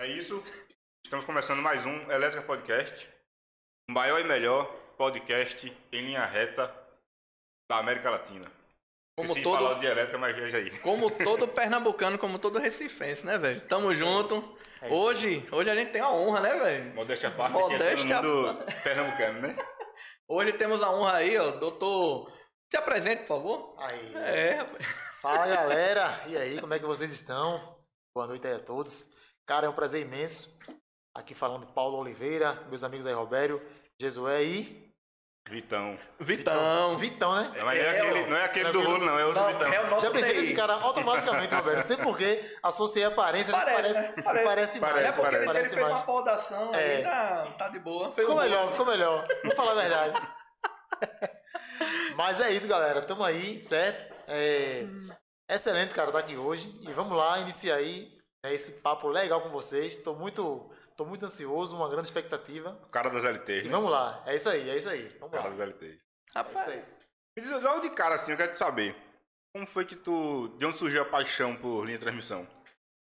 É isso. Estamos começando mais um Elétrica Podcast. O maior e melhor podcast em linha reta da América Latina. Como de todo- falar de elétrica, mas veja aí. Como todo pernambucano, como todo recifense, né, velho? Tamo junto. É isso aí. Hoje, hoje a gente tem a honra, né, velho? Modéstia à parte, Modéstia que é todo mundo pernambucano, né? Hoje temos a honra aí, ó, doutor. Se apresente, por favor. Aí. É, rapaz. Fala galera, e aí, como é que vocês estão? Boa noite aí a todos. Cara, é um prazer imenso. Aqui falando Paulo Oliveira, meus amigos aí, Robério, Jesué e. Vitão. Vitão. Vitão, né? Não, mas não, é É, aquele, não é aquele do rolo, não, é outro Não, Vitão. é o nosso Já pensei TI. nesse cara automaticamente, Roberto. Não sei porquê, associei a aparência, mas Parece, parece, né? parece, Parece. demais. Parece, é porque ele- parece ele fez uma podação É. aí, tá, tá de boa. Fez Ficou um melhor, ficou melhor. Vamos falar a verdade. Mas é isso, galera. Tamo aí, certo? É, Excelente, cara, estar aqui hoje. E vamos lá, iniciar aí né, esse papo legal com vocês. Tô muito, tô muito ansioso, uma grande expectativa. O cara das LT, E né? vamos lá. É isso aí, é isso aí. O Vamos cara lá. das LT. É isso Rapaz, aí. Me diz logo de cara assim, eu quero te saber. Como foi que tu. De onde surgiu a paixão por linha de transmissão?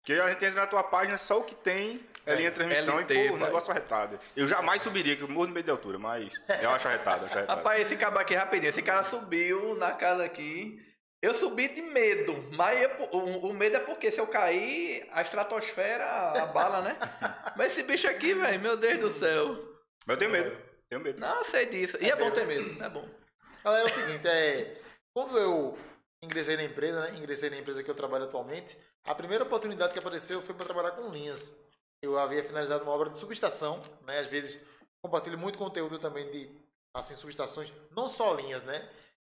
Porque a gente entra na tua página, só o que tem é, É, linha de transmissão LT, e, pô, o negócio arretado. Eu jamais subiria, que eu morro no meio de altura, mas eu acho arretado, acho arretado. rapaz, esse cabo aqui, rapidinho, esse cara subiu na casa aqui. Eu subi de medo, mas eu- o, o medo é porque se eu cair, a estratosfera abala, né? Mas esse bicho aqui, velho, meu Deus do céu. Mas eu tenho medo, tenho medo. Não, eu sei disso. E é bom ter medo, é bom. Galera, é o seguinte, é, quando eu ingressei na empresa, né, ingressei na empresa que eu trabalho atualmente, a primeira oportunidade que apareceu foi para trabalhar com linhas. Eu havia finalizado uma obra de subestação, né, às vezes compartilho muito conteúdo também de assim subestações, não só linhas, né?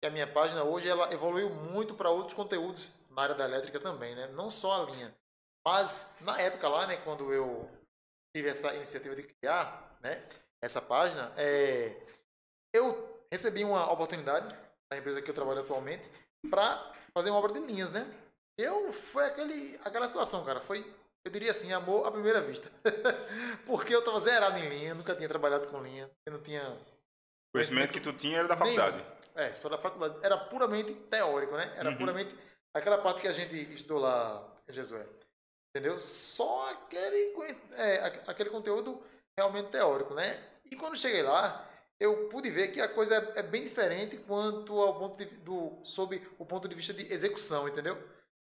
E a minha página hoje ela evoluiu muito para outros conteúdos na área da elétrica também, né? Não só a linha. Mas na época lá, né, quando eu tive essa iniciativa de criar, né, essa página, é, eu recebi uma oportunidade da empresa que eu trabalho atualmente para fazer uma obra de linhas, né? Eu foi aquele aquela situação, cara, foi eu diria assim, amor à primeira vista. Porque eu tava zerado em linha, nunca tinha trabalhado com linha, eu não tinha conhecimento que tu tinha era da faculdade. é, só da faculdade. Era puramente teórico, né? Era Uhum. puramente aquela parte que a gente estudou lá Jesué. Entendeu? Só aquele, é, aquele conteúdo realmente teórico, né? E quando cheguei lá, eu pude ver que a coisa é, é bem diferente quanto ao ponto de, do sob o ponto de vista de execução, entendeu?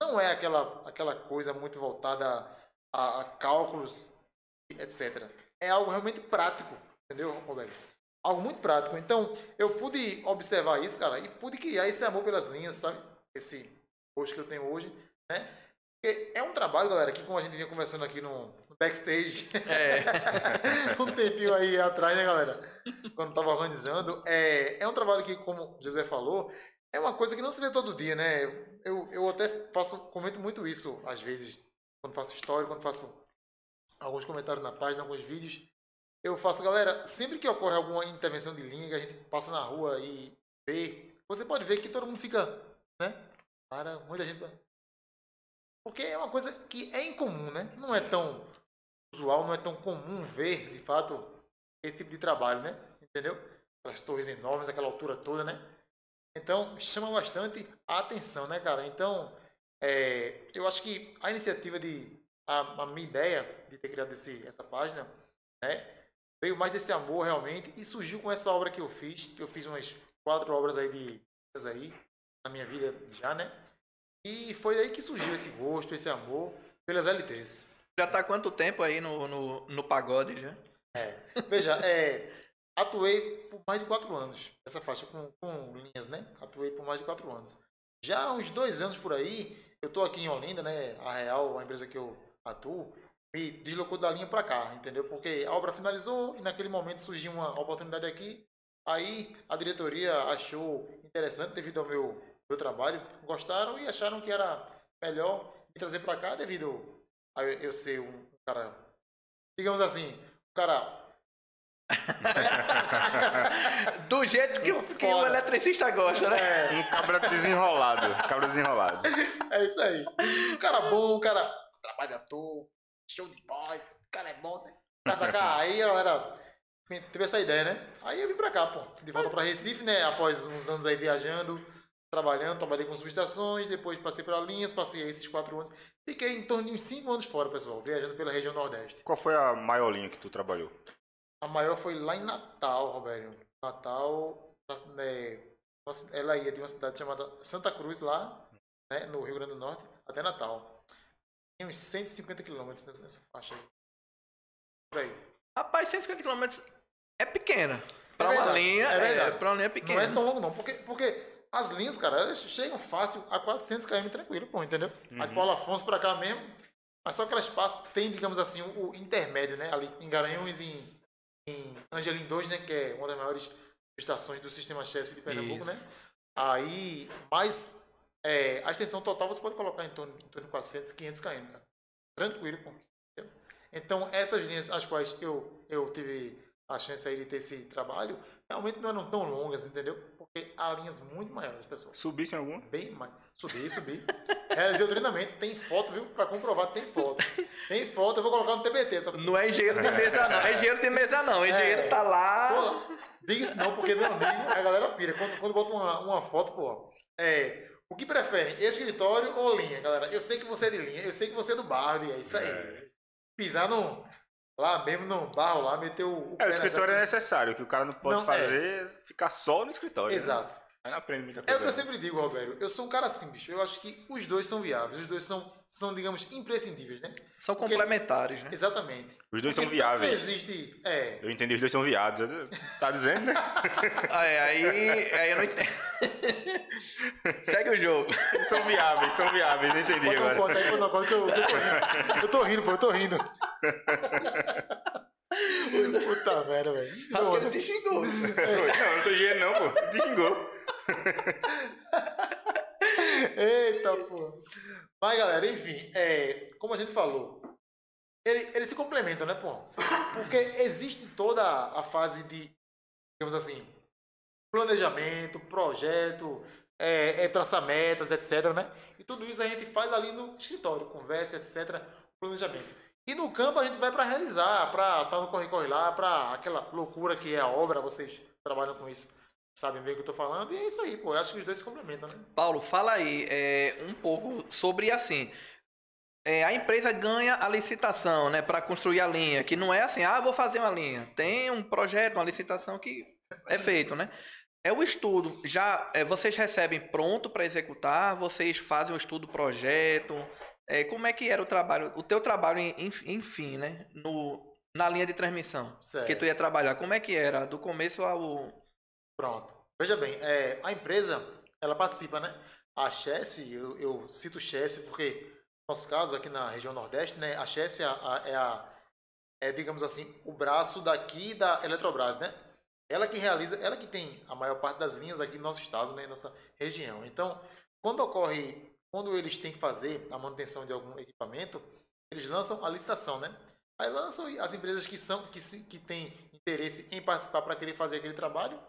Não é aquela aquela coisa muito voltada a, a cálculos, etc. É algo realmente prático, entendeu, Roberto? Algo muito prático. Então, eu pude observar isso, cara, e pude criar esse amor pelas linhas, sabe? Esse gosto que eu tenho hoje, né? Porque é um trabalho, galera, que como a gente vinha conversando aqui no, no backstage, É. um tempinho aí atrás, né, galera? Quando tava organizando, é, é um trabalho que, como o Josué falou, é uma coisa que não se vê todo dia, né? Eu, eu até faço, comento muito isso, às vezes, quando faço história, quando faço alguns comentários na página, alguns vídeos. Eu faço, galera, sempre que ocorre alguma intervenção de linha, que a gente passa na rua e vê, você pode ver que todo mundo fica, né? Para, muita gente. Porque é uma coisa que é incomum, né? Não é tão usual, não é tão comum ver, de fato, esse tipo de trabalho, né? Entendeu? Aquelas torres enormes, aquela altura toda, né? Então, chama bastante a atenção, né, cara? Então, é, eu acho que a iniciativa de. A, a minha ideia de ter criado esse, essa página, né? Veio mais desse amor realmente e surgiu com essa obra que eu fiz, que eu fiz umas quatro obras aí de aí na minha vida já, né? E foi aí que surgiu esse gosto, esse amor pelas LTs. Já tá quanto tempo aí no, no, no pagode já? Veja, é, atuei por mais de quatro anos essa faixa com, com linhas, né? Atuei por mais de quatro anos. Já há uns dois anos por aí, eu tô aqui em Olinda, né? A Real, a empresa que eu atuo, me deslocou da linha para cá, entendeu? Porque a obra finalizou e naquele momento surgiu uma oportunidade aqui. Aí a diretoria achou interessante devido ao meu, meu trabalho, gostaram e acharam que era melhor me trazer para cá devido a eu eu ser um cara, digamos assim, um cara Do jeito que, que o Foda. eletricista gosta, né? É, Um cabra desenrolado. Cabra desenrolado. é isso aí. Um cara bom, um cara trabalhador, show de bola, o cara é bom, né? Vai pra cá. Aí a galera teve essa ideia, né? Aí eu vim pra cá, pô. De volta pra Recife, né? Após uns anos aí viajando, trabalhando, trabalhei com subestações, depois passei para linhas, passei esses quatro anos. Fiquei em torno de uns cinco anos fora, pessoal, viajando pela região Nordeste. Qual foi a maior linha que tu trabalhou? A maior foi lá em Natal, Roberto. Natal, né, ela ia de uma cidade chamada Santa Cruz, lá, né, no Rio Grande do Norte, até Natal. Tem uns 150 quilômetros nessa faixa aí. Por aí. Rapaz, 150 km é pequena. Pra É uma linha, é é, pra uma linha Não pequena. é tão longo, não. Porque, porque as linhas, cara, elas chegam fácil a 400 km tranquilo, pô, entendeu? A de Paulo Afonso pra cá mesmo. Mas só que elas passam, tem, digamos assim, o, o intermédio, né? Ali em Garanhuns, em, em Angelim 2, né? Que é uma das maiores estações do sistema Chesf de Pernambuco, Isso. né? Aí, mas é, a extensão total você pode colocar em torno, em torno de 400, 500 km, cara. Tranquilo, pô. entendeu? Então, essas linhas as quais eu, eu tive a chance aí de ter esse trabalho, realmente não eram tão longas, entendeu? Porque há linhas muito maiores, pessoal. Subisse em alguma? Bem mais. Subi, subi. Realizei o treinamento. Tem foto, viu? Pra comprovar, tem foto. Tem foto, eu vou colocar no TBT. Essa... Não é engenheiro de mesa, não. É engenheiro de mesa, não. O engenheiro É. tá lá. Pô, diga isso não, porque, meu amigo, a galera pira. Quando, quando bota uma, uma foto, pô, é. O que preferem, escritório ou linha, galera? Eu sei que você é de linha, eu sei que você é do barro, e é isso aí. É. Pisar no. Lá mesmo no barro, lá, meter o. o É, o escritório é necessário, que o cara não pode Não, é. fazer ficar só no escritório. né? Exato. Não aprende muita É coisa. o que eu sempre digo, Roberto. Eu sou um cara assim, bicho. Eu acho que os dois são viáveis. Os dois são, são digamos, imprescindíveis, né? São complementares, né? Exatamente. Os dois são Porque tanto viáveis. existe. É. Eu entendi, os dois são viados. Tá dizendo, né? Ah, é, aí, aí eu não entendo. Segue o jogo. são viáveis, são viáveis, não entendi Bota agora. ponto aí, bota que eu, eu tô rindo. Eu tô rindo, pô, eu tô rindo. Puta merda, velho. Acho que Não, ele te xingou. Não, não sou engenheiro não, pô. Te xingou. Eita, pô. Mas, galera, enfim, é, como a gente falou, ele, ele se complementa, né, pô? Porque existe toda a fase de, digamos assim, planejamento, projeto, é, é, traçar metas, etc, né? E tudo isso a gente faz ali no escritório, conversa, etc, planejamento. E no campo a gente vai para realizar, para estar no corre-corre lá, para aquela loucura que é a obra, vocês trabalham com isso, sabem bem o que eu tô falando, e é isso aí, pô. Eu acho que os dois se complementam, né? Paulo, fala aí é, um pouco sobre assim. é, a empresa ganha a licitação, né, para construir a linha, que não é assim, ah, vou fazer uma linha. Tem um projeto, uma licitação que é feito, né? É o estudo. Já é, vocês recebem pronto para executar? Vocês fazem o estudo projeto? É, como é que era o trabalho? O teu trabalho, enfim, né? No, na linha de transmissão Certo. que tu ia trabalhar. Como é que era? Do começo ao Pronto. Veja bem, é, a empresa, ela participa, né? A Chess, eu, eu cito Chess porque, no nosso caso, aqui na região Nordeste, né? A Chess é, a, é, a- é, digamos assim, o braço daqui da Eletrobras, né? Ela que realiza, ela que tem a maior parte das linhas aqui no nosso estado, né? Nossa região. Então, quando ocorre, quando eles têm que fazer a manutenção de algum equipamento, eles lançam a licitação, né? Aí lançam as empresas que são que, se, que têm interesse em participar para querer fazer aquele trabalho,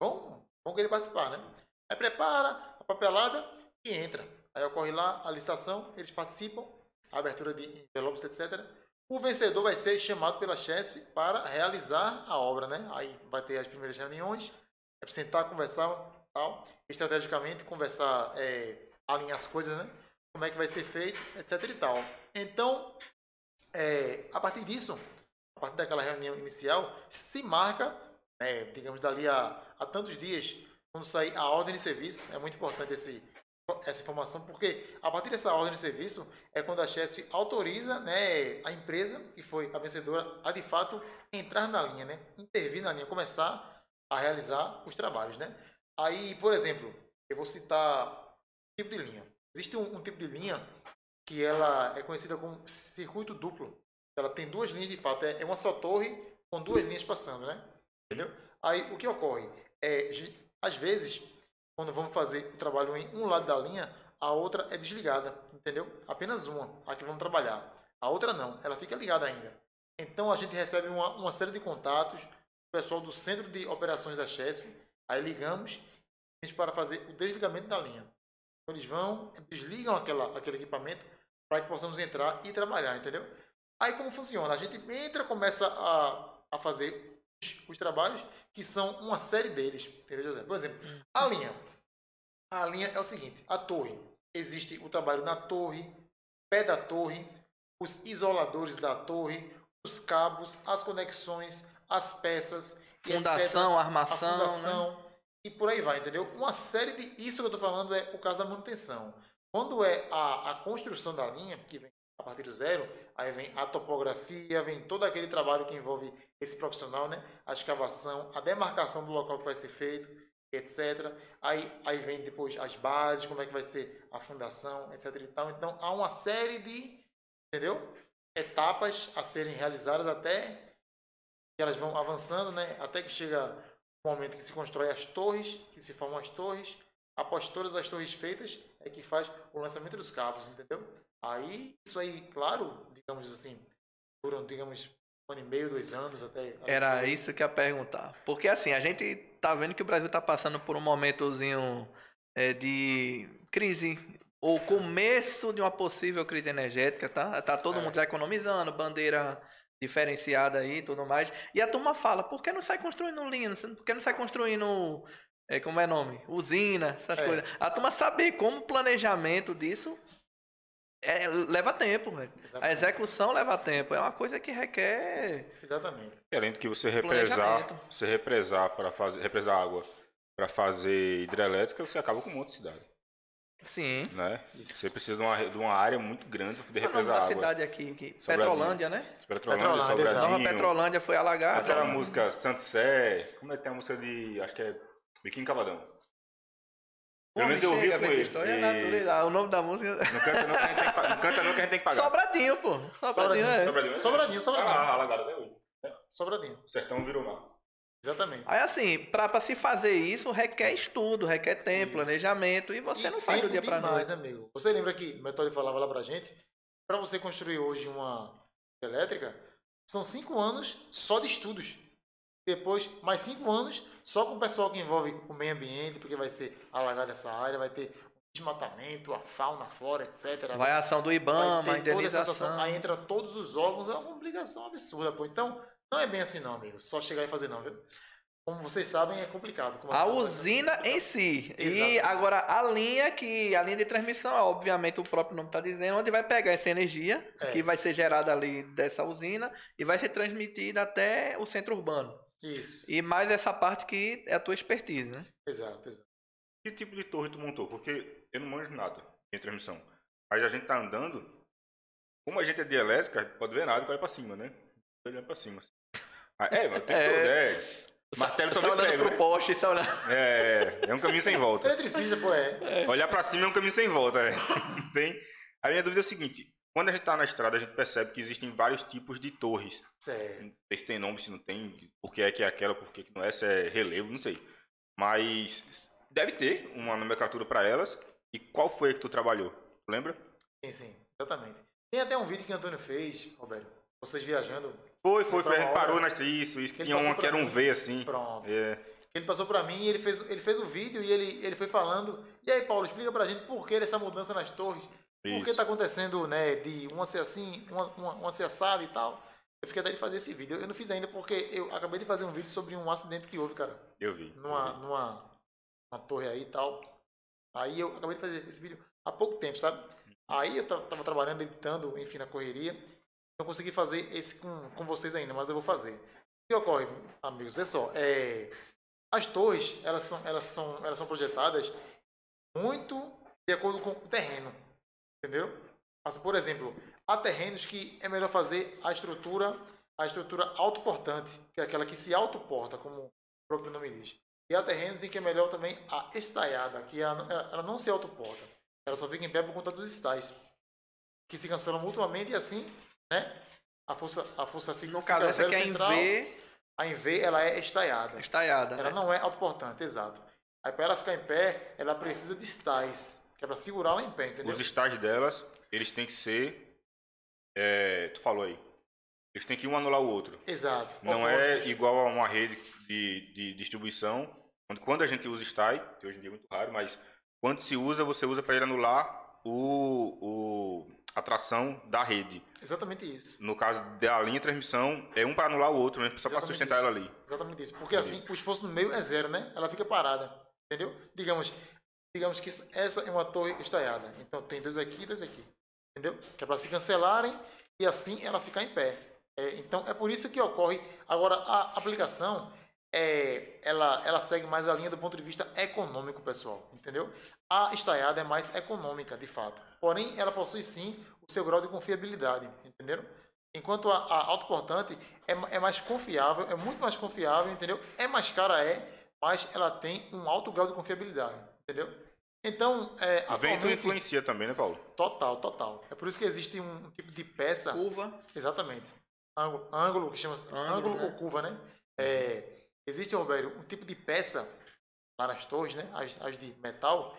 vão, vão querer participar, né? Aí prepara a papelada e entra. Aí ocorre lá a licitação, eles participam, a abertura de envelopes, etc. O vencedor vai ser chamado pela CHESF para realizar a obra, né? Aí vai ter as primeiras reuniões, é sentar, conversar, tal, estrategicamente conversar, é, alinhar as coisas, né? Como é que vai ser feito, etc e tal. Então, é, a partir disso, a partir daquela reunião inicial, se marca, né, digamos, dali a, a tantos dias, quando sair a ordem de serviço, é muito importante esse, essa informação, porque a partir dessa ordem de serviço é quando a CHESF autoriza né, a empresa, que foi a vencedora, a de fato entrar na linha, né, intervir na linha, começar a realizar os trabalhos. Né? Aí, por exemplo, eu vou citar tipo de linha. Existe um, um tipo de linha que ela é conhecida como circuito duplo. Ela tem duas linhas de fato, é é uma só torre com duas linhas passando, né? Entendeu? Aí o que ocorre? É, às vezes, quando vamos fazer o trabalho em um lado da linha, a outra é desligada, entendeu? Apenas uma, a que vamos trabalhar. A outra não, ela fica ligada ainda. Então a gente recebe uma, uma série de contatos, pessoal do centro de operações da CHESF, aí ligamos para fazer o desligamento da linha. Então, eles vão, desligam aquela, aquele equipamento para que possamos entrar e trabalhar, entendeu? Aí como funciona? A gente entra, começa a, a fazer os, os trabalhos, que são uma série deles? Por exemplo, a linha. A linha é o seguinte: a torre. Existe o trabalho na torre, pé da torre, os isoladores da torre, os cabos, as conexões, as peças, Fundação, etc. armação, a né? fundação e por aí vai, entendeu? Uma série de. Isso que eu tô falando é o caso da manutenção. Quando é a, a construção da linha, que vem a partir do zero, aí vem a topografia, vem todo aquele trabalho que envolve esse profissional, né? A escavação, a demarcação do local que vai ser feito, etc. Aí, aí vem depois as bases, como é que vai ser a fundação, etc. E tal. Então há uma série de, entendeu? Etapas a serem realizadas até que elas vão avançando, né? Até que chega o momento que se constrói as torres, que se formam as torres. Após todas as torres feitas, é que faz o lançamento dos cabos, entendeu? Aí, isso aí, claro, digamos assim, duram, digamos, um ano e meio, dois anos até. Era isso que eu ia perguntar. Porque assim, a gente tá vendo que o Brasil tá passando por um momentozinho é, de crise, ou começo de uma possível crise energética, tá? Tá todo É. mundo já economizando, bandeira diferenciada aí e tudo mais. E a turma fala, por que não sai construindo linha? Por que não sai construindo, é, como é nome? Usina, essas É. coisas. A turma saber como o planejamento disso é, leva tempo, velho. A Exatamente. execução leva tempo. É uma coisa que requer Exatamente. E além do que você represar, você represar para fazer, represar água para fazer hidrelétrica, você acaba com um monte de cidade, Sim. né? Isso. Você precisa de uma, de uma área muito grande para poder Qual é represar da água. cidade aqui? aqui? Petrolândia, né? Petrolândia, Petrolândia. Nova Petrolândia foi alagada. aquela música Santo Sé, como é que tem a música de, acho que é Biquinho Cavadão. Pelo menos eu ouvi com ele. história é Isso. natureza. Ah, O nome da música. Não canta não, que a gente tem que pa- não canta não que a gente tem que pagar. Sobradinho, pô. Sobradinho, Sobradinho, é. Sobradinho, né? Sobradinho, Sobradinho. Ah, alagado até hoje. Sobradinho. O sertão virou mar. Exatamente. Aí assim, pra, pra se fazer isso, requer estudo, requer tempo, Isso. planejamento, e você E não faz do dia pra demais, noite. né, amigo? Você lembra que o Metódio falava lá pra gente? Pra você construir hoje uma elétrica, são cinco anos só de estudos. Depois, mais cinco anos só com o pessoal que envolve o meio ambiente, porque vai ser alagada essa área, vai ter desmatamento, a fauna, a flora, etc. Vai a ação do IBAMA, essa indenização. Aí entra todos os órgãos, é uma obrigação absurda, pô. Então, não é bem assim não, amigo. Só chegar e fazer não, viu? Como vocês sabem, é complicado. A usina em si. E Exatamente. agora a linha que a linha de transmissão, obviamente o próprio nome está dizendo, onde vai pegar essa energia É. que vai ser gerada ali dessa usina e vai ser transmitida até o centro urbano. Isso. E mais essa parte que é a tua expertise, né? Exato, exato. Que tipo de torre tu montou? Porque eu não manjo nada em transmissão. Aí a gente tá andando, como a gente é de elétrica, pode ver nada e olha pra cima, né? Olhando pra cima. assim. Ah, é, mas tem É. é. Martelo só também prego, pro né? poste, só olhando. É, é um caminho sem volta. Eletricista, pô, é. Olhar pra cima é um caminho sem volta, é. Tem. A minha dúvida é o seguinte: quando a gente tá na estrada, a gente percebe que existem vários tipos de torres. Certo. Não sei se tem nome, se não tem, por que é que é aquela, por que que não é, se é relevo, não sei. Mas deve ter uma nomenclatura pra elas. E qual foi a que tu trabalhou? Tu lembra? Sim, sim, exatamente. Tem até um vídeo que o Antônio fez, Roberto. Vocês viajando. Foi, foi, foi. A gente parou nas isso, isso. Ele Tinha uma que era um. V assim. Pronto. É. Ele passou pra mim e ele fez, ele fez o vídeo e ele, ele foi falando. E aí, Paulo, explica pra gente por que dessa mudança nas torres. Isso. tá acontecendo, né, de uma ser assim, uma, uma, uma ser assada e tal. Eu fiquei até de fazer esse vídeo. Eu não fiz ainda porque eu acabei de fazer um vídeo sobre um acidente que houve, cara. Eu vi. numa, eu vi. numa, numa torre aí e tal. Aí eu acabei de fazer esse vídeo há pouco tempo, sabe? Aí eu ta- tava trabalhando, editando, enfim, na correria. Não consegui fazer esse com, com vocês ainda, mas eu vou fazer. O que ocorre, amigos? Vê só, é, as torres, elas são, elas, são, elas são projetadas muito de acordo com o terreno, entendeu? Mas, por exemplo, há terrenos que é melhor fazer a estrutura, a estrutura autoportante, que é aquela que se autoporta, como o próprio nome diz. E há terrenos em que é melhor também a estaiada, que ela, não se autoporta. Ela só fica em pé por conta dos estais, que se cancelam mutuamente e assim, né? A força, a força fica No caso, essa aqui é em central. V, A em V, ela é estaiada. estaiada, Ela né? não é autoportante, exato. Aí para ela ficar em pé, ela precisa de estais, que é para segurá-la em pé, entendeu? Os estágios delas, eles têm que ser. é, tu falou aí. Eles têm que um anular o outro. Exato. Não é igual a uma rede de, de distribuição. Quando, a gente usa STY, que hoje em dia é muito raro, mas quando se usa, você usa para ele anular o, o, a tração da rede. Exatamente isso. No caso da linha de transmissão, é um para anular o outro, né? Só para sustentar isso. ela ali. Exatamente isso. Porque assim, o esforço no meio é zero, né? Ela fica parada. Entendeu? Digamos, digamos que essa é uma torre estaiada. Então tem dois aqui e dois aqui. Entendeu? Que é para se cancelarem e assim ela ficar em pé. É, então é por isso que ocorre. Agora, a aplicação é, ela, ela segue mais a linha do ponto de vista econômico, pessoal. Entendeu? A estaiada é mais econômica, de fato. Porém, ela possui sim o seu grau de confiabilidade. Entenderam? Enquanto a, a autoportante é, é mais confiável, é muito mais confiável, entendeu? É mais cara, é, mas ela tem um alto grau de confiabilidade, entendeu? Então, é, O vento influencia também, né, Paulo? Total, total. É por isso que existe um, um tipo de peça. Curva. Exatamente. Ângulo, ângulo que chama Ângulo, ângulo, né? ou curva, né? É, existe, Roberto, um tipo de peça lá nas torres, né? As, as de metal,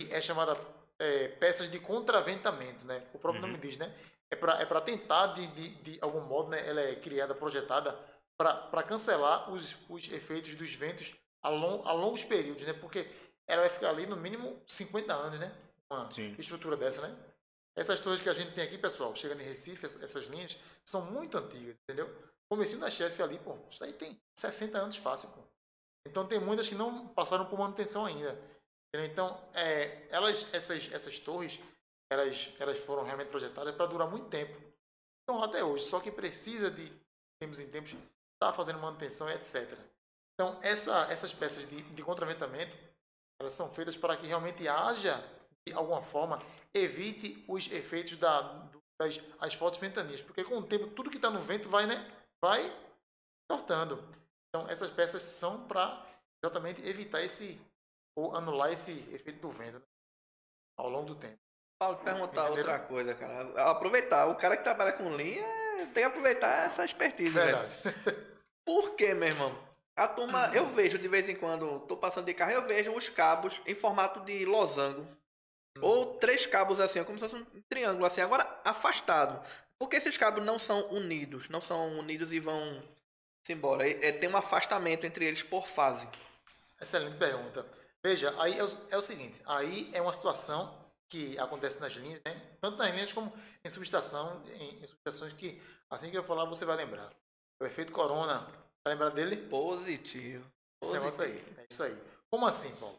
que é chamada é, peças de contraventamento, né? O próprio Uhum. nome diz, né? É para é pra tentar, de, de, de algum modo, né? Ela é criada, projetada para cancelar os, os efeitos dos ventos a, long, a longos períodos, né? Porque ela vai ficar ali no mínimo 50 anos, né? Uma Sim. estrutura dessa, né? Essas torres que a gente tem aqui, pessoal, chegando em Recife, ess- essas linhas, são muito antigas, entendeu? Comecinho da Chesf ali, pô, isso aí tem 60 anos fácil, pô. Então tem muitas que não passaram por manutenção ainda. entendeu? Então, é, elas, essas, essas torres, elas, elas foram realmente projetadas para durar muito tempo. Então, até hoje, só que precisa de, tempos em tempos, estar fazendo manutenção e etc. Então, essa, essas peças de, de contraventamento, elas são feitas para que realmente haja, de alguma forma, evite os efeitos da, das as fortes ventanias. Porque com o tempo, tudo que está no vento vai, né? Vai cortando. Então, essas peças são para exatamente evitar esse, ou anular esse efeito do vento né? ao longo do tempo. Paulo, perguntar Entenderam? outra coisa, cara. Aproveitar. O cara que trabalha com linha tem que aproveitar essa expertise, velho. Verdade. Por quê, meu irmão? A turma, eu vejo de vez em quando, tô passando de carro, eu vejo os cabos em formato de losango. Ou três cabos assim, como se fosse um triângulo assim, agora afastado. Porque esses cabos não são unidos, não são unidos e vão se embora. É, é- tem um afastamento entre eles por fase. Excelente pergunta. Veja, aí é o, é o seguinte, aí é uma situação que acontece nas linhas, né? Tanto nas linhas como em subestação, em, em subestações que, assim que eu falar, você vai lembrar. O efeito corona, tá lembrado dele? Positivo. Esse negócio aí. É isso aí. Como assim, Paulo?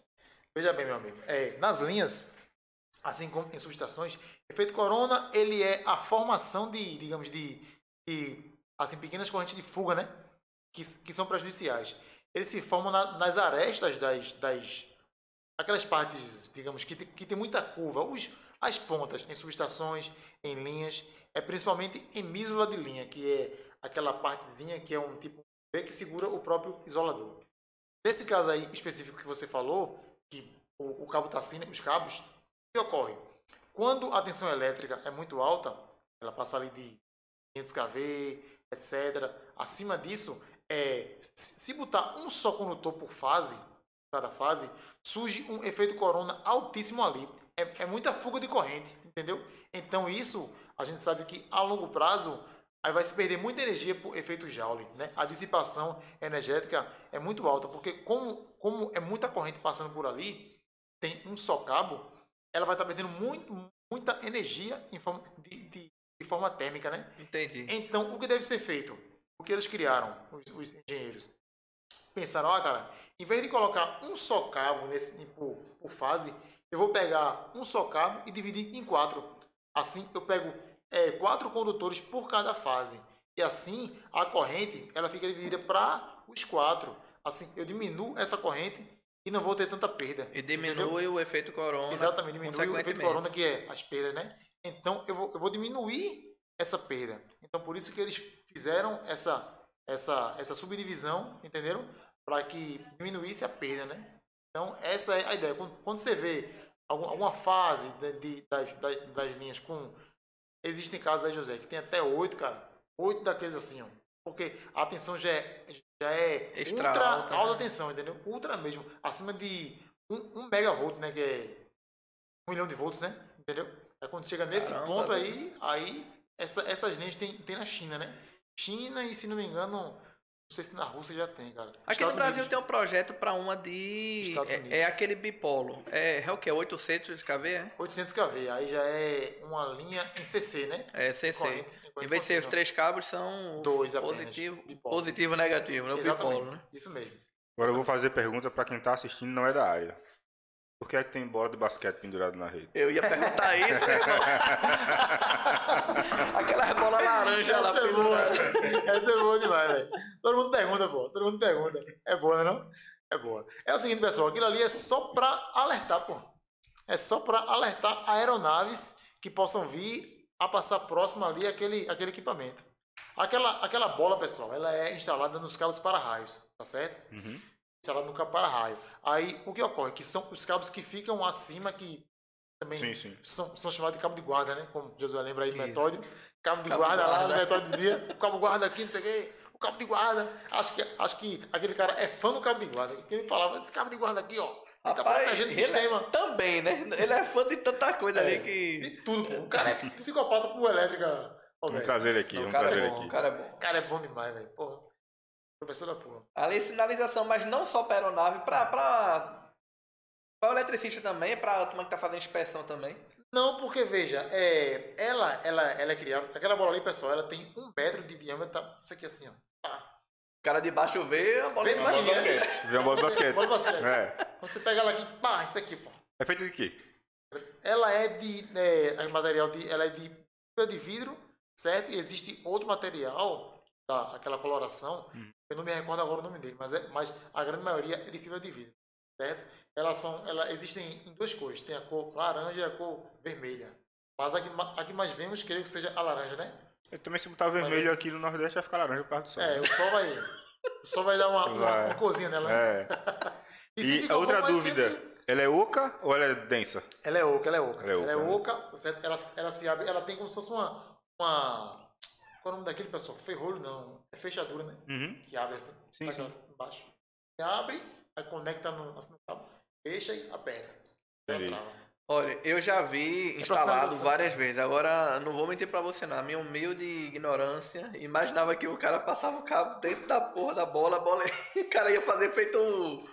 Veja bem, meu amigo. É, nas linhas, assim como em subestações, efeito corona, ele é a formação de, digamos, de, de assim, pequenas correntes de fuga, né? Que, que são prejudiciais. Eles se formam na- nas arestas das, das... Aquelas partes, digamos, que, tem- que tem muita curva. Os, as pontas em subestações, em linhas, é principalmente em mísula de linha, que é aquela partezinha que é um tipo V que segura o próprio isolador. Nesse caso aí específico que você falou, que o, o cabo está assim, né, os cabos, o que ocorre? Quando a tensão elétrica é muito alta, ela passa ali de 500 kV, etc. Acima disso, é, se botar um só condutor por fase, cada fase, surge um efeito corona altíssimo ali. É, é muita fuga de corrente, entendeu? Então isso, a gente sabe que a longo prazo, aí vai se perder muita energia por efeito Joule, né? A dissipação energética é muito alta, porque como, como é muita corrente passando por ali, tem um só cabo, ela vai estar perdendo muito, muita energia em forma de, de, de forma térmica, né? Entendi. Então, o que deve ser feito? O que eles criaram, os, os engenheiros? Pensaram, ó, cara, em vez de colocar um só cabo nesse, por, por fase, eu vou pegar um só cabo e dividir em quatro. Assim, eu pego é, quatro condutores por cada fase. E assim, a corrente ela fica dividida para os quatro. Assim, eu diminuo essa corrente e não vou ter tanta perda. E entendeu? diminui o efeito corona. Exatamente, diminui o efeito corona, que é as perdas, né? Então, eu vou, eu vou diminuir essa perda. Então, por isso que eles fizeram essa, essa, essa subdivisão, entenderam? Para que diminuísse a perda, né? Então, essa é a ideia. Quando, quando você vê algum- alguma fase de, de- das, das, das linhas com... Existem casos aí, José, que tem até oito, cara. Oito daqueles assim, ó. Porque a tensão já é, já é Extra ultra alta, alta né? tensão, entendeu? Ultra mesmo. Acima de um, um megavolt, né? Que é um milhão de volts, né? Entendeu? Aí quando chega nesse Caramba, ponto aí, aí essa- essas linhas tem, tem na China, né? China e, se não me engano, não sei se na Rússia já tem, cara. Aqui Estados no Brasil Unidos- tem um projeto para uma de. Estados É, Unidos. é aquele bipolo. É, é o que? 800 kV? É, 800 kV, aí já é uma linha em CC, né? é CC. Corrente, Em vez de ser os três cabos, são Dois apenas, positivo, positivo e negativo, né? O Exatamente. bipolo, né? Isso mesmo. Agora eu vou fazer pergunta para quem tá assistindo e não é da área. Por que é que tem bola de basquete pendurada na rede? Eu ia perguntar isso, meu irmão. Aquelas bolas laranja lá Essa é boa. penduradas. Essa é boa demais, velho. Todo mundo pergunta, pô. Todo mundo pergunta. É boa, não? É boa. É o seguinte, pessoal. Aquilo ali é só pra alertar, pô. É só pra alertar aeronaves que possam vir a passar próximo ali aquele, aquele equipamento. Aquela, aquela bola, pessoal, ela é instalada nos cabos para-raios, tá certo? Uhum. Instalada no cabo para-raio. Aí, o que ocorre? Que são os cabos que ficam acima, que também Sim, sim. são, são chamados de cabo de guarda, né? Como Josué lembra aí do metódio. Cabo de Cabo de guarda lá, o guarda. metódio dizia, o cabo guarda aqui, não sei o quê. O cabo de guarda. Acho que, acho que aquele cara é fã do cabo de guarda. Que ele falava, esse cabo de guarda aqui, ó. Ele tá Rapaz, protegendo o é- sistema. também, né? Ele é fã de tanta coisa É. ali que. De tudo. O cara é psicopata por elétrica. Ô, Vamos trazer ele aqui, vamos cara trazer é ele aqui. o cara é bom. O cara é bom demais, velho. Porra. Professor da porra. Além de sinalização, mas não só para aeronave, para pra, pra o eletricista também, para a turma que tá fazendo inspeção também. Não, porque veja, é, ela, ela, ela é criada. Aquela bola ali, pessoal, ela tem um metro de diâmetro. tá? Isso aqui assim, ó. Tá. O cara de baixo vê a bola Vê de basquete. Vê uma bola de basquete. Bola de basquete. É. Quando você pega ela aqui, pá, isso aqui, pô. É feito de quê? Ela é de. É, a material de. Ela é de de vidro, certo? E existe outro material, tá? Aquela coloração. Hum. Eu não me recordo agora o nome dele, mas, é, mas a grande maioria é de fibra de vidro, certo? Elas são. Elas existem em duas cores. Tem a cor laranja e a cor vermelha. Mas a que, a que mais vemos, creio que seja a laranja, né? Eu também se botar vermelho aqui no Nordeste vai ficar laranja por causa do sol. É, o sol vai. O sol vai dar uma, uma, uma corzinha nela. né? É. E fica a outra dúvida, tempo- ela é oca ou ela é densa? Ela é oca, ela é oca. Ela é Ela é oca, oca, certo? Ela, ela se abre, ela tem como se fosse uma. uma qual é o nome daquele pessoal? Ferrolho não. É fechadura, né? Uhum. Que abre assim. Sim, tá aquela embaixo. Você abre, aí conecta no, assim no cabo, fecha e aperta. Olha, eu já vi instalado personalização. várias vezes. Agora, não vou mentir pra você, não. A minha humilde ignorância, imaginava que o cara passava o cabo dentro da porra da bola, a bola. o cara ia fazer feito.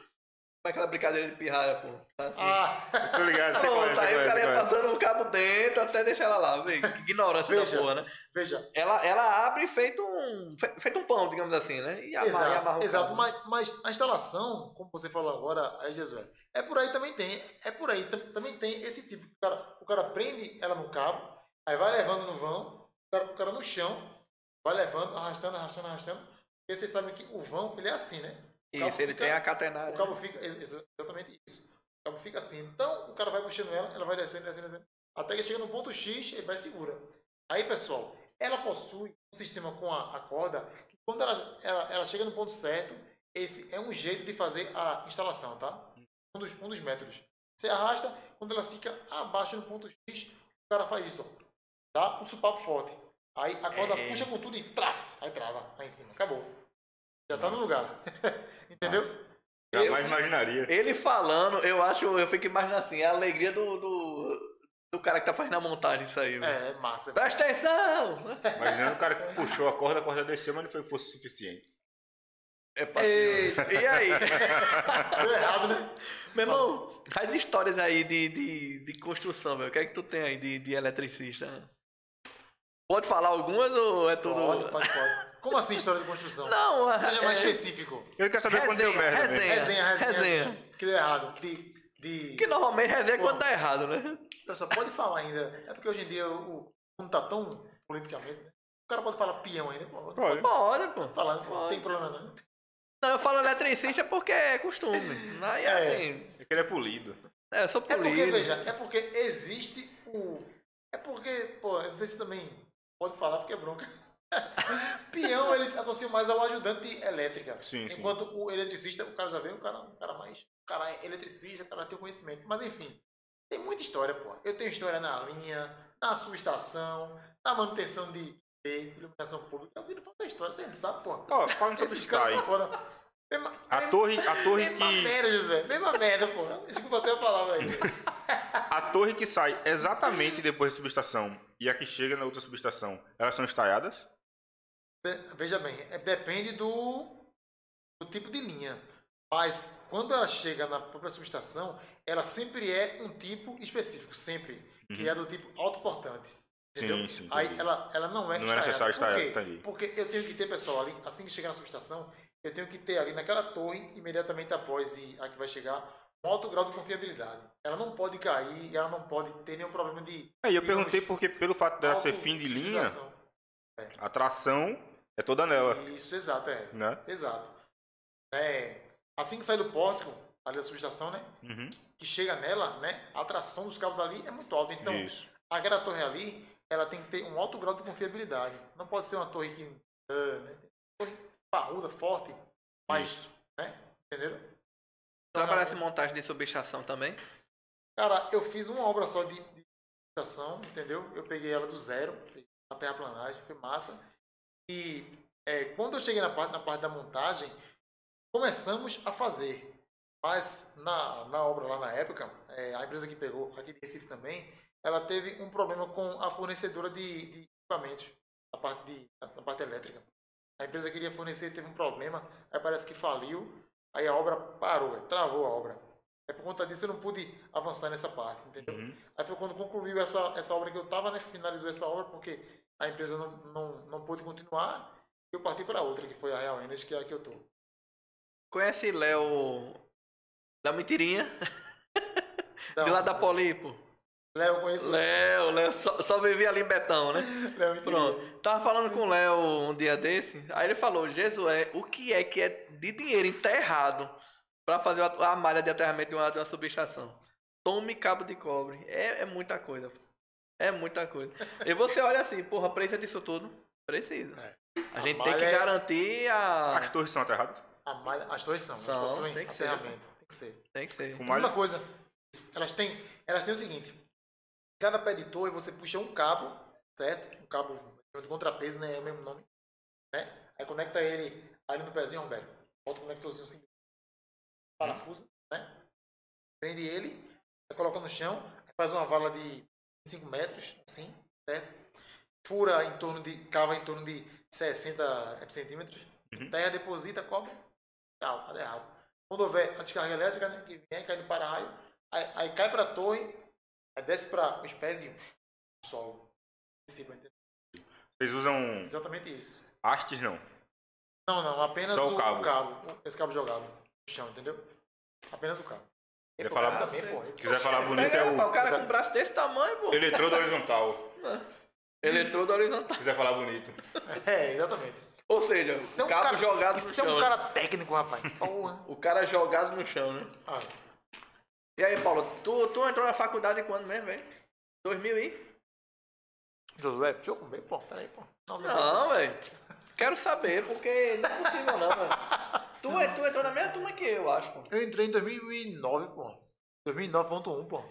Um- é aquela brincadeira de pirralha, pô? Tá assim. Ah, Tô ligado, você Pronto, conhece, aí você o cara ia conhece, passando o cabo dentro até deixar ela lá. Vê, que ignorância Veja. da porra, né? veja. Ela, ela abre feito um. fe- feito um pão, digamos assim, né? E amarra, e amarra Exato, o exato. cabo. Mas, mas a instalação, como você falou agora, aí, Jesué, é por aí também tem. É por aí tam- também tem esse tipo. O cara, o cara prende ela no cabo, aí vai levando no vão, o cara, o cara no chão, vai levando, arrastando, arrastando, arrastando. Porque vocês sabem que o vão, ele é assim, né? Isso, ele fica- tem a catenária. O cabo fica. ex- Exatamente isso. O cabo fica assim. Então, o cara vai puxando ela, ela vai descendo, descendo, descendo. Até que chega no ponto X, ele vai segura. Aí, pessoal, ela possui um sistema com a, a corda que quando ela, ela, ela chega no ponto certo, esse é um jeito de fazer a instalação, tá? Um dos, um dos métodos. Você arrasta, quando ela fica abaixo no ponto X, o cara faz isso, ó. Dá um supapo forte. Aí a corda É. puxa com tudo e traf, aí trava lá em cima. Acabou. Já tá no lugar. Entendeu? Jamais imaginaria. Ele falando, eu acho, eu fico imaginando assim, é a alegria do, do, do cara que tá fazendo a montagem isso aí, velho. É, é massa. Presta atenção! Imaginando o cara que puxou a corda, a corda desceu, mas não foi fosse suficiente. É paciente. E aí? Deu errado, né? Meu irmão, as histórias aí de, de, de construção, velho. O que é que tu tem aí de, de eletricista? Pode falar algumas ou é tudo. Pode, pode, pode. Como assim história de construção? Não, Seja mais é- específico. Ele quer saber quando deu Resenha, merda. mesmo. resenha. Resenha, resenha. resenha. resenha. Que deu errado. De. de... Que normalmente resenha Pô. quando dá errado, né? Só pode falar ainda. É porque hoje em dia o mundo tá tão politicamente. O cara pode falar peão ainda. Pô, Pode. Pode, pô. falar, não Pode. tem problema não. Não, eu falo eletricista porque é costume. Aí É. assim. É que ele é polido. É, eu sou É porque, polido. veja, é porque existe o. É porque, pô, eu não sei se também pode falar porque é bronca. Peão, eles associam mais ao ajudante elétrica. Sim, sim. Enquanto o eletricista, o cara já vê um cara, um cara mais. O cara é eletricista, o cara tem o conhecimento. Mas enfim, tem muita história, pô. Eu tenho história na linha, na subestação, na manutenção de iluminação pública. Eu viro falar da história, você sabe, pô. Ó, falando sobre Sky, foda. Mesma, a torre, a torre mesma que merda, Josué. Mesma merda, pô. Desculpa até a palavra aí. a torre que sai exatamente depois da subestação e a que chega na outra subestação, elas são estaiadas? Ve- Veja bem, é- depende do, do tipo de linha. Mas quando ela chega na própria subestação, ela sempre é um tipo específico, sempre. Que é do tipo autoportante. Entendeu? Uhum. Sim, sim, Aí entendi. ela, ela não é Não é necessário Por estaiada, entendi. Porque eu tenho que ter, pessoal, ali, assim que chegar na subestação, eu tenho que ter ali naquela torre, imediatamente após e a que vai chegar, um alto grau de confiabilidade. Ela não pode cair, ela não pode ter nenhum problema de. Aí eu perguntei porque pelo fato dela ser fim de linha, autossustentação. a tração é toda nela, Isso, exato, é. né? Exato. É, assim que sai do pórtico, ali da subestação, né? Uhum. Que chega nela, né? A tração dos cabos ali é muito alta. Então, Isso. a cada torre ali, ela tem que ter um alto grau de confiabilidade. Não pode ser uma torre que. ah, né? Torre parruda, forte, mas. Isso. Né? Entenderam? Trabalhasse em montagem de subestação também. Cara, eu fiz uma obra só de, de estação, entendeu? Eu peguei ela do zero, a terraplanagem, foi massa. E é, quando eu cheguei na parte, na parte da montagem, começamos a fazer. Mas na, na obra lá na época, é, a empresa que pegou, aqui de Recife também, ela teve um problema com a fornecedora de, de equipamentos, na parte, de, na parte elétrica. A empresa queria fornecer, teve um problema, aí parece que faliu, aí a obra parou, é, travou a obra. É por conta disso eu não pude avançar nessa parte, entendeu? Uhum. Aí foi quando concluiu essa, essa obra que eu estava, né? Finalizou essa obra porque a empresa não, não, não pôde continuar. e Eu parti para outra, que foi a Real Energy, que é a que eu tô. Conhece Léo. Léo Mentirinha? Então, de lá da Polipo. Léo, eu conheço Léo, Léo só, só vivia ali em Betão, né? Léo. Pronto. Tava falando com o Léo um dia desse. Aí ele falou: Jesué, o que é que é de dinheiro enterrado pra fazer a a malha de aterramento de uma, de uma subestação? Tome cabo de cobre. É, é muita coisa. pô. É muita coisa. E você olha assim, porra, precisa disso tudo? Precisa. É. A A gente tem que é- garantir a. As torres são aterradas? A malha- as torres são, São, possuem tem que ser. aterramento. Tem que ser. Tem que ser. Com A malha? mesma coisa, elas têm, elas têm o seguinte: cada pé de torre você puxa um cabo, certo? Um cabo de contrapeso, né? É o mesmo nome, né? Aí conecta ele ali no pezinho, Roberto. Bota o conectorzinho assim, parafusa, né? Prende ele, coloca no chão, faz uma vala de 5 metros, assim, certo? Fura em torno de, cava em torno de 60 centímetros, Uhum. terra, deposita, cobre, tchau, tá errado. Quando houver a descarga elétrica, né, que vem, cai no para-raio, aí, aí cai para a torre, aí desce para os pés e cima, entendeu? Vocês usam Exatamente isso. hastes, não? Não, não, apenas Só o o, cabo. o cabo. Esse cabo jogado no chão, entendeu? Apenas o cabo. Quer Pô, falar- também, pô. Se quiser falar bonito, é o o cara com um braço desse tamanho, pô. eletrodo horizontal. Eletrodo horizontal. Se quiser falar bonito. É, exatamente. Ou seja, Isso é o um cabo cara, jogado no isso chão. é um né? cara técnico, rapaz. Porra. O cara jogado no chão, né? Ah, E aí, Paulo, tu, tu entrou na faculdade quando mesmo, velho? 2000 e? Josué, deixa eu comer, pô. Peraí, pô. Não, Não, velho. Quero saber, porque não é possível não, velho. Tu, tu entrou na mesma turma que eu, acho, pô. Eu entrei em 2009, pô. 2009.1, pô.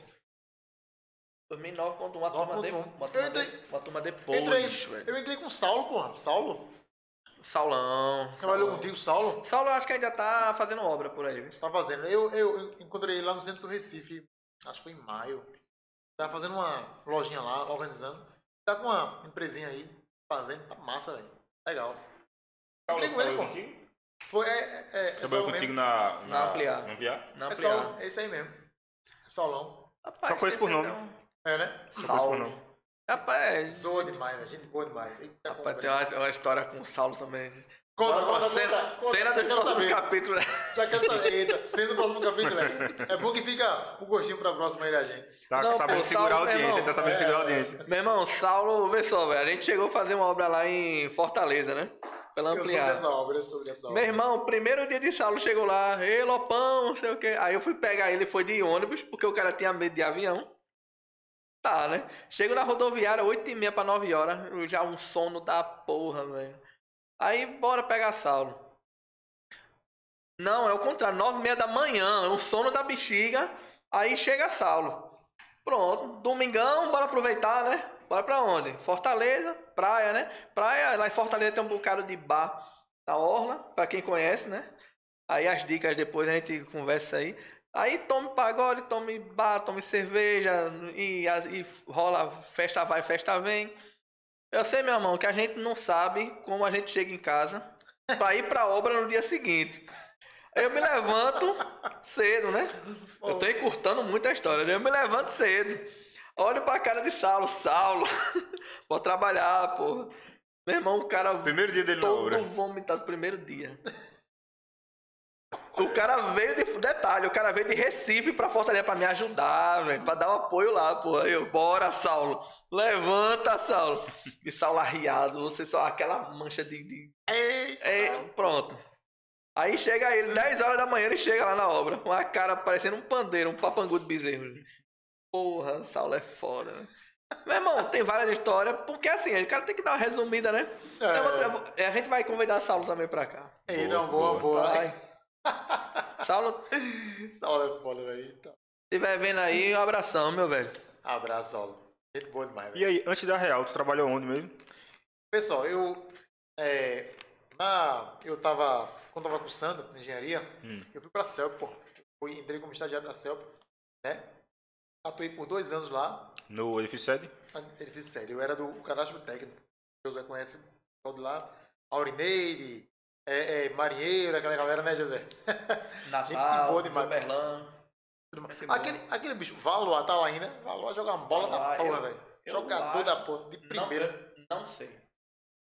2009.1, uma turma, de, 9.1. uma, turma entrei- de, uma turma depois, entrei, velho. eu entrei com o Saulo, pô. Saulo. Saulão. Trabalhou Saulão. contigo, Saulo? Saulo eu acho que ainda tá fazendo obra por aí. viu? Tá fazendo. Eu, eu, eu encontrei ele lá no centro do Recife, acho que foi em maio. Tava fazendo uma lojinha lá, organizando. Tá com uma empresinha aí, fazendo. Tá massa, velho. Legal. Encontrei com ele, pô. Foi, é, é, é, Trabalhou Saulo contigo mesmo. na, Na Ampliar. Na Ampliar? Na É ampliar. Saulo, é isso aí mesmo. Saulão. Rapaz, Só conheço por nome. então- É, né? Só Saulo. conheço por nome. Rapaz, Zoa demais, velho. Gente boa demais. Eita, rapaz, tem uma, uma história com o Saulo também. Conta, conta, cena, conta, conta, cena dos próximos saber. capítulos. Já quero saber. Eita, sendo do próximo capítulo, né? É bom que fica o gostinho pra próxima aí da gente. Tá Não, sabendo pô, segurar a Saulo, audiência, irmão. tá sabendo É, segurar a é. audiência. Meu irmão, Saulo, vê só, velho. A gente chegou a fazer uma obra lá em Fortaleza, né? Pela Eu soube ampliar. dessa obra, eu soube dessa Meu obra. irmão, primeiro dia de Saulo chegou lá, ei, Lopão, não sei o quê. Aí eu fui pegar ele, foi de ônibus, porque o cara tinha medo de avião. Tá, né? Chego na rodoviária, 8 e meia pra 9 horas, já um sono da porra, velho. Aí, bora pegar Saulo. Não, é o contrário, 9 e meia da manhã, é um sono da bexiga, aí chega Saulo. Pronto, domingão, bora aproveitar, né? Bora pra onde? Fortaleza, praia, né? Praia, lá em Fortaleza tem um bocado de bar na Orla, pra quem conhece, né? Aí as dicas depois a gente conversa aí. Aí tome pagode, tome bar, tome cerveja e, e rola festa vai, festa vem. Eu sei, meu irmão, que a gente não sabe como a gente chega em casa pra ir pra obra no dia seguinte. Eu me levanto cedo, né? Eu tô encurtando muito a história. né? Eu me levanto cedo. Olho pra cara de Saulo. Saulo, vou trabalhar, porra. Meu irmão, o cara Primeiro dia dele na todo obra. vomitado primeiro dia. O cara veio de detalhe, o cara veio de Recife pra Fortaleza pra me ajudar, velho, pra dar um apoio lá, pô. Aí eu, bora, Saulo. Levanta, Saulo. E Saulo arriado, você só aquela mancha de. de... É, pronto. Aí chega ele, 10 horas da manhã, ele chega lá na obra. Uma cara parecendo um pandeiro, um papangu de bezerro. Porra, Saulo é foda, né? Meu irmão, tem várias histórias, porque assim, o cara tem que dar uma resumida, né? É. Vou- a gente vai convidar Saulo também pra cá. Ei, Boa, não, boa, boa. Vai. Saulo, Saulo é foda, velho. Então, se estiver vendo aí, um abração, meu velho. abraço, Saulo. Gente boa demais, velho. E aí, antes da Real, tu trabalhou onde mesmo? Pessoal, eu. É, na, eu tava. Quando eu tava cursando engenharia, Hum. eu fui pra CELP, pô. Fui, entrei como estagiário da CELP, né? Atuei por dois anos lá. No edifício sede? Edifício sério. Eu era do cadastro técnico. José conhece o pessoal de lá. Aurineide, é, é, Marinheiro, aquela galera, né, José? Natal, boa demais. Berlan. Aquele, aquele bicho, Valois tá lá ainda. Valois joga uma bola Valois, da porra, velho. Jogador acho- da porra, de Não, primeira. eu não sei.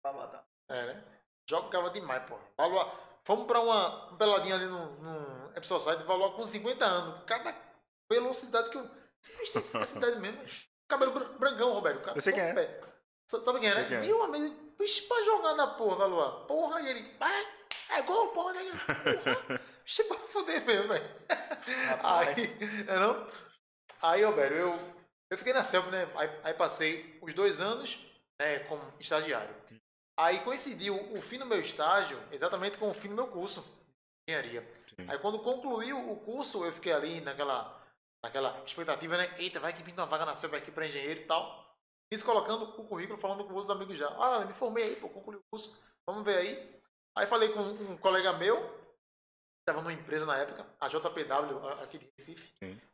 Vai matar. É, né? Jogava demais, pô. Valois. Fomos pra uma um peladinha ali no, no Epson Site, Valois com 50 anos. Cada velocidade que eu. Esse bicho tem essa cidade mesmo. Cabelo bran- brancão, Roberto. Cara, Eu sei quem é. Sabe quem é, né? quem é. Meu amigo, bicho pra jogar na porra, Valois. Porra, e ele. Vai, é gol, porra, né? Porra. Bicho pra fuder mesmo, velho. Aí, é não? Aí, Roberto, eu, eu fiquei na CELP, né? Aí, aí passei os dois anos né, como estagiário. Aí coincidiu o fim do meu estágio exatamente com o fim do meu curso de engenharia. Sim. Aí quando concluiu o curso, eu fiquei ali naquela, naquela expectativa, né? Eita, vai que pinta uma vaga na CELP aqui para engenheiro e tal. Isso colocando o currículo, falando com outros amigos já. Ah, me formei aí, pô, concluí o curso. Vamos ver aí. Aí falei com um colega meu, estava numa empresa na época, a JPW, aqui de Recife,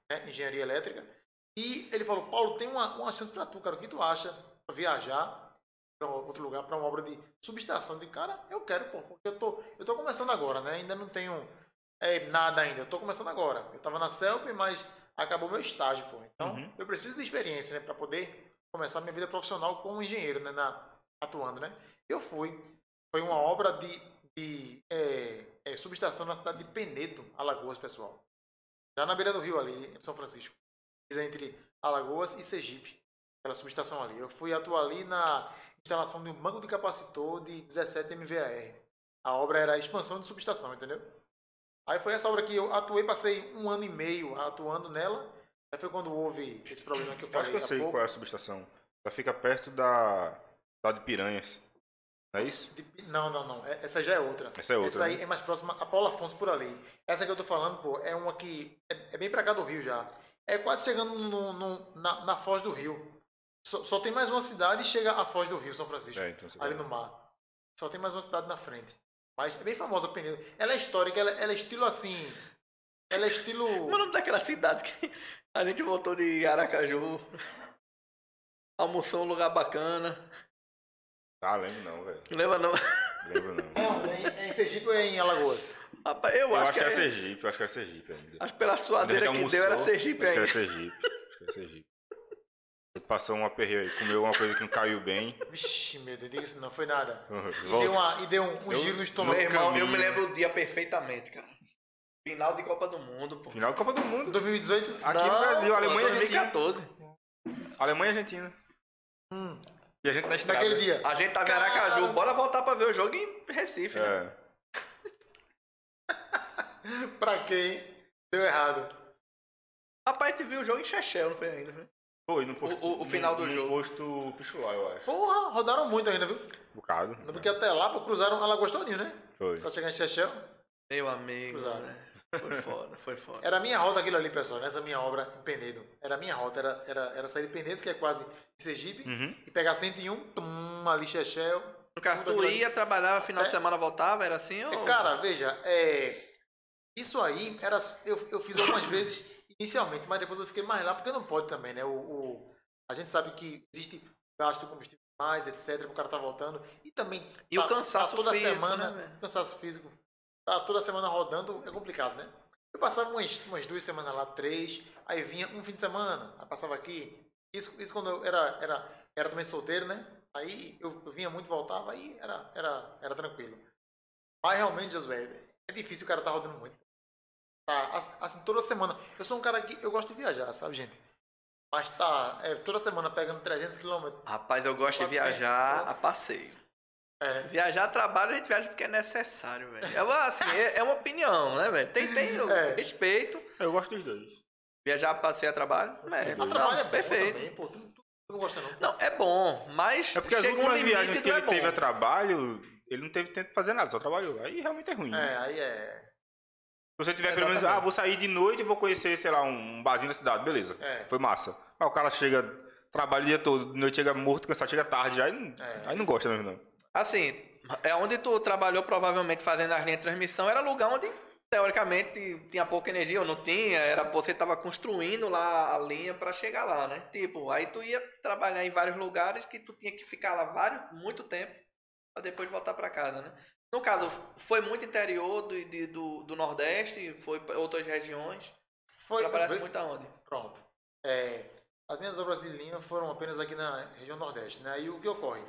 né, engenharia elétrica. E ele falou: Paulo, tem uma, uma chance para tu, cara. O que tu acha pra viajar para outro lugar, para uma obra de subestação? De cara, eu quero, pô, porque eu tô, eu tô começando agora, né? Ainda não tenho é, nada ainda. Eu tô começando agora. Eu tava na CELP, mas acabou meu estágio, pô. Então, Uhum. eu preciso de experiência, né, para poder começar minha vida profissional como engenheiro, né, na, atuando, né? Eu fui. Foi uma obra de, de é, é, subestação na cidade de Penedo, Alagoas, pessoal. Já na beira do rio ali, em São Francisco. Entre Alagoas e Sergipe. Aquela subestação ali. Eu fui atuar ali na instalação de um banco de capacitor de 17 MVAR. A obra era a expansão de subestação, entendeu? Aí foi essa obra que eu atuei, passei um ano e meio atuando nela. Aí foi quando houve esse problema que eu falei acho que eu sei pouco. qual é a subestação. Ela fica perto da. da de Piranhas. Não é isso? De- Não, não, não. É- Essa já é outra. Essa é outra, Essa aí né? é mais próxima a Paulo Afonso por ali. Essa que eu tô falando, pô, é uma que é, é bem pra cá do Rio já. É quase chegando no, no- na, na Foz do Rio. Só, só tem mais uma cidade e chega a Foz do Rio, São Francisco. É, então ali no mar. Só tem mais uma cidade na frente. Mas é bem famosa Penedo. Ela é histórica, ela, ela é estilo assim. Ela é estilo. Como é o nome daquela cidade que a gente voltou de Aracaju? Almoçou um lugar bacana. Ah, lembro não, velho. Lembra não? Lembro não. É, é em Sergipe ou é em Alagoas? Rapaz, eu, Eu acho, acho que que era é- Sergipe, eu acho que era Sergipe ainda. Acho que pela suadeira gente que deu era Sergipe acho que ainda. era Sergipe. Acho que era Sergipe. Ele passou um aperreio aí, comeu uma coisa que não caiu bem. Vixe, meu Deus, isso não, foi nada. E deu, uma, e deu um, um Eu- giro no Meu estômago. irmão, eu me lembro o dia perfeitamente, cara. Final de Copa do Mundo, pô. Final da Copa do Mundo. 2018? Aqui Não, no Brasil, pô, Alemanha e Argentina. 2014. Alemanha e Argentina. Hum, E a gente na estrada. naquele dia. A gente tava em Aracaju, bora voltar pra ver o jogo em Recife, né? É. Pra quem? Deu errado. Rapaz, a gente viu o jogo em Chechel, não foi ainda, né? Foi no posto. O- o final do no jogo. posto Pichuá, eu acho. Porra, rodaram muito ainda, viu? bocado. Porque até lá, pô, cruzaram Alagoas todinho, né? Foi. Pra chegar em Chechel. Meu amigo, Cruzado. né? Foi foda, foi foda. Era a minha rota aquilo ali, pessoal, nessa minha obra em Penedo. Era a minha rota, era, era, era sair de Penedo, que é quase em Sergipe, Uhum. e pegar 101, tum, ali Chechel. No caso, tu aquilo ali. ia, trabalhava, final de É. semana voltava, era assim É, ou... Cara, veja, é, isso aí era, eu, eu fiz algumas vezes inicialmente, mas depois eu fiquei mais lá, porque não pode também, né? O, o- a gente sabe que existe gasto de combustível mais, etc, o cara tá voltando. E também E o cansaço toda físico, semana, né, cansaço físico. Tá toda semana rodando, é complicado, né? Eu passava umas, umas duas semanas lá, três, aí vinha um fim de semana, aí passava aqui. Isso, isso quando eu era, era, era também solteiro, né? Aí eu, eu vinha muito, voltava, aí era, era, era tranquilo. Mas realmente, Josué, é difícil o cara tá rodando muito. tá, as- assim, toda semana. Eu sou um cara que eu gosto de viajar, sabe, gente? Mas tá, é, toda semana pegando 300 quilômetros. Rapaz, eu gosto de viajar a passeio. É, né? Viajar a trabalho, a gente viaja porque é necessário, velho. É, uma- assim, é, é uma opinião, né, velho? Tem, tem o É. respeito. Eu gosto dos dois. Viajar passeio a trabalho, é, A trabalho é perfeito. também, pô. Tu, tu- não gosta, não? Não, é bom, mas É porque as um últimas limite viagens que ele é bom. teve a trabalho, ele não teve tempo de fazer nada, só trabalhou. Aí realmente é ruim. né? É, aí é. Se você tiver pelo menos, ah, vou sair de noite e vou conhecer, sei lá, um barzinho na cidade, beleza. É. Foi massa. Mas o cara chega, trabalha o dia todo, de noite chega morto, cansado, chega tarde, aí É. aí não gosta mesmo, não. Assim, é onde tu trabalhou provavelmente fazendo as linhas de transmissão, era lugar onde teoricamente tinha pouca energia ou não tinha, era você tava construindo lá a linha para chegar lá, né? Tipo, aí tu ia trabalhar em vários lugares que tu tinha que ficar lá vários, muito tempo para depois voltar para casa, né? No caso, foi muito interior do, de- do, do Nordeste, foi para outras regiões. Foi. Trabalhasse muito aonde? Pronto. É, as minhas obras de linha foram apenas aqui na região Nordeste, né? E o que ocorre?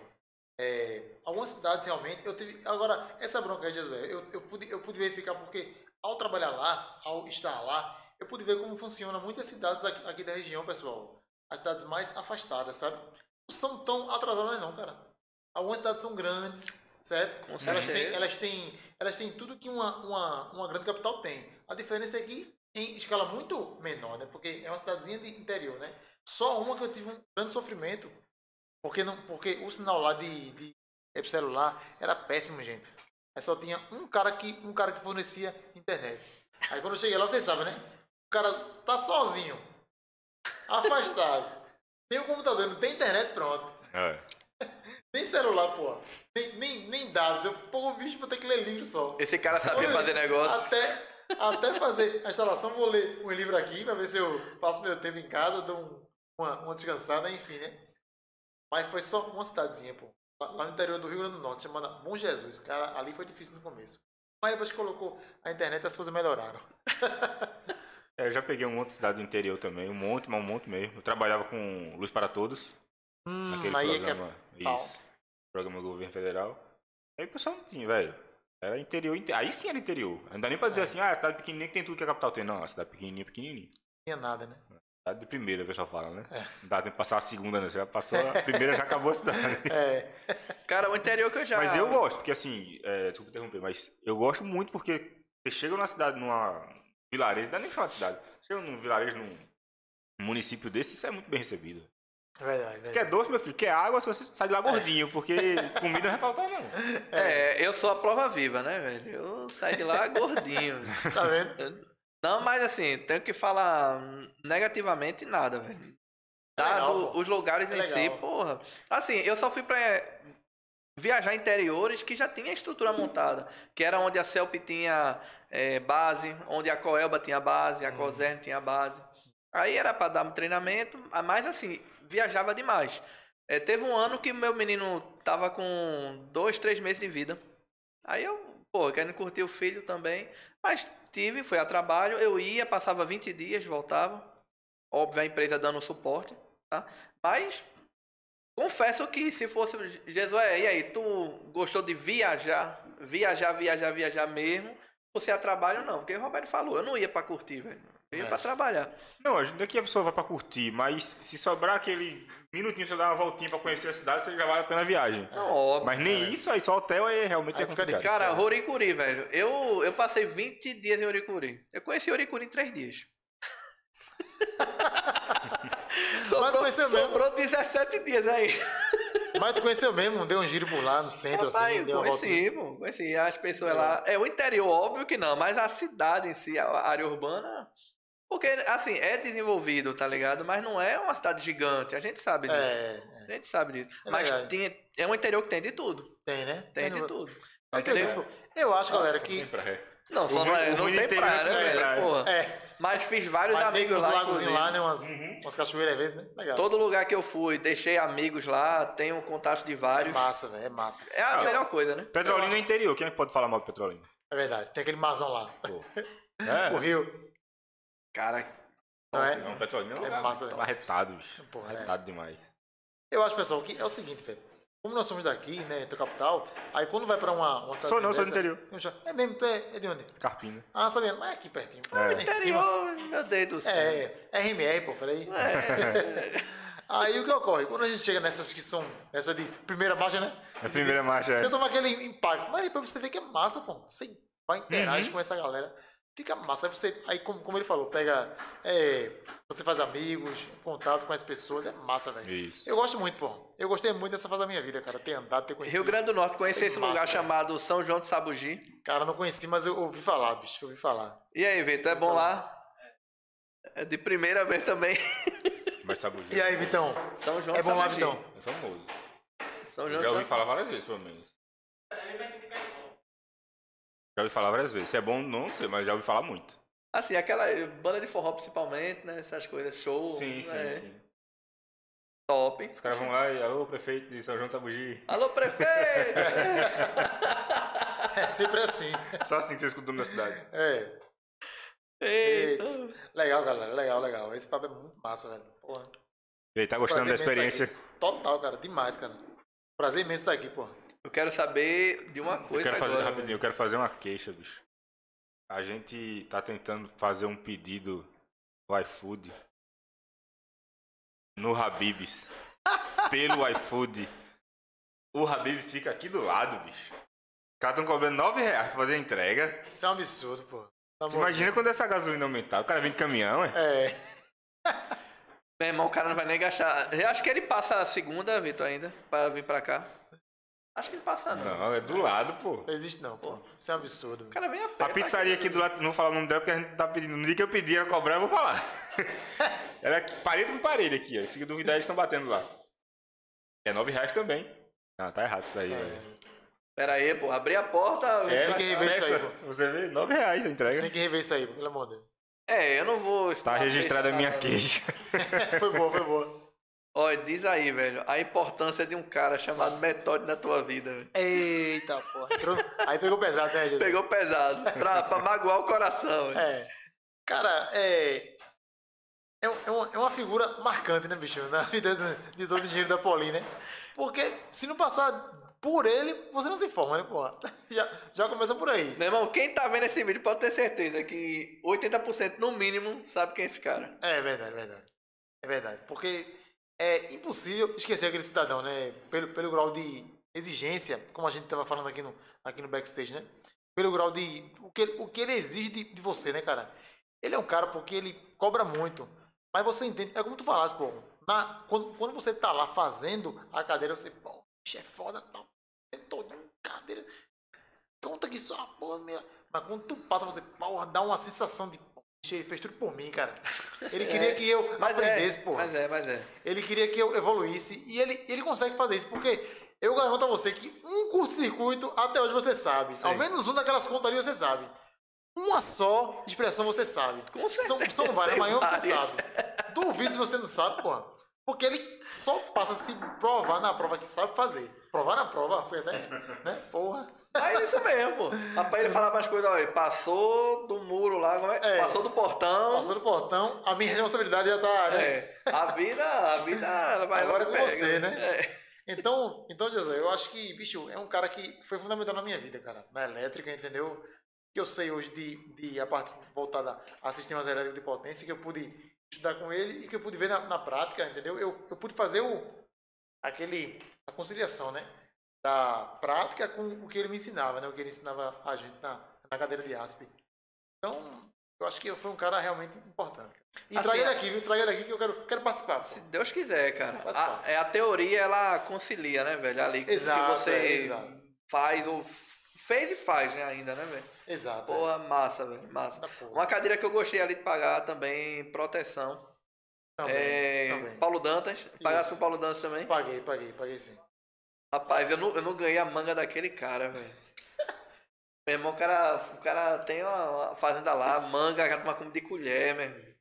É, algumas cidades realmente, eu tive. Agora, essa bronca aí, Jesus, eu, eu, pude, eu pude verificar porque ao trabalhar lá, ao estar lá, eu pude ver como funciona muitas cidades aqui, aqui da região, pessoal. As cidades mais afastadas, sabe? Não são tão atrasadas, não, cara. Algumas cidades são grandes, certo? Com elas, têm, elas, têm, elas têm tudo que uma, uma, uma grande capital tem. A diferença é que em escala muito menor, né? Porque é uma cidadezinha de interior, né? Só uma que eu tive um grande sofrimento, porque não, porque o sinal lá de, de, de celular era péssimo, gente. Aí só tinha um cara que um cara que fornecia internet. Aí quando eu cheguei lá, vocês sabem, né? O cara tá sozinho, afastado. Tem o computador, não tem internet, pronto. É. Nem celular, pô. Nem, nem, nem dados. Eu, pô, bicho, vou ter que ler livro só. Esse cara sabia fazer negócio. Até, até fazer a instalação, vou ler um livro aqui pra ver se eu passo meu tempo em casa, dou um- uma, uma descansada, enfim, né? Mas foi só uma cidadezinha, pô. Lá no interior do Rio Grande do Norte, chamada Bom Jesus. Cara, ali foi difícil no começo. Mas depois que colocou a internet, as coisas melhoraram. É, eu já peguei um monte de cidade do interior também, um monte, mas um monte mesmo. Eu trabalhava com Luz para Todos, Hum, naquele é é programa. pau. isso. Programa do governo federal. Aí o pessoal não tinha, velho. Era interior, inte- aí sim era interior. Não dá nem pra É. dizer assim, ah, cidade pequenininha que tem tudo que a capital tem. Não, a cidade pequenininha, pequenininha. Não tinha nada, né? Cidade de primeira, o pessoal fala, né? É. Não dá tempo de passar a segunda, né? Você já passou a primeira, já acabou a cidade. É. Cara, o interior que eu já. Mas eu gosto, porque assim, é, desculpa interromper, mas eu gosto muito porque você chega numa cidade, numa vilarejo, não dá nem falar de cidade. Chega num vilarejo, num município desse, isso é muito bem recebido. É verdade, verdade. Quer doce, meu filho? Quer água, se você sai de lá gordinho, porque comida não vai faltar, não. É, eu sou a prova viva, né, velho? Eu saí de lá gordinho. Tá vendo? Não, mas assim, tenho que falar negativamente nada, velho. Legal, Dado pô. os lugares É em si, legal. porra. Assim, eu só fui pra viajar interiores que já tinha estrutura montada. Que era onde a CELP tinha é, base, onde a Coelba tinha base, a Hum. COSERN tinha base. Aí era pra dar um treinamento, mas assim, viajava demais. É, teve um ano que meu menino tava com dois, três meses de vida. Aí eu, pô, querendo curtir o filho também. Mas tive, foi a trabalho, eu ia, passava 20 dias, voltava. Óbvio, a empresa dando suporte, tá? Mas confesso que se fosse Jesué, e aí, tu gostou de viajar? Viajar, viajar, viajar mesmo? Você a trabalho não, porque o Roberto falou, eu não ia pra curtir, velho. Eu ia É. pra trabalhar. Não, a gente daqui a pessoa vai pra curtir, mas se sobrar aquele minutinho pra você dar uma voltinha pra conhecer a cidade, você já vale a pena a viagem. Não, óbvio. Mas nem é. isso aí, só hotel aí realmente Aí é fica complicado. difícil. Cara, Horicuri, velho. Eu, eu passei 20 dias em Horicuri. Eu conheci Horicuri em 3 dias. sobrou, conheceu mesmo. sobrou 17 dias aí. Mas tu conheceu mesmo, deu um giro por lá no centro, Rapaz, assim, deu conheci, pô. Conheci as pessoas lá. É o interior, óbvio que não, mas a cidade em si, a área urbana. Porque, assim, é desenvolvido, tá ligado? Mas não é uma cidade gigante. A gente sabe disso. É, A gente sabe disso. É mas verdade. tinha, é um interior que tem de tudo. tem, né? Tem de no- tudo. É eu, Tem- eu acho, galera, que. Não, só não, é, não ruim tem praia, é né, tem velho? praia. Porra. É, Mas fiz vários mas tem amigos uns lá. lagozinhos inclusive. lá, né? Umas, Uhum. umas cachoeiras às vezes, né? Legal. Todo lugar que eu fui, deixei amigos lá, tenho contato de É vários. massa, velho, é massa. É a melhor coisa, né? Petrolina é interior, quem é que pode falar mal de Petrolina? É verdade. Tem aquele marzão lá. É. O Rio. Cara, Não é? Não, Petrolina é, um É lugar massa, velho. arretado, bicho. Porra, é. arretado demais. Eu acho, pessoal, que é o seguinte, velho. como nós somos daqui, né, da capital, aí quando vai pra uma, uma cidade Sou não, sou do interior. É mesmo, tu é, é de onde? Carpina. Ah, sabia, mas é aqui pertinho. É. é. Interior, meu Deus do céu. É, é RMR, pô, peraí. É. Aí o que ocorre? Quando a gente chega nessas que são, essa de primeira marcha, né? A primeira marcha Você é. toma aquele impacto. Mas depois você vê que é massa, pô. Você vai interage Uhum. com essa galera. Fica massa. Aí você, aí como, como ele falou, pega. é, você faz amigos, contato com as pessoas. É massa, velho. Isso. Eu gosto muito, pô. Eu gostei muito dessa fase da minha vida, cara. Ter andado, ter conhecido. Rio Grande do Norte, conheci Foi esse massa, lugar chamado São João de Sabugi. Cara, não conheci, mas eu ouvi falar, bicho. Ouvi falar. E aí, Vitor, é bom lá? É de primeira vez também. Mas sabe o E aí, Vitão? São João É de bom lá, Sabugi. Vitão? É famoso. São Eu João já de ouvi Sabugi. falar várias vezes, pelo menos. Já ouvi falar várias vezes. Se é bom, não sei, mas já ouvi falar muito. Assim, aquela banda de forró principalmente, né? Essas coisas, show. é, Top. Os caras vão lá e, alô, prefeito de São João de Sabugi. Alô, prefeito! É sempre assim. Só assim que você escuta o nome da cidade. É. Eita. Legal, galera. Legal, legal. Esse papo é muito massa, velho. Porra. E aí, tá gostando da Prazer imenso experiência? estar aqui. Total, cara. Demais, cara. Prazer imenso estar aqui, pô. Eu quero saber de uma Eu coisa quero fazer agora. rapidinho, eu quero fazer uma queixa, bicho. A gente tá tentando fazer um pedido no iFood. No Habibs. pelo iFood. O Habibs fica aqui do lado, bicho. Os caras estão cobrando 9 reais pra fazer a entrega. Isso é um absurdo, pô. Tá Tu imagina quando essa gasolina aumentar. O cara vem de caminhão, é? É. Meu irmão, o cara não vai nem gastar. Eu acho que ele passa a segunda, Vitor, ainda, pra vir pra cá. Acho que ele passa, não. Não, é do lado, pô. Não existe não, pô. Isso é um absurdo. O cara vem a pé. A pizzaria aqui do lado, não vou falar o nome dela porque a gente tá pedindo. No dia que eu pedi ela cobrar, eu vou falar. Ela é parede com parede aqui, ó. Se duvidar, eles estão batendo lá. É 9 reais também. Ah, tá errado isso aí, velho. É. Pera aí, pô. Abri a porta. É, tem que rever isso aí, peça, Você vê, 9 reais a entrega. Tem que rever isso aí, pô, pelo amor de Deus. É, eu não vou. Tá registrada a minha queixa. foi boa, foi boa. Olha, diz aí, velho, a importância de um cara chamado Metódio na tua vida, velho. Eita, porra. Entrou... Aí pegou pesado, né, Jesus? Pegou pesado. Pra, pra magoar o coração, velho. É. Cara, é. É, é uma, é uma figura marcante, né, bicho? Na vida de todo dinheiro da Poli, né? Porque se não passar por ele, você não se informa, né, porra? Já, já começa por aí. Meu irmão, quem tá vendo esse vídeo pode ter certeza que 80% no mínimo sabe quem é esse cara. É verdade, é verdade. É verdade. Porque é impossível esquecer aquele cidadão, né? Pelo, pelo grau de exigência, como a gente estava falando aqui no, aqui no backstage, né? Pelo grau de. O que, o que ele exige de, de você, né, cara? Ele é um cara porque ele cobra muito. Mas você entende. É como tu falasse, pô. Na, quando, quando você tá lá fazendo a cadeira, você, pô, bicho, é foda, tal. É todo cadeira. Conta que só a porra minha. Mas quando tu passa, você, porra, dá uma sensação de. Pô, Ele fez tudo por mim, cara. Ele queria que eu Mas aprendesse, é, pô. mas é, mas é. Ele queria que eu evoluísse e ele, ele consegue fazer isso, porque eu garanto a você que um curto-circuito até hoje você sabe. Ao menos um daquelas contarias você sabe. Uma só expressão você sabe. Com São, certeza, são várias, sei mas você várias. sabe. Duvido se você não sabe, porra. Porque ele só passa a se provar na prova que sabe fazer. Provar na prova, foi até, né? Porra. Mas é isso mesmo. Rapaz, ele falava as coisas, olha, passou do muro lá, é? É. passou do portão. Passou no portão, a minha responsabilidade já tá, né? É, a vida, a vida, Agora é com pega, você, né? É. Então, então, Jesus, eu acho que, bicho, é um cara que foi fundamental na minha vida, cara. Na elétrica, entendeu? Que eu sei hoje de, de a parte voltada a sistemas elétricos de potência, que eu pude estudar com ele e que eu pude ver na, na prática, entendeu? Eu, eu pude fazer o, aquele, a conciliação, né? Da prática com o que ele me ensinava, né? O que ele ensinava a gente na, na cadeira de ASP. Então, eu acho que foi um cara realmente importante. E Assim, traga ele a- aqui, viu? Traga ele aqui que eu quero, quero participar. pô. Se Deus quiser, cara. A, é, a teoria, ela concilia, né, velho? Ali com Exato, que você é, exato. faz, ou fez e faz, né, ainda, né, velho? Exato. é. Porra, massa, velho, massa. Porra. Uma cadeira que eu gostei ali de pagar também, proteção. Também, é, também. Paulo Dantas. Pagasse o Paulo Dantas também? Paguei, paguei, paguei sim. Rapaz, eu não, eu não ganhei a manga daquele cara, velho. Meu irmão, o cara, o cara tem uma, fazenda lá, manga, já toma como de colher, meu irmão.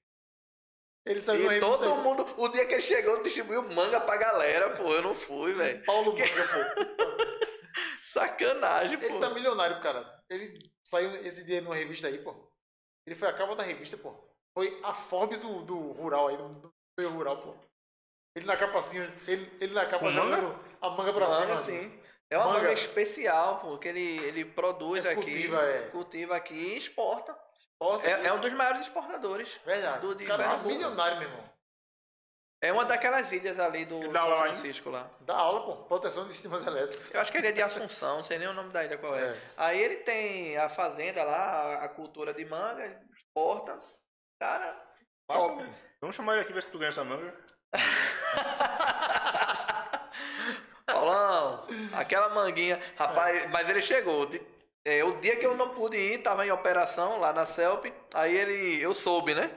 Ele saiu E revista todo mundo, o dia que ele chegou, distribuiu manga pra galera, pô. Eu não fui, velho. Paulo Manga, pô. Sacanagem, pô. Ele tá milionário, cara. Ele saiu esse dia numa revista aí, pô. Ele foi a capa da revista, pô. Foi a Forbes do, do rural aí, do, do meio rural, pô. Ele na capa assim, ele, ele na capa Com jogando a manga pra Manga, cima. assim. sim. É uma Manga. manga, especial, porque ele, ele produz Ele aqui, cultiva, é. cultiva aqui e exporta. Posta É, é um dos maiores exportadores. Verdade. do de o cara é Pernambuco. milionário, meu irmão. É uma daquelas ilhas ali do São aula lá, hein? Francisco lá. Dá aula, pô. Proteção de sistemas elétricos. Eu acho que ele é de Assunção, não sei nem o nome da ilha qual é. É. Aí ele tem a fazenda lá, a, cultura de manga, exporta. Cara, Passa, Top. Vamos chamar ele aqui, ver se tu ganha essa manga. Paulão, aquela manguinha. Rapaz, mas ele chegou. De- é, o dia que eu não pude ir, tava em operação lá na CELP. Aí ele, eu soube, né?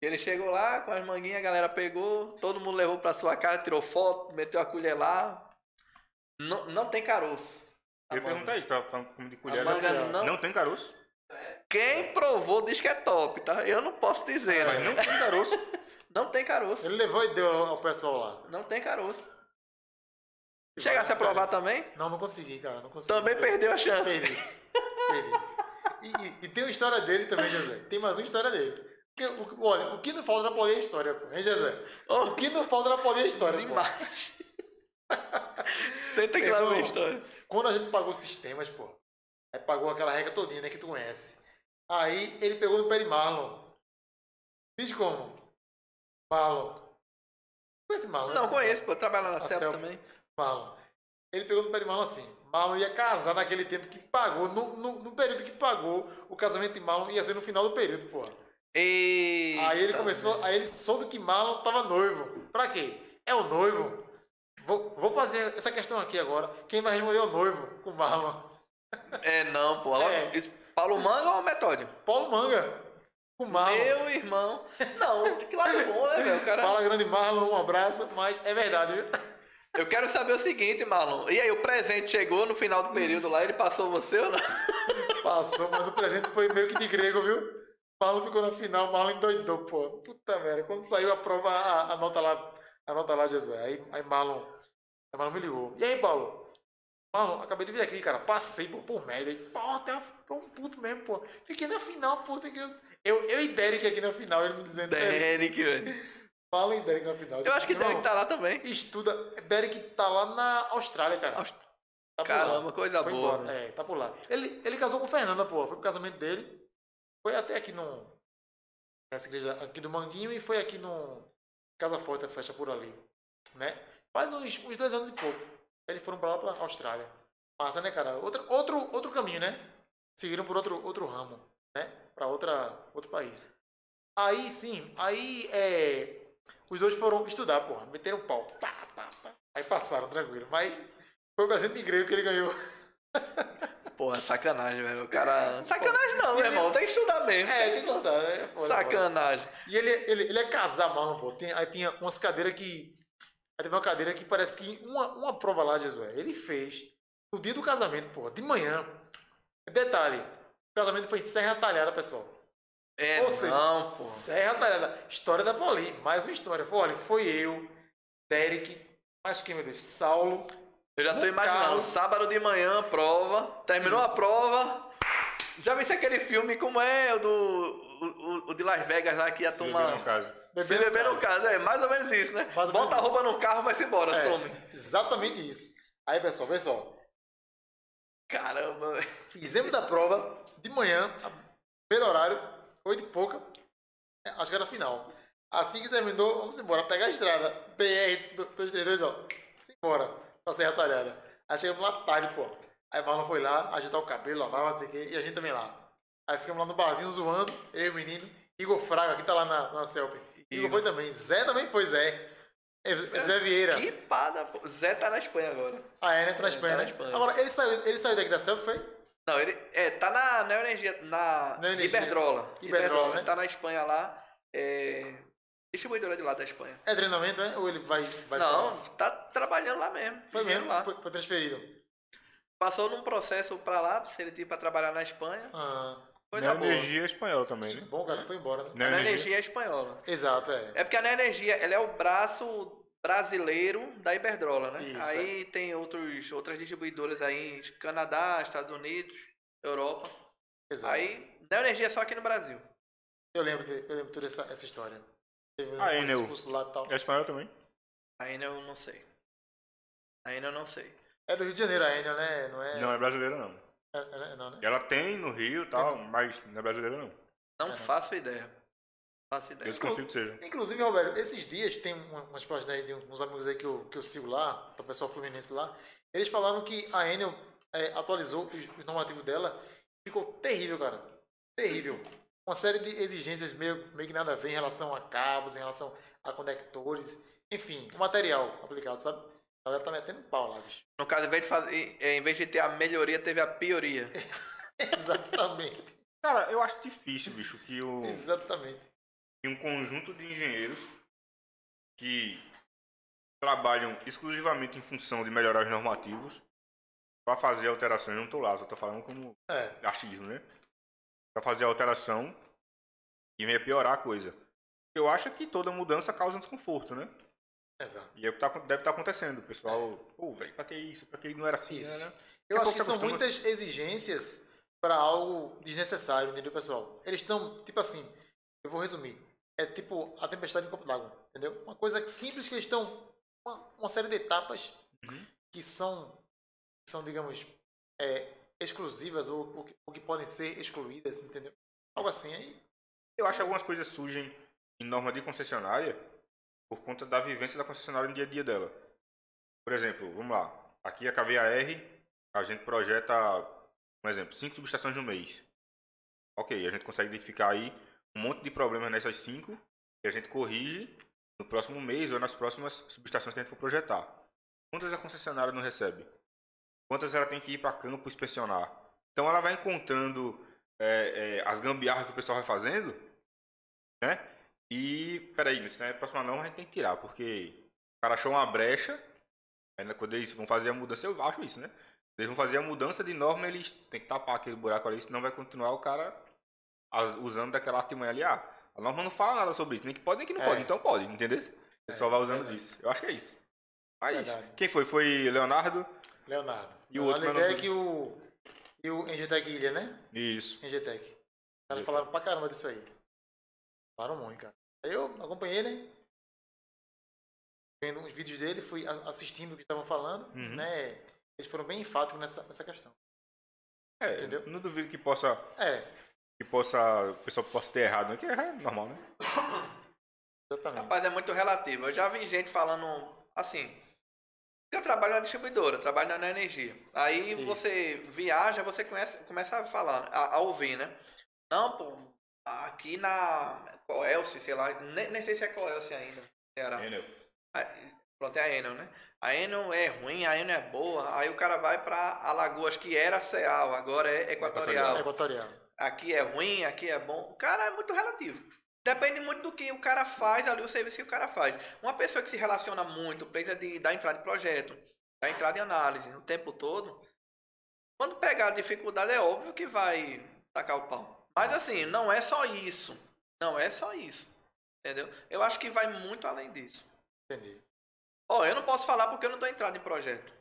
Ele chegou lá com as manguinhas, a galera pegou, todo mundo levou pra sua casa, tirou foto, meteu a colher lá. Não, não tem caroço. Eu ia manga. perguntar isso, pra, pra de colher. manga assim, ó. não- não tem caroço? Quem provou diz que é top, tá? Eu não posso dizer, Mas né? não tem caroço. Não tem caroço. Ele levou e deu ao pessoal lá. Não tem caroço. Chegasse a provar também? Não, não consegui, cara. Não consegui. Também perdeu a chance. Perdi. Perdi. E, e- tem uma história dele também, José. Tem mais uma história dele. Porque, o- olha, o que não falta na Poli é história, pô. Hein, José? Oh, O que não falta na Poli é história, pô. demais. Senta que lá vem a história. Quando a gente pagou sistemas, pô, aí pagou aquela regra todinha, né, que tu conhece. Aí ele pegou no pé de Marlon. Diz como? Marlon. Conhece Marlon? Não, né? conheço, pô. Trabalha lá na CELP. também. Marlon. Ele pegou no pé de Marlon assim. Marlon ia casar naquele tempo que pagou, no, no, no período que pagou, o casamento de Marlon ia ser no final do período, pô. E Aí ele começou, aí ele soube que Marlon tava noivo. Pra quê? É o noivo. Vou, vou fazer essa questão aqui agora. Quem vai responder é o noivo com Marlon. É, não, pô. Agora, É. Paulo Manga ou Metódio? Paulo Manga. Com Marlon. Meu irmão. Não, que lado bom, né, velho? O cara... Fala grande Marlon, um abraço, mas é verdade, viu? Eu quero saber o seguinte, Marlon. E aí, o presente chegou no final do período lá, ele passou você ou não? Passou, mas o presente foi meio que de grego, viu? Marlon ficou na final, Marlon endoidou, pô. Puta merda. Quando saiu a prova, a, a nota lá, a nota lá, Jesus. Aí, aí Marlon, aí Marlon me ligou. E aí, Paulo? Marlon, acabei de vir aqui, cara. Passei, pô, por média. Aí, Pô, até um puto mesmo, pô. Fiquei na final, pô. Eu, eu, eu e Derek aqui na final, ele me dizendo. Derek, Derek, velho. Marlon e Derek na final. Eu acho que Derek tá lá também. Estuda. Derek tá lá na Austrália, cara. Aust- Tá. Caramba, coisa Foi boa. embora. velho. É, tá por lá. Ele, ele casou com Fernanda, pô. Foi pro casamento dele. Foi até aqui no. Nessa igreja aqui do Manguinho e foi aqui no. Casa Forte, a festa por ali. Né? Faz uns, uns dois anos e pouco. Eles foram pra lá, pra Austrália. Massa, né, cara? Outro, outro, outro caminho, né? Seguiram por outro, outro ramo, né? Pra outra, outro país. Aí sim, aí é. Os dois foram estudar, porra. Meteram pau. Pá, pá, pá. Aí passaram, tranquilo. Mas foi o presente de grego que ele ganhou. Porra, sacanagem, velho. O cara. Sacanagem não, meu irmão. Tem que estudar mesmo. É, tem que estudar. É foda, foda. Sacanagem. E ele, ele, ele é casar, mano, pô. Tem, aí tinha umas cadeiras que. Aí teve uma cadeira que parece que uma, uma prova lá, Jesus, ele fez no dia do casamento, pô, de manhã. Detalhe, o casamento foi em Serra Talhada, pessoal. É, Ou seja, não, pô. Serra Talhada. História da Poli. Mais uma história. Foi, olha, foi eu, Derek, mais quem, meu Deus? Saulo. Eu já tô no imaginando. carro. Sábado de manhã, prova. Terminou a Isso. prova. Já vi aquele filme, como é o do. O, o- o de Las Vegas lá que a Se turma. beber no caso. Se beber no caso, é mais ou menos isso, né? Mais Bota a roupa no carro, vai-se embora, É, some. exatamente isso. Aí, pessoal, vê só. Caramba. Fizemos a prova de manhã, a- primeiro horário, oito e pouca. É, Acho que era final. Assim que terminou, vamos embora, pegar a estrada. BR 232, ó. Vamos embora, pra Serra Talhada. Aí chegamos lá tarde, pô. Aí Marlon foi lá, ajeitar o cabelo, lavar, não sei o quê, e a gente também lá. Aí ficamos lá no barzinho zoando, eu e o menino. Igor Fraga, que tá lá na, na Celp. Igor foi também. Zé também foi, Zé. É, Zé Vieira. Que pada, pô. Zé tá na Espanha agora. Ah, é, né? Tá na Espanha, tá na né? Espanha. Agora, ele saiu, ele saiu daqui da Celp, foi? Não, ele é, tá na Neoenergia, na Energia. Iberdrola. Iberdrola, né? Tá na Espanha lá. É, distribuidora de lá da Espanha. É treinamento, né? Ou ele vai. vai Não, tá trabalhando lá mesmo. Foi mesmo? lá. Foi, foi transferido. Passou num processo pra lá, seletivo pra trabalhar na Espanha. Ah, Coisa boa. Neoenergia espanhola também, né? bom, cara, foi embora. Né? A Neoenergia. Neoenergia é espanhola. Exato, é. É porque a Neoenergia, ela é o braço brasileiro da Iberdrola, né? Isso, aí tem outros, outras distribuidoras aí, Canadá, Estados Unidos, Europa. Exato. Aí, Neoenergia é só aqui no Brasil. Eu lembro, de- eu lembro toda essa, essa história. Teve um Ah, esse Enel. curso lá e tal. É espanhol também? Ainda eu não sei. Ainda eu não sei. É do Rio de Janeiro ainda, né? Não é. Não é brasileira, não. é- é- não, né? Ela tem no Rio e tal, mas não é brasileira, não. Não faço ideia. Faço Eu ideia. desconfio que seja. Inclusive, Roberto, esses dias tem uma- umas páginas aí de uns amigos aí que eu, que eu sigo lá, do pessoal fluminense lá. Eles falaram que a Enel é, atualizou os normativos dela. Ficou terrível, cara. Terrível. Uma série de exigências meio, meio que nada a ver em relação a cabos, em relação a conectores. Enfim, o material aplicado, sabe? A galera tá metendo pau lá, bicho. No caso, em vez de, fazer, em vez de ter a melhoria, teve a pioria. Exatamente. Cara, eu acho difícil, bicho, que, o, Exatamente. Um conjunto de engenheiros que trabalham exclusivamente em função de melhorar os normativos para fazer alterações. Eu não tô lá, tô falando como É, achismo, né? Pra fazer a alteração e venha piorar a coisa. Eu acho que toda mudança causa desconforto, né? exato. E é o que tá, deve estar acontecendo. O pessoal, pô, velho, pra que isso? Pra que não era assim, Isso. né? Eu acho que são acostuma. muitas exigências para algo desnecessário, entendeu, pessoal? Eles estão, tipo assim, eu vou resumir. É tipo a tempestade em copo d'água, entendeu? Uma coisa simples que eles estão. Uma, uma série de etapas Uhum. que são, são digamos, é, exclusivas ou, ou, que, ou que podem ser excluídas, entendeu? Algo assim. Aí, Eu acho que algumas coisas surgem em norma de concessionária por conta da vivência da concessionária no dia a dia dela. Por exemplo, vamos lá. Aqui a KVAR, a gente projeta, um exemplo, cinco subestações no mês. Ok, a gente consegue identificar aí um monte de problemas nessas cinco que a gente corrige no próximo mês ou nas próximas subestações que a gente for projetar. Quantas a concessionária não recebe? Quantas ela tem que ir para campo inspecionar? Então ela vai encontrando é, é, as gambiarras que o pessoal vai fazendo, né? E, peraí, isso né? Próxima não a gente tem que tirar, porque o cara achou uma brecha, ainda quando eles vão fazer a mudança, eu acho isso, né? Eles vão fazer a mudança de norma, eles têm que tapar aquele buraco ali, senão vai continuar o cara usando daquela artimanha ali. Ah, a norma não fala nada sobre isso, nem que pode, nem que não É. pode, então pode, entendeu? É, vai usando disso. Eu acho que é isso. Mas, quem foi? Foi Leonardo? Leonardo. E o outro, Leonardo meu nome Tech e o. E o Engetec Ilha, né? Isso. Engetec. Os caras falaram pra caramba disso aí. Falaram muito, cara. Aí eu acompanhei, né? Vendo os vídeos dele, fui assistindo o que estavam falando, Uhum. né? Eles foram bem enfáticos nessa, nessa questão. É, Entendeu? não duvido que possa, É, que possa, o pessoal possa ter errado, né? Que é normal, né? exatamente. Rapaz, é muito relativo. Eu já vi gente falando assim. Eu trabalho na distribuidora, eu trabalho na energia. Aí Isso. você viaja, você conhece, começa a falar, a, a ouvir, né? Não, pô, aqui na Coelce, sei lá, nem, nem sei se é Coelce ainda. Ceará. Entendeu? A- Pronto, é a Enel, né? A Enel é ruim, a Enel é boa. Aí o cara vai pra Alagoas, que era Ceal, agora é Equatorial. Equatorial. Aqui é ruim, aqui é bom. Cara, é muito relativo. Depende muito do que o cara faz ali, o serviço que o cara faz. Uma pessoa que se relaciona muito, precisa de, da entrada de projeto, da entrada em análise o tempo todo. Quando pegar a dificuldade, é óbvio que vai tacar o pau. Mas assim, não é só isso. Não é só isso. Entendeu? Eu acho que vai muito além disso. Entendi. Ó, eu não posso falar porque eu não dou entrada em projeto.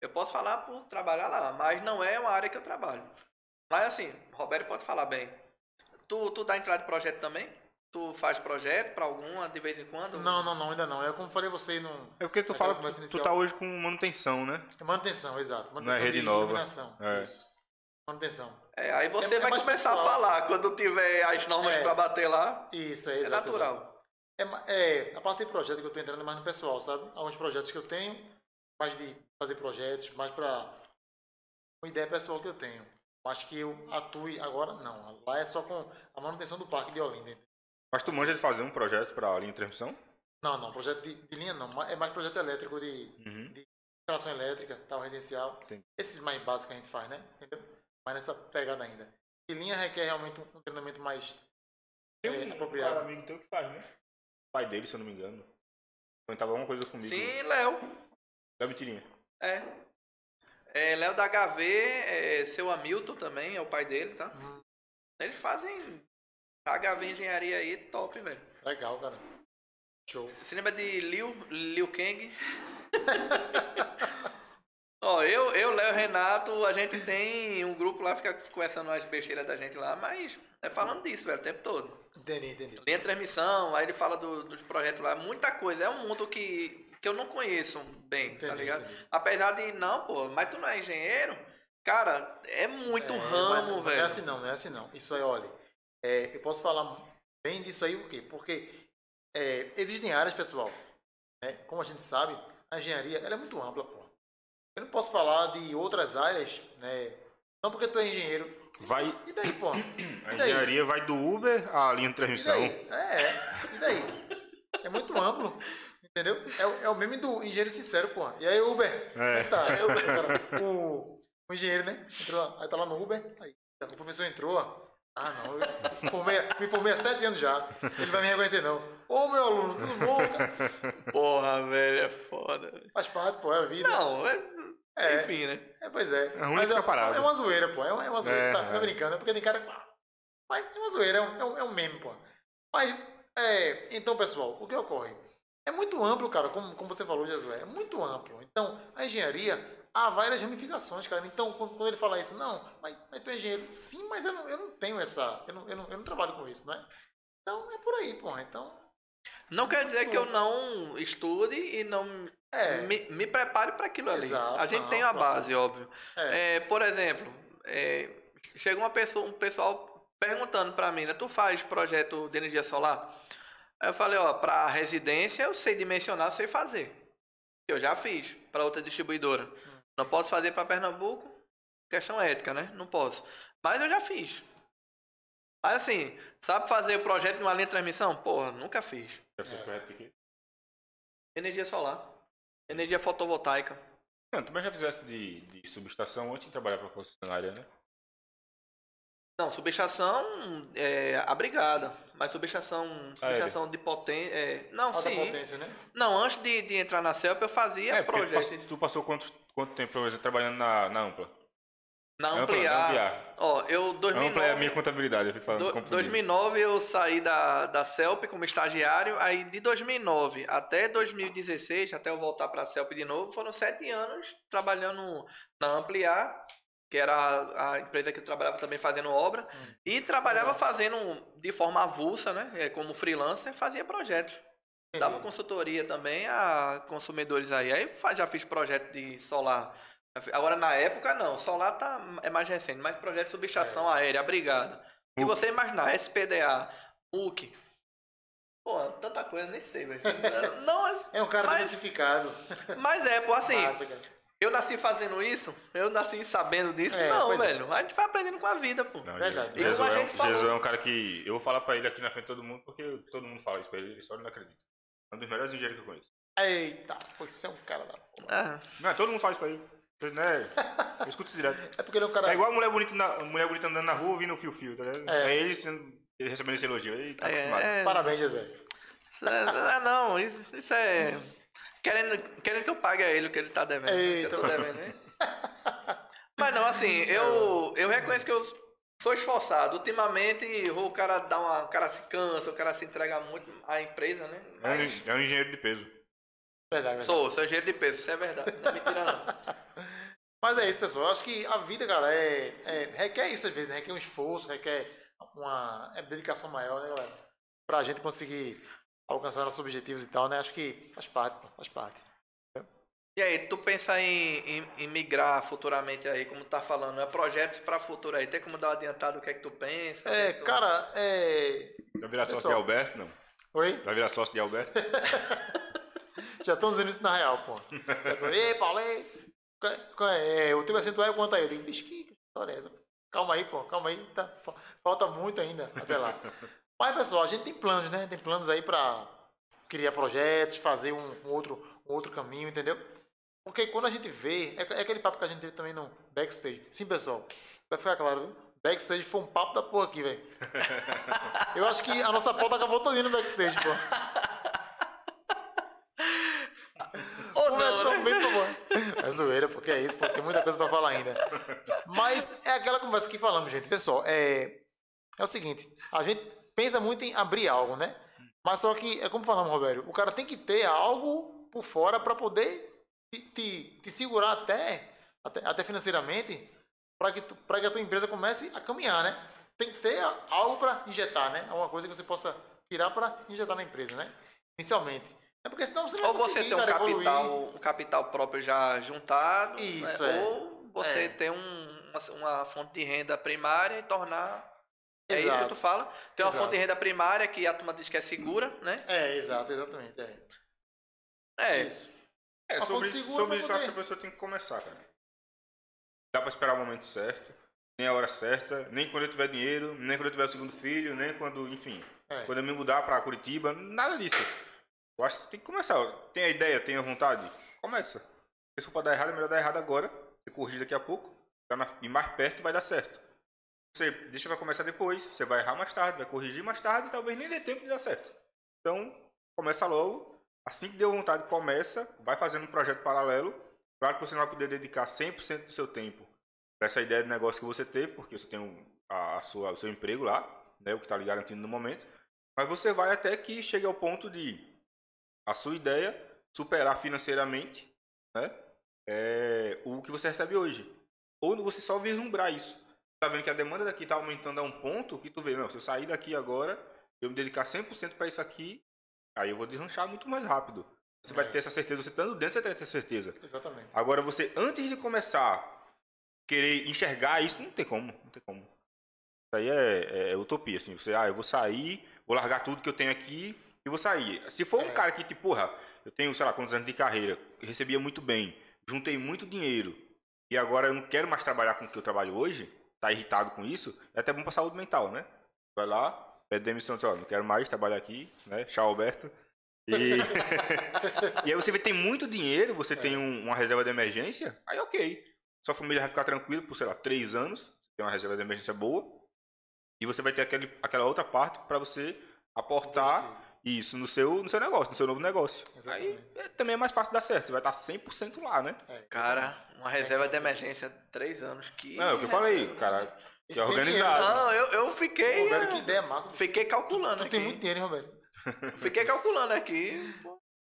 Eu posso falar por trabalhar lá, mas não é uma área que eu trabalho. Mas assim, Roberto pode falar bem. Tu, tu dá entrada em projeto também? Tu faz projeto pra alguma de vez em quando? Não, não, não, ainda não. É como falei você não. É porque tu fala que tu, tá hoje com manutenção, né? Manutenção, exato. Não é Manutenção rede de nova. iluminação. É. Isso. Manutenção. É, aí você É- é vai mais começar pessoal. a falar quando tiver as normas É. pra bater lá. Isso, é É exato. natural. exato. É, é, a parte de projeto que eu tô entrando é mais no pessoal, sabe? Alguns projetos que eu tenho, mais de fazer projetos, mais pra uma ideia pessoal que eu tenho. Mas que eu atue agora, não. Lá é só com a manutenção do parque de Olinda. Mas tu manja de fazer um projeto pra linha de transmissão? Não, não, projeto de, de linha não. É mais projeto elétrico de Uhum. instalação elétrica, tal, residencial. Entendi. Esses mais básicos que a gente faz, né? Entendeu? Mas nessa pegada ainda. E linha requer realmente um, treinamento mais Tem é, um apropriado. cara amigo teu que faz, né? O pai dele, se eu não me engano. Comentava alguma coisa comigo. Sim, Léo. Da mentirinha. É. É, Léo da HV, é, seu Hamilton também, é o pai dele, tá? Hum, Eles fazem HV Engenharia aí, top, velho. legal, cara. Show. Você lembra de Liu, Liu Kang? Ó, eu, eu, Léo e Renato, a gente tem um grupo lá, fica conversando as besteiras da gente lá, mas é falando disso, velho, o tempo todo. Entendi, entendi. Linha transmissão, aí ele fala do- dos projetos lá, muita coisa. É um mundo que que eu não conheço bem, tá Entendi, ligado? entendi. Apesar de, não, pô, mas tu não é engenheiro? Cara, é muito É, mas ramo, não velho. é assim não, não é assim não. Isso aí, olha, é, eu posso falar bem disso aí, por quê? Porque é, existem áreas, pessoal, né? como a gente sabe, a engenharia ela é muito ampla, pô. Eu não posso falar de outras áreas, né? Não porque tu é engenheiro. Vai- E daí, pô? A E daí? engenharia vai do Uber à linha de E transmissão. daí? É, e daí? É muito amplo. Entendeu? É, o- é o meme do engenheiro sincero, pô. E aí, Uber? É. Tá, aí, o, cara, o, o engenheiro, né? Entrou lá, aí tá lá no Uber. Aí, o professor entrou, ó. Ah, não. Eu formei, me formei há sete anos já. Ele vai me reconhecer, não. Ô, meu aluno, tudo bom? cara? Porra, velho, é foda. Faz parte, pô, é a vida. Não, é, É. enfim, né? É, pois é. É ruim Mas ficar é, parado. é uma zoeira, pô. É uma, é uma zoeira. É, tá, tá é. brincando, é porque tem cara. Mas é uma zoeira, é um, é um, é um meme, pô. Mas, é, então, pessoal, o que ocorre? É muito amplo, cara, como, como você falou, Jesué. É muito amplo. Então, a engenharia há várias ramificações, cara. Então, quando, ele fala isso, não, mas, mas tu é engenheiro. Sim, mas eu não, eu não tenho essa. Eu não, eu, não, eu não trabalho com isso, né? Então, é por aí, porra. Então, Não quer dizer que eu não estude e não é. me, me prepare para aquilo ali. Exato, a gente não, tem a claro. base, óbvio. é. É, por exemplo, é, chega uma pessoa, um pessoal perguntando para mim, né? Tu faz projeto de energia solar? Aí eu falei, ó, para residência eu sei dimensionar, sei fazer. Eu já fiz para outra distribuidora. Não posso fazer para Pernambuco, questão ética, né? Não posso. Mas eu já fiz. Mas assim, sabe fazer o projeto de uma linha de transmissão? Porra, nunca fiz. Energia solar. Energia fotovoltaica. Não, tu também já fizeste de, de subestação antes de trabalhar para concessionária, né? Não, subestação é abrigada. Mas subestação, subestação de potência. É, não, Alta sim. potência, né? Não, antes de, de entrar na CELP eu fazia É, porque tu projetos. passou, tu passou quanto, quanto tempo, por exemplo, trabalhando na, na Ampla? Na Ampla, ampliar. ampliar. Ó, eu Ampla é a 2009, minha contabilidade, eu falando do- confundido. 2009 eu saí da, da CELP como estagiário. Aí de 2009 até 2016, até eu voltar para a CELP de novo, foram sete anos trabalhando na Ampliar, que era a, empresa que eu trabalhava também fazendo obra. Hum. E trabalhava fazendo de forma avulsa, né? é, Como freelancer, fazia projetos. Dava consultoria também a consumidores aí. Aí já fiz projeto de solar. Agora na época não, solar tá, é mais recente, mas projeto de subestação É. aérea, brigada. MUC. você imaginar, SPDA, MUC. Pô, tanta coisa, nem sei, velho. Não, mas, É um cara Mas- diversificado. mas é, pô, assim, Massa. Eu nasci fazendo isso, eu nasci sabendo disso. É, não, pois é. velho. A gente vai aprendendo com a vida, pô. Não, Verdade. Jesus, é, um- falou- Jesus é um cara que. Eu vou falar pra ele aqui na frente de todo mundo, porque todo mundo fala isso pra ele, ele só não acredita. É um dos melhores engenheiros que eu conheço. Eita, pô, você é um cara da porra. Ah, Não, todo mundo fala isso pra ele. Eu, né, eu escuto isso direto. É porque ele é um cara. É igual a mulher bonita, na, mulher bonita andando na rua vindo o fio-fio, tá ligado? É. É, ele, sendo, ele recebendo esse elogio. Ele tá é, acostumado. é, Parabéns, Jesus. Isso é, ah, não, isso, isso é. Querendo, querendo que eu pague a ele o que ele tá devendo. né? Eita, que eu tô devendo, né? Mas não, assim, eu, eu reconheço que eu sou esforçado. Ultimamente, o cara dá uma. O cara se cansa, o cara se entrega muito à empresa, né? É, Mas um, é um engenheiro de peso. Verdade, verdade. sou, sou engenheiro de peso, isso é verdade. Não é mentira, não. Mas é isso, pessoal. Eu acho que a vida, cara, é, é- requer isso às vezes, né? Requer um esforço, requer uma é, dedicação maior, né, galera? Pra gente conseguir alcançar nossos objetivos e tal, né? Acho que faz parte, pô, faz parte. E aí, tu pensa em, em, em migrar futuramente aí, como tá falando, é projetos pra futuro aí. Tem como dar uma adiantada o que é que tu pensa? É, que tu- cara, é. Vai virar sócio Pessoal. de Alberto? Não. Oi? Vai virar sócio de Alberto? Já estão dizendo isso na real, pô. Ei, Paulo, ei, qual é- qual é, o teu percentual é quanto aí? Eu digo, bicho, que história é essa? Calma aí, pô, calma aí. Tá, fa- falta muito ainda até lá. Mas, pessoal, a gente tem planos, né? Tem planos aí pra criar projetos, fazer um, um outro, um outro caminho, entendeu? Porque quando a gente vê, é, é aquele papo que a gente teve também no backstage. Sim, pessoal, vai ficar claro, viu? Backstage foi um papo da porra aqui, velho. Eu acho que a nossa pauta acabou todinha no backstage, pô. Ou não, Conversão né? bem boa. É zoeira, porque é isso, pô, tem muita coisa pra falar ainda. Mas é aquela conversa que falamos, gente. Pessoal, é, é o seguinte: a gente pensa muito em abrir algo, né? Mas só que, é como falamos, Roberto, o cara tem que ter algo por fora para poder te, te, te segurar até, até, até financeiramente, para que, tu- que a tua empresa comece a caminhar, né? Tem que ter algo para injetar, né? Alguma coisa que você possa tirar para injetar na empresa, né? Inicialmente. É porque senão você não Ou você tem um cara, capital, evoluir. um capital próprio já juntado, Isso, né? é. ou você É. tem um- uma, uma fonte de renda primária e tornar. É isso Exato. que tu fala? Tem uma Exato. fonte de renda primária que a turma diz que é segura, né? É, exato, exatamente. É. É. Isso. É, Uma sobre, fonte isso- segura sobre isso, acho que poder- a pessoa tem que começar, cara. Dá pra esperar o momento certo, nem a hora certa, nem quando eu tiver dinheiro, nem quando eu tiver o segundo filho, nem quando, enfim, É. quando eu me mudar pra Curitiba, nada disso. Eu acho que você tem que começar. Tem a ideia, tem a vontade? Começa. Se for pra dar errado, é melhor dar errado agora, você corrigir daqui a pouco, pra na- ir mais perto vai dar certo. Você deixa pra começar depois, você vai errar mais tarde, vai corrigir mais tarde e talvez nem dê tempo de dar certo. Então, começa logo. Assim que deu vontade, começa, vai fazendo um projeto paralelo. Claro que você não vai poder dedicar 100% do seu tempo para essa ideia de negócio que você teve, porque você tem a, a sua, o seu emprego lá, né, o que está lhe garantindo no momento. Mas você vai até que chegue ao ponto de a sua ideia superar financeiramente né, é, o que você recebe hoje. Ou você só vislumbrar isso. Tá vendo que a demanda daqui tá aumentando a um ponto que tu vê, não, se eu sair daqui agora, eu me dedicar 100% para isso aqui, aí eu vou deslanchar muito mais rápido. Você vai É. ter essa certeza, você estando dentro, você tem essa certeza. Exatamente. Agora, você, antes de começar, querer enxergar isso, não tem como, não tem como. Isso aí é, é utopia, assim. Você, ah, eu vou sair, vou largar tudo que eu tenho aqui e vou sair. Se for um É. cara que, tipo, porra, eu tenho, sei lá, quantos anos de carreira, recebia muito bem, juntei muito dinheiro e agora eu não quero mais trabalhar com o que eu trabalho hoje, tá irritado com isso, é até bom pra saúde mental, né? Vai lá, pede demissão, diz, ó, não quero mais trabalhar aqui, né? Tchau, Alberto. E... e aí você vai ter muito dinheiro, você tem um- uma reserva de emergência, aí ok. Sua família vai ficar tranquila por, sei lá, três anos, tem uma reserva de emergência boa, e você vai ter aquele, aquela outra parte para você aportar isso no seu, no seu negócio, no seu novo negócio. Aí Exatamente. é, também é mais fácil dar certo, vai estar 100% lá, né? É. Cara, uma reserva de emergência, três anos. Que Não, é o que eu falei, cara, Esse é organizado. Não, eu, eu fiquei. Roberto, que ideia massa. Fiquei calculando Tu aqui. tem muito dinheiro, hein, Roberto? Fiquei calculando aqui.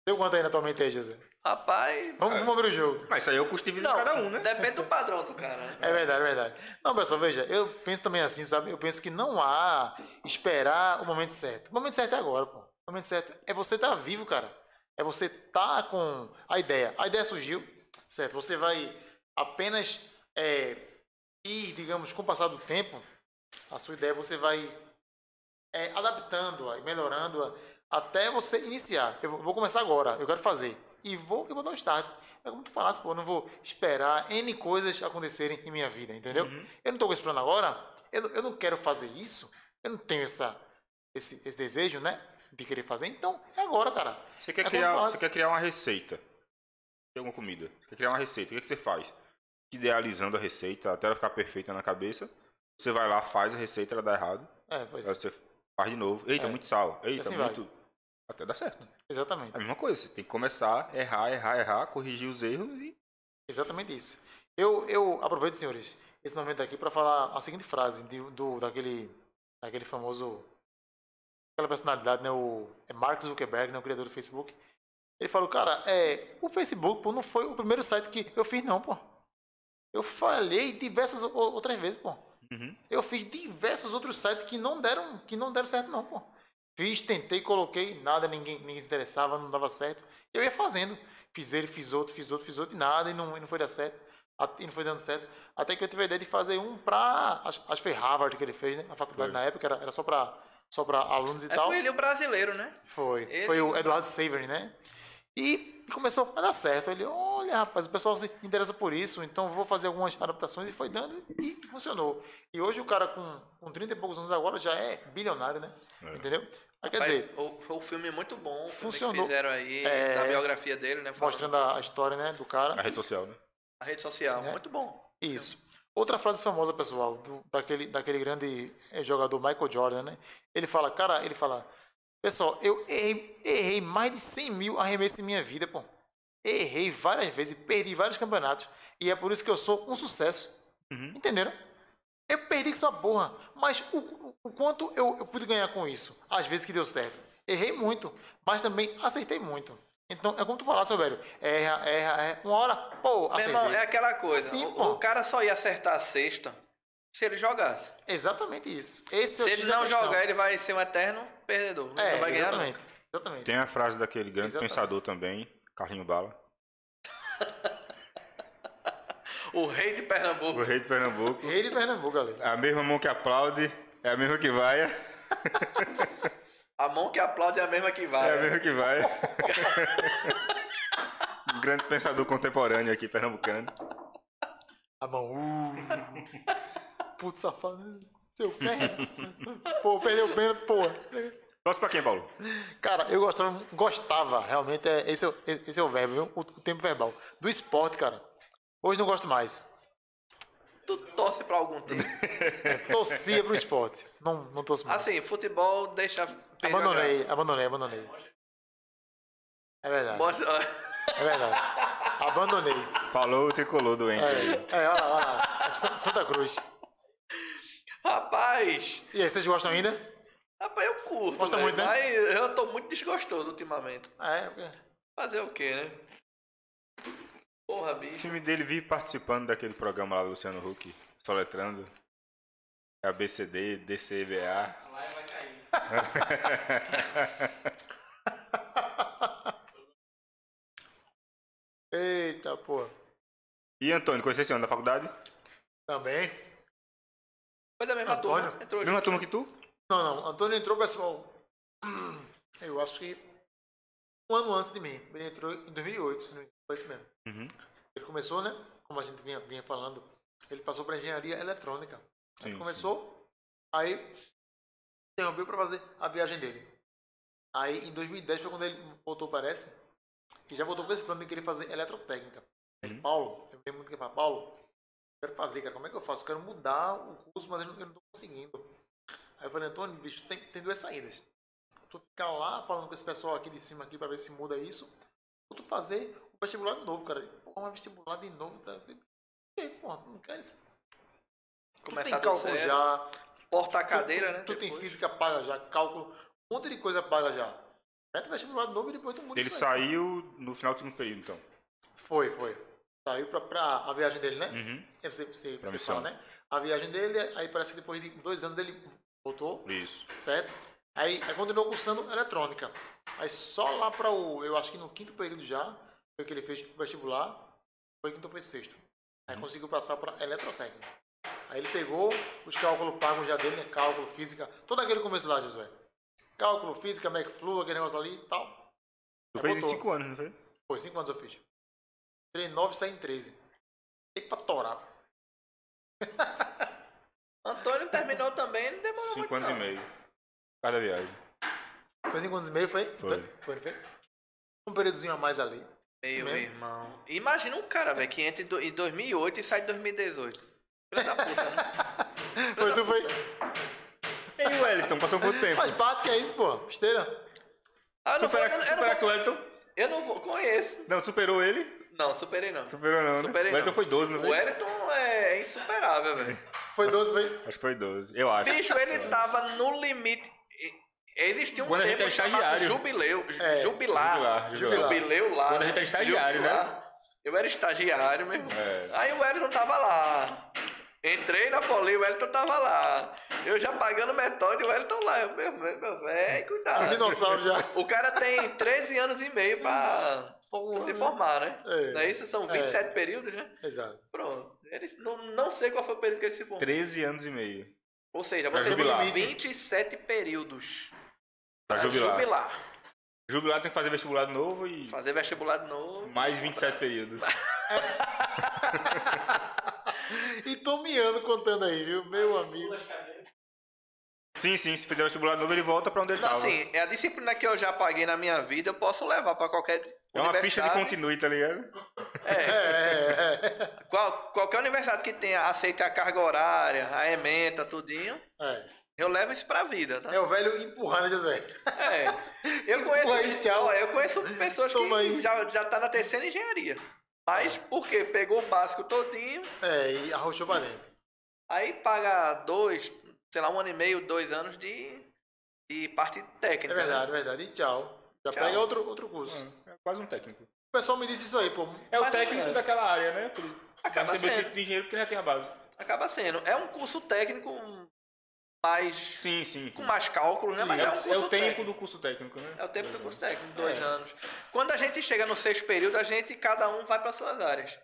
Deu quanto aí na tua mente aí, Jesus? Rapaz. Vamos, vamos abrir o jogo. Mas isso aí é o custo de vida Não, de cada um, né? depende do padrão do cara, né? É verdade, é verdade. Não, pessoal, veja, eu penso também assim, sabe? Eu penso que não há esperar o momento certo. O momento certo é agora, pô. O momento certo é você estar vivo, cara. É você estar com a ideia. A ideia surgiu, certo? Você vai apenas é, ir, digamos, com o passar do tempo, a sua ideia você vai é, adaptando-a e melhorando-a até você iniciar. Eu vou, começar agora, eu quero fazer. E vou, eu vou dar um start. É como tu falasse, pô, eu não vou esperar N coisas acontecerem em minha vida, entendeu? Uhum. Eu não tô com esse plano agora, eu, não- eu não quero fazer isso, eu não tenho essa, esse, esse desejo, né? De querer fazer, então é agora, cara. Você quer, É criar, você quer criar uma receita de alguma comida. Você quer criar uma receita. O que, é que você faz? Idealizando a receita até ela ficar perfeita na cabeça. Você vai lá, faz a receita, ela dá errado. É, pois é, Aí você faz de novo. Eita, É. muito sal. Eita, Assim vai. muito. Até dá certo. exatamente. É a mesma coisa. Você tem que começar, errar, errar, errar, corrigir os erros e. Exatamente isso. Eu, eu aproveito, senhores, esse momento aqui para falar a seguinte frase de- do, daquele, daquele famoso. Aquela personalidade, né? O é Mark Zuckerberg, né, o criador do Facebook. Ele falou, cara, é, o Facebook pô, não foi o primeiro site que eu fiz, não, pô. Eu falhei diversas outras vezes, pô. Uhum. Eu fiz diversos outros sites que não deram, que não deram certo, não, pô. Fiz, tentei, coloquei, nada, ninguém, ninguém se interessava, não dava certo. Eu ia fazendo. Fiz ele, fiz outro, fiz outro, fiz outro, e nada, e não, e não foi dar certo. E não foi dando certo. Até que eu tive a ideia de fazer um pra. Acho, acho que foi Harvard que ele fez, né? A faculdade Foi. na época era, era só pra, só pra alunos e É, tal. foi ele o brasileiro, né? Foi. Ele- Foi o Eduardo Savery, né? E começou a dar certo. Ele, olha, rapaz, o pessoal se interessa por isso, então vou fazer algumas adaptações. E foi dando e funcionou. E hoje o cara com, com 30 e poucos anos agora já é bilionário, né? É. Entendeu? Aí, quer dizer, o, o filme é muito bom. O filme Funcionou. que fizeram aí, É, da biografia dele, né? mostrando a, a história né, do cara. A rede social, né? A rede social, né? muito bom. Isso. Outra frase famosa, pessoal, do- daquele, daquele grande eh, jogador Michael Jordan, né? Ele fala, cara, ele fala, pessoal, eu errei, errei mais de 100 mil arremessos em minha vida, pô. Errei várias vezes, perdi vários campeonatos. E é por isso que eu sou um sucesso. Uhum. Entenderam? Eu perdi com essa porra. Mas o, o- o quanto eu, eu pude ganhar com isso? Às vezes que deu certo. Errei muito, mas também acertei muito. Então, é como tu falasse, seu velho. Erra, erra, erra. Uma hora, pô, Meu irmão, acertei. é aquela coisa. Assim, o, o cara só ia acertar a sexta se ele jogasse. Exatamente isso. Esse é o Se X ele não jogar, ele vai ser um eterno perdedor. É, não vai ganhar exatamente. nunca. Exatamente. Tem a frase daquele grande Exatamente. pensador também, Carlinho Bala. O rei de O Pernambuco. rei de Pernambuco. Ele e Pernambuco, galera. A mesma mão que aplaude é a mesma que vai. É A mão que aplaude é a mesma que vai. a mesma que vai. um grande pensador contemporâneo aqui, pernambucano. A mão. Uh. Putz, safado. Seu pé. Pô, perdeu o pênalti, porra. Torce pra quem, Paulo? Cara, eu gostava, gostava realmente, é, esse, é, o- esse é o verbo, viu? O, o tempo verbal. Do esporte, cara. Hoje não gosto mais. Tu torce pra algum time. Torcia pro esporte. Não, não torço mais. Assim, futebol deixa. abandonei, graça. abandonei, abandonei. É verdade, Mostra- é verdade. Abandonei. Falou o tricolor doente aí. É, é olha lá, olha lá. Sa- Santa Cruz. Rapaz, E aí, vocês gostam ainda? rapaz, eu curto. Gosta velho, muito, né? Mas eu tô muito desgostoso ultimamente. É, é. Fazer o quê, né? Porra, O bicho. time dele vive participando daquele programa lá do Luciano Huck, soletrando. É ABCD, DCBA. Eita, pô. E Antônio, conheceu esse ano da faculdade? Também. Foi da mesma Antônio? turma. Entrou Mesma turma que tu? Não, não. Antônio entrou, pessoal. Eu acho que um ano antes de mim. Ele entrou em 2008, se não me engano. Foi isso mesmo. Uhum. Ele começou, né? Como a gente vinha, vinha falando, ele passou para engenharia eletrônica. Ele Sim, começou, aí interrompeu para fazer a viagem dele. Aí em 2010 foi quando ele voltou, parece, e já voltou com esse plano de querer fazer eletrotécnica. Ele, Uhum. Paulo, eu lembro muito que ele fala, Paulo, quero fazer, cara, como é que eu faço? Eu quero mudar o curso, mas eu não, eu não tô conseguindo. Aí eu falei, Antônio, bicho, tem, tem duas saídas. Tu ficar lá falando com esse pessoal aqui de cima aqui para ver se muda isso, ou tu fazer o vestibular de novo, cara. Pô, mas vestibular de novo, tá... E, porra, tu não quer isso? Tu Começar tem do cálculo zero. já, Portar a Tu- cadeira, tu, né? Tu tem depois. física paga já, cálculo, um monte de coisa paga já. Mete vestibular de novo e depois tu muda Ele isso aí. saiu no final do segundo período, então. Foi, foi. Saiu pra, pra a viagem dele, né? Uhum. É, Você, você, Pra você fala, né? A viagem dele, aí parece que depois de dois anos ele voltou, Isso. certo? Aí, aí continuou cursando eletrônica. Aí só lá para o, eu acho que no quinto período já, foi que ele fez vestibular, foi quinto ou foi sexto. Aí conseguiu passar para eletrotécnica. Aí ele pegou os cálculos pagos já dele, né? Cálculo, física, todo aquele começo lá, Josué. Cálculo, física, McFlu, aquele negócio ali e tal. Tu fez em voltou. cinco anos, não foi? Foi, cinco anos eu fiz. Em 9 e saí em 13. Tem pra torar. Antônio terminou também, não demorou Cinco muito anos e não. meio. Cada viagem. Foi cinco anos e meio, foi? Foi. Foi, foi? Um períodozinho a mais ali. Meu mesmo. irmão. Imagina um cara, velho, que entra em do- em 2008 e sai em 2018. Filha da puta, né? Foi, tu foi. E o Wellington, passou quanto tempo? Mas bate que é isso, pô. Esteira. Ah, eu não, vou, eu, Superasse, não- eu, não vou, o Wellington? eu não vou. Conheço. Não, superou ele? Não, superei não. Superou não, né? Superei o Wellington foi 12, não O foi? Wellington é insuperável, velho. Foi 12, foi. Acho que foi 12. Eu acho. Bicho, ele tava no limite. E- Existia um Quando a gente era chamado estagiário. jubileu. É, jubilar. jubilar, jubilar. Jubileu lá. Quando a né? gente era estagiário, né? Jubilar. Eu era estagiário mesmo. É. Aí o Wellington tava lá. Entrei na Poli, o Wellington tava lá. Eu já pagando metódico e o Wellington lá. Eu, meu, meu, velho, cuidado. Dinossauro já. O cara tem 13 anos e meio pra se formar, né? É. Não é isso? São 27 períodos, né? Exato. Pronto. Ele, não, não sei qual foi o período que ele se formou. 13 anos e meio. Ou seja, você tem 27 períodos. Pra jubilar. jubilar. Jubilar tem que fazer vestibular de novo e Fazer vestibular de novo. mais 27 períodos. E tô miando contando aí, viu? Meu amigo. Sim, sim, se fizer vestibular novo ele volta pra onde ele Não, tava. assim, é a disciplina que eu já paguei na minha vida, eu posso levar pra qualquer é uma ficha de continue, tá ligado? É, é, é. Qual, qualquer universidade que tenha aceite a carga horária, a ementa, tudinho, É. eu levo isso pra vida, tá? É o velho empurrando, né, Josué? É. Eu conheço, Empurra tchau. Eu conheço pessoas Toma que aí. já, já tá na terceira engenharia. Mas por quê? Pegou o básico todinho, É, e arrochou pra dentro. aí paga dois, sei lá, um ano e meio, dois anos de, de parte É técnica. né? verdade, é verdade. E tchau. Já Tchau. pega outro, outro curso. É quase um técnico. O pessoal me disse isso aí, pô. É o técnico é. daquela área, né? Acaba sendo. título de engenheiro ele já tem a base. Acaba sendo. É um curso técnico mais. Sim, sim. com mais cálculo, né? Mas É, é, um o- curso é o tempo técnico. do curso técnico, né? É o tempo do curso técnico, dois É. anos. Quando a gente chega no sexto período, a gente, cada um vai para suas áreas.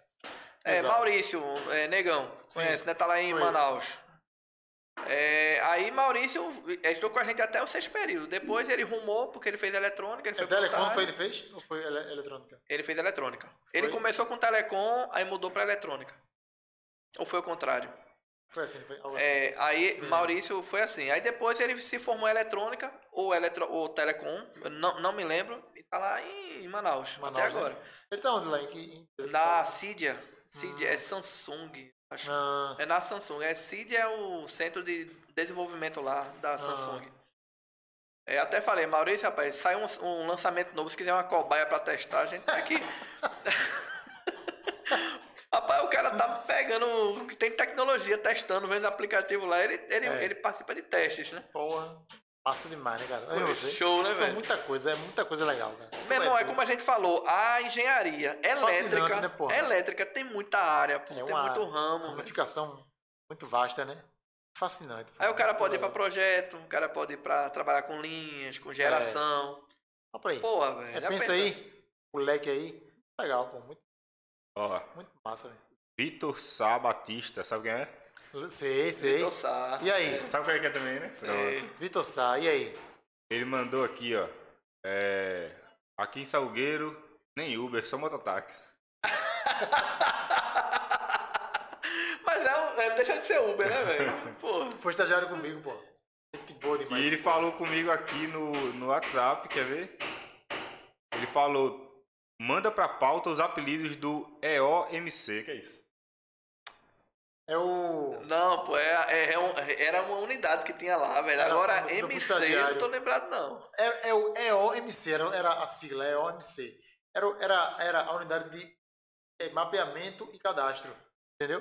É, Exato. Maurício, é, Negão, Sim, conhece, né? Tá lá em conheço. Manaus. É, aí Maurício estudou com a gente até o sexto período. Depois ele rumou, porque ele fez eletrônica, ele É foi telecom foi ele fez? Ou foi ele- eletrônica? Ele fez eletrônica. Ele Foi? começou com telecom, aí mudou para eletrônica. Ou foi o contrário? Foi assim, foi algo assim. É, aí Maurício foi assim. Aí depois ele se formou em eletrônica ou, eletro, ou telecom, não, não me lembro, e tá lá em Manaus, Manaus, até né? agora. Ele tá onde lá? Em, que- em... Na Cydia. Cydia Hum. é Samsung. Acho. Ah, É na Samsung. É Cydia é o centro de desenvolvimento lá Ah. da Samsung. É, até falei, Maurício, rapaz, sai um, um lançamento novo, se quiser uma cobaia pra testar, a gente tá aqui. cara tá pegando o que tem tecnologia, testando, vendo aplicativo lá, ele, ele, É. ele participa de testes, né? porra. Massa demais, né, cara? Eu show, né, São velho? muita coisa, é muita coisa legal, cara. Meu irmão, é como a gente falou, a engenharia elétrica, né, porra? elétrica tem muita área, pô, É tem uma muito ramo. velho. ramificação muito vasta, né? Fascinante. Aí o cara pode ir pra Legal. projeto, o cara pode ir pra trabalhar com linhas, com geração. Olha pra aí. Porra, velho. É, já pensa aí, o leque aí. Legal, pô. Muito, Ó, muito massa, velho. Vitor Sá Batista, sabe quem é? Sei, sei. Vitor Sá. E aí? Sabe quem é que é também, né? Sei. Vitor Sá, e aí? Ele mandou aqui, ó. É, aqui em Salgueiro, nem Uber, só mototáxi. Mas é, um- é, deixa de ser Uber, né, velho? Pô. Foi estagiário comigo, pô. Gente boa demais. E ele falou comigo aqui no, no WhatsApp, quer ver? Ele falou: manda pra pauta os apelidos do EOMC, que é isso? É o. Não, pô, é, é- é um- era uma unidade que tinha lá, velho. Era Agora, do- do MC, eu não tô lembrado, não. É, é o EOMC, era, era a sigla, EOMC. Era, o- era, era a unidade de é, mapeamento e cadastro. Entendeu?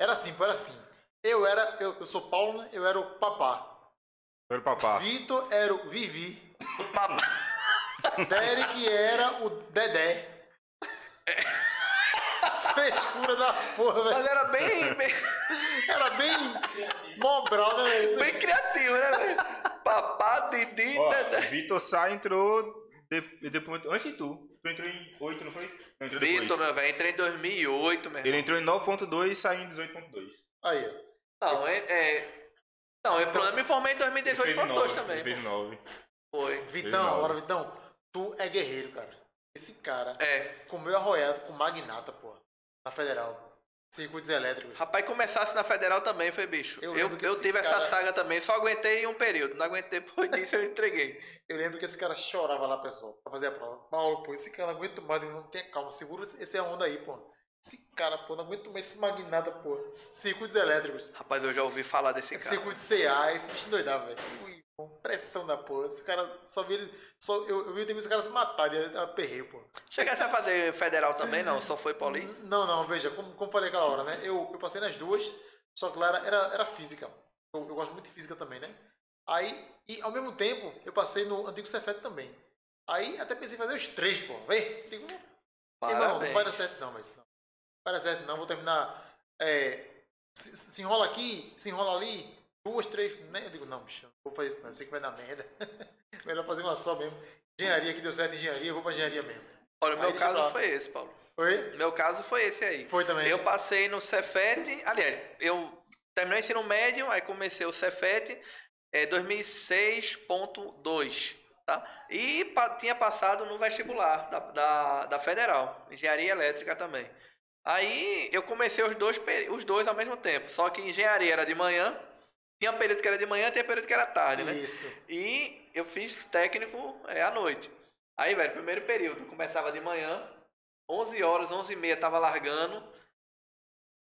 Era assim, pô, era assim. Eu era, eu, eu sou Paulo, né? Eu era o papá. Era o papá. Vitor era o Vivi. O papo. Derek era o Dedé. Frescura da porra, velho. Mas era bem, bem, Era bem Mobral, né? velho? bem criativo, né, velho? Papá, Didi, Ó, Dedé. Vitor Sá entrou de- depois, antes de tu. Tu entrou em 8, não foi? Vitor, meu velho, entrei em 2008, meu Ele irmão. entrou em 9.2 e saiu em 18.2. Aí, ó. Não, é... é... Não, eu, eu me formei em Ele fez 2018.2 9, também. Ele fez 9. Foi. Vitão, agora, Vitão, tu é guerreiro, cara. Esse cara É. comeu arroiado com magnata, porra. Na federal. Circuitos elétricos. Rapaz, começasse na federal também, foi bicho. Eu Eu, eu, tive essa cara- saga também, só aguentei em um período. Não aguentei depois disso, eu entreguei. Eu lembro que esse cara chorava lá, pessoal, pra fazer a prova. Paulo, pô, esse cara não aguenta mais, não tem calma, segura esse é onda aí, pô. Esse cara, pô, não aguento mais esse magnata, pô. Circuitos elétricos. Rapaz, eu já ouvi falar desse cara. Circuito CA, esse bicho doidava, velho. Pressão da porra. Esse cara só vi ele. Só, eu, eu vi esse cara se matar de aperreio, pô. Chegasse a fazer federal também, não? Só foi Poli? Não, não, veja, como, como falei aquela hora, né? Eu, eu passei nas duas, só que lá era, era, era física. Eu, eu gosto muito de física também, né? Aí, e ao mesmo tempo, eu passei no antigo Cefet também. Aí até pensei em fazer os três, pô. Vem, digo, irmão, não Parabéns. vai dar certo não, mas não. Vai dar certo não, vou terminar. É, se, se enrola aqui, se enrola ali, duas, três, né? Eu digo, não, bicho, não vou fazer isso não, eu sei que vai dar merda. Melhor fazer uma só mesmo. Engenharia que deu certo engenharia, eu vou pra engenharia mesmo. Olha, o meu caso lá. foi esse, Paulo. Oi? O meu caso foi esse aí. Foi também. Eu passei no Cefet, aliás, eu terminei o ensino médio, aí comecei o Cefet, é 2006.2, tá? E pa- tinha passado no vestibular da, da, da Federal, Engenharia Elétrica também. Aí eu comecei os dois, os dois ao mesmo tempo, só que engenharia era de manhã, tinha período que era de manhã, tinha período que era tarde, né? Isso. E eu fiz técnico é, à noite. Aí, velho, primeiro período, começava de manhã, 11 horas, 11 e meia, tava largando,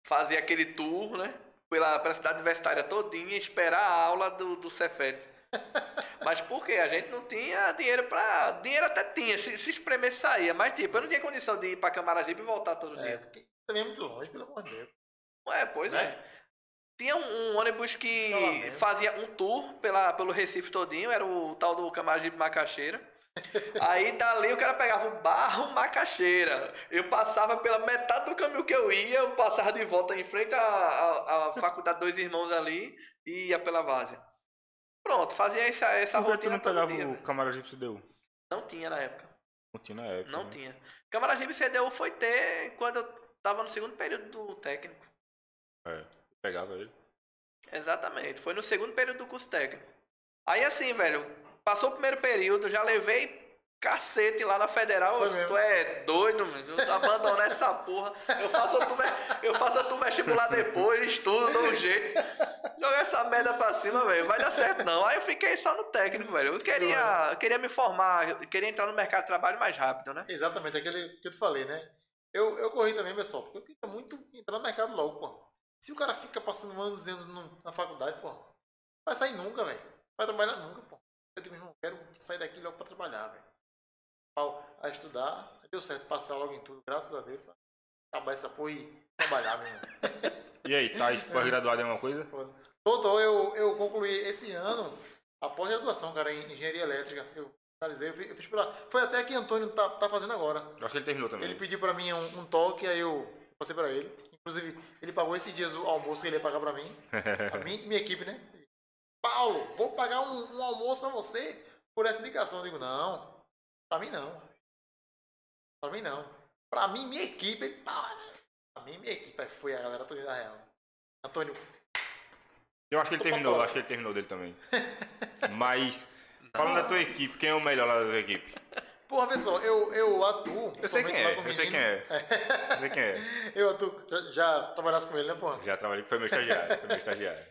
fazia aquele tour, né? Pela, pela cidade universitária todinha, esperar a aula do, do Cefet. Mas por quê? A gente não tinha dinheiro pra... Dinheiro até tinha, se, se espremesse saía. Mas, tipo, eu não tinha condição de ir pra Camaragibe e voltar todo É, dia. porque também é muito longe, pelo amor de Deus. Ué, pois Né? é. Tinha um, um ônibus que fazia um tour pela, pelo Recife todinho, era o tal do Camaragibe Macaxeira. Aí dali o cara pegava o barro Macaxeira. Eu passava pela metade do caminho que eu ia, eu passava de volta em frente à, à, à Faculdade Dois Irmãos ali e ia pela Várzea. Pronto, fazia essa, essa Por que tu rotina não todo pegava dia, o camarote CDU? Não tinha na época. Não tinha na época. Não né? tinha. Câmara Jeep CDU foi ter quando eu tava no segundo período do técnico. É, pegava ele. Exatamente. Foi no segundo período do curso técnico. Aí assim, velho, passou o primeiro período, já levei cacete lá na federal. Foi mesmo. Tu é doido, mano. Abandonar essa porra. Eu faço ve- eu faço outro vestibular depois, estudo, dou um jeito. Jogar essa merda pra cima, velho. Vai dar certo, não. Aí eu fiquei só no técnico, velho. Eu queria, eu queria me formar, eu queria entrar no mercado de trabalho mais rápido, né? Exatamente, aquele que eu te falei, né? Eu, eu corri também, pessoal, porque eu queria muito entrar no mercado logo, pô. Se o cara fica passando anos e anos no- na faculdade, pô, vai sair nunca, velho. Vai trabalhar nunca, pô. Eu digo, irmão, quero sair daqui logo pra trabalhar, velho. A estudar, deu certo, passar logo em tudo, graças a Deus. pra Acabar essa porra e trabalhar, meu irmão. E aí, tá pós-graduado em alguma coisa? Doutor, eu, eu concluí esse ano a pós-graduação, cara, em engenharia elétrica. Eu finalizei, eu fiz, eu fiz pela. Foi até que Antônio tá, tá fazendo agora. Acho que ele terminou também. Ele pediu pra mim um, um toque, aí eu passei pra ele. Inclusive, ele pagou esses dias o almoço que ele ia pagar pra mim. A mim, minha equipe, né? Paulo, vou pagar um, um almoço pra você por essa indicação. Eu digo, não, pra mim não. Pra mim não. Pra mim, minha equipe, ele para. Pra mim, minha equipe. Aí foi a galera toda da real. Antônio, Eu acho que ele terminou, papola. acho que ele terminou dele também. Mas, falando da tua equipe, quem é o melhor lá da tua equipe? porra, pessoal, eu, eu atuo. Eu sei quem é, com o eu sei quem é. Eu sei quem é. Eu atuo. Já, já trabalhasse com ele, né, porra? Já trabalhei, foi meu estagiário, foi meu estagiário.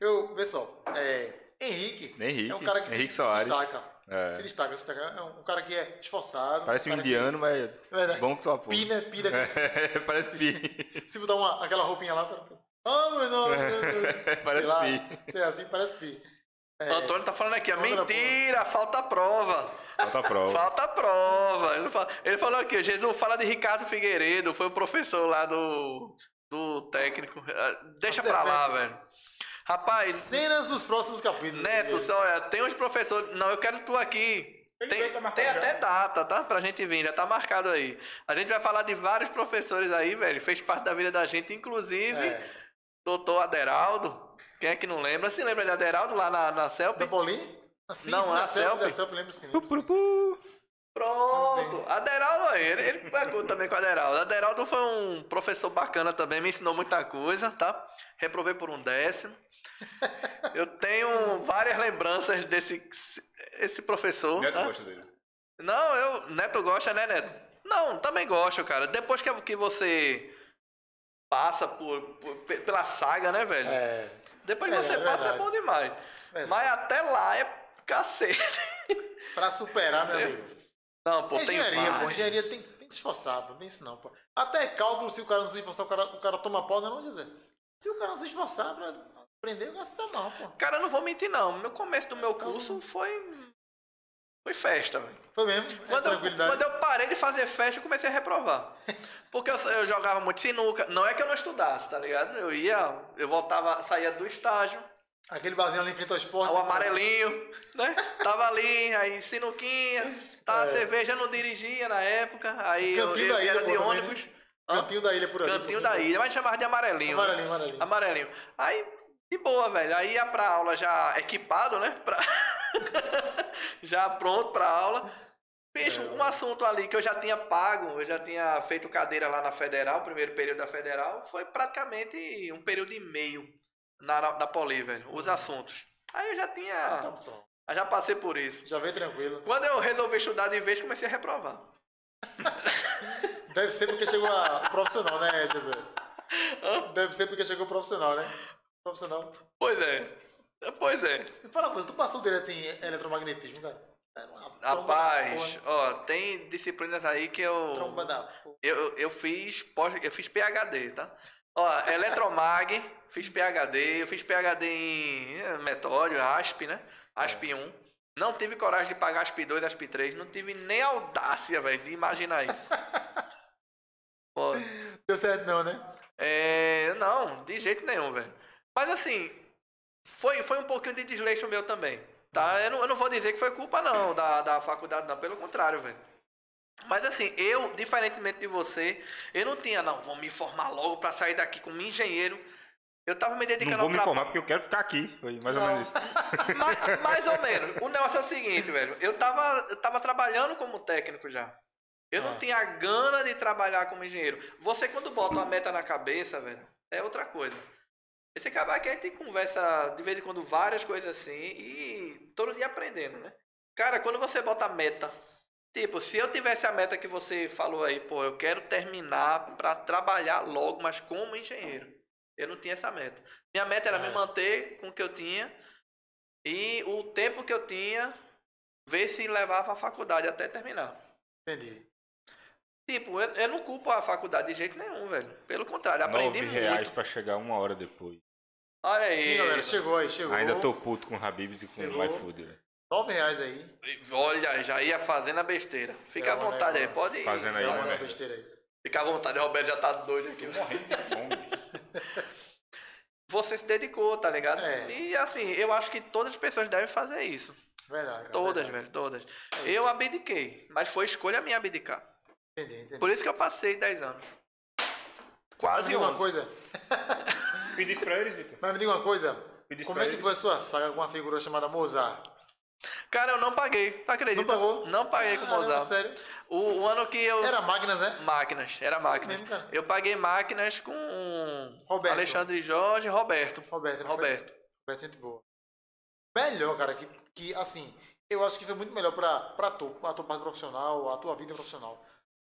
Eu, pessoal, é, Henrique, Henrique, é um cara que Henrique se, Soares. se destaca. É. Se destaca, se destaca. É um, um cara que é esforçado. Parece um que- indiano, mas É verdade. bom que só porra. Pi, né? Pi daqui. É, Parece pi. Se botar uma, aquela roupinha lá, cara. Ah, meu nome. Parece sei lá, pi. sei assim, parece pi. É, Antônio tá falando aqui, ó, Outra mentira, falta prova. Falta a prova. Falta prova. Ele, fala- ele falou aqui, Jesus, fala de Ricardo Figueiredo, foi o professor lá do, do técnico. Ah, Deixa Você pra é lá, velho. velho. Rapaz, Cenas dos próximos capítulos. Neto, só, olha, tem uns professores. Não, eu quero tu aqui. Tem, tá tem até data, tá? Pra gente vir, já tá marcado aí. A gente vai falar de vários professores aí, velho. Fez parte da vida da gente, inclusive É. doutor Aderaldo. Quem é que não lembra? Se lembra de Aderaldo lá na, na CELP? Da Paulinho? Assim, Não, na da Celp, da Celp, lembro sim. Lembro sim. Pronto! Aderaldo aí, ele, ele pegou também com o Aderaldo. Aderaldo foi um professor bacana também, me ensinou muita coisa, tá? Reprovei por um décimo. Eu tenho várias lembranças desse esse professor. Neto tá? gosta dele. Não, eu. Neto gosta, né, Neto? Não, também gosto, cara. Depois que, que você passa por, por- pe- pela saga, né, velho? É. Depois que É, você é passa é bom demais. Verdade. Mas até lá é cacete. Pra superar, meu É. amigo. Não, pô, tem engenharia, pô. vários. Engenharia tem, tem que se esforçar, pô. Não tem isso não, pô. Até cálculo, se o cara não se esforçar, o cara, o cara toma pau, não é não, Jesus. Se o cara não se esforçar pra aprender, o cara se dá mal, pô. Cara, eu não vou mentir, não. No começo do meu curso foi. Foi festa, velho. Foi mesmo? É Quando, eu, tranquilidade. quando eu parei de fazer festa, eu comecei a reprovar. Porque eu, eu jogava muito sinuca. Não é que eu não estudasse, tá ligado? Eu ia, eu voltava, saía do estágio, Aquele barzinho ali em frente ao esporte. o amarelinho, né? Tava ali, aí sinuquinha, tava É. cerveja, não dirigia na época, aí eu, Cantinho eu da ilha, de também, ônibus. Cantinho da ilha por ali. Cantinho pô. da ilha, mas chamava de amarelinho. né? Amarelinho, amarelinho. Amarelinho. Aí, de boa, velho. Aí ia pra aula já equipado, né? Pra... já pronto pra aula. Bicho, um assunto ali que eu já tinha pago, eu já tinha feito cadeira lá na Federal, primeiro período da Federal, foi praticamente um período e meio na, na, na Poli, velho. Os assuntos. Aí eu já Tá tinha. bom. eu Já passei por isso. Já veio tranquilo. Quando eu resolvi estudar de vez, comecei a reprovar. Deve ser porque chegou a profissional, né, Jesus? Deve ser porque chegou profissional, né? Profissional. Pois é. Pois é. Me fala uma coisa, tu passou direto em eletromagnetismo, cara? Rapaz, ó, tem disciplinas aí que eu. Tromba da porra. Eu, eu- fiz eu fiz PhD, tá? Ó, Eletromag, fiz PhD, eu fiz PhD em eh, metódio, ASP, né? ASP 1. Não tive coragem de pagar ASP 2, ASP 3, não tive nem audácia, velho, de imaginar isso. Pô, Deu certo não, né? é, não, de jeito nenhum, velho. Mas assim, foi, foi um pouquinho de desleixo meu também, tá? Eu não, eu não vou dizer que foi culpa não da, da faculdade, não, pelo contrário, velho. Mas assim, eu, diferentemente de você, eu não tinha, não, vou me formar logo pra sair daqui como engenheiro. Eu tava me dedicando Não vou me trabalho. informar porque eu quero ficar aqui. Mais ou Não. menos isso. mais, mais ou menos. O negócio é o seguinte, velho. Eu tava, eu tava trabalhando como técnico já. Eu não Ah. tinha gana de trabalhar como engenheiro. Você, quando bota uma meta na cabeça, velho, é outra coisa. Esse acabar que a gente conversa de vez em quando várias coisas assim e todo dia aprendendo, né? Cara, quando você bota meta, tipo, se eu tivesse a meta que você falou aí, pô, eu quero terminar pra trabalhar logo, mas como engenheiro. Eu não tinha essa meta. Minha meta era É. me manter com o que eu tinha e o tempo que eu tinha, ver se levava a faculdade até terminar. Entendi. Tipo, eu, eu não culpo a faculdade de jeito nenhum, velho. Pelo contrário, aprendi Nove muito. reais pra chegar uma hora depois. Olha aí. Sim, galera, chegou aí, chegou. Ainda tô puto com o Habibs e com Chegou. o iFood. velho. Nove reais aí. Olha, já ia fazendo a besteira. Fica à É, mano, vontade é, aí, pode ir. Fazendo aí, mano. besteira aí. Fica à vontade, o Roberto já tá doido aqui. Morrendo de fome. Você se dedicou, tá ligado? É. E assim, eu acho que todas as pessoas devem fazer isso. Verdade. cara, Todas, verdade. velho, todas. É eu abdiquei, mas foi escolha minha abdicar. Entendi, entendi. Por isso que eu passei 10 anos. Mas Quase me diga uma 11. coisa. Pedi isso pra eles, Vitor. Mas me diga uma coisa. Como é que eles. foi a sua saga com uma figura chamada Mozart? Cara, eu não paguei, acredita? Não pagou? Não paguei com o Caramba, Mozart. sério? O, o ano que eu. Era máquinas, é? Máquinas, era máquinas. mesmo, cara? eu paguei máquinas com Roberto. Alexandre Jorge e Roberto. Roberto. não foi? Roberto. Roberto, gente boa. Melhor, cara, que, que assim, eu acho que foi muito melhor pra, pra tu, a tua parte profissional, a tua vida profissional.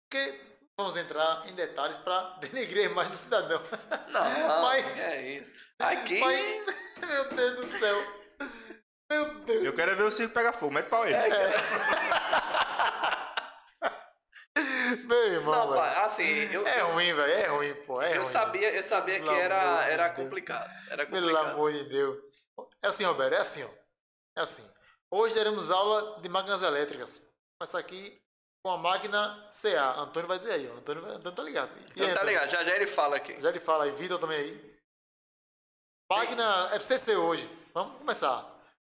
Porque vamos entrar em detalhes pra denegrir a imagem do cidadão. Não, Mas- é isso. Aqui. Mas, meu Deus do céu. Meu Deus. Eu quero é ver o circo pegar fogo. Mete pau aí. Meu irmão, Não, pai, assim, eu, É ruim, velho. É ruim, pô. É eu ruim. sabia, eu sabia que Pelo era, de era complicado. Era Pelo complicado. amor de Deus. É assim, Roberto, é assim, ó. É assim. Hoje teremos aula de máquinas elétricas. Começar aqui com a máquina CA. Antônio vai dizer aí, ó. Antônio, vai- Antônio tá ligado. E Então aí, tá Antônio? ligado, já já ele fala aqui. Já ele fala aí, Vitor também aí. Máquina é CC hoje. Vamos começar.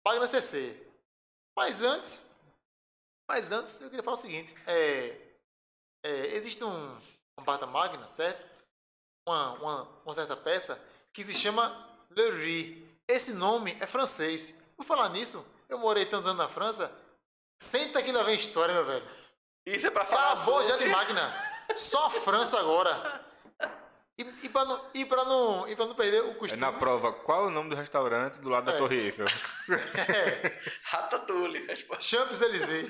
Máquina CC. Mas antes, mas antes eu queria falar o seguinte. É, é, existe um, um porta-máquina, certo? Uma, uma, uma certa peça que se chama Le Riz. Esse nome é francês. Por falar nisso, eu morei tantos anos na França. Senta que lá vem história, meu velho. Isso é pra falar Acabou já sobre- de máquina. Só França agora. E, e, pra não, e, pra não, e pra não perder o É costume. na prova, qual é o nome do restaurante do lado da É. Torre Eiffel? Ratatouille. resposta. Champs-Élysées.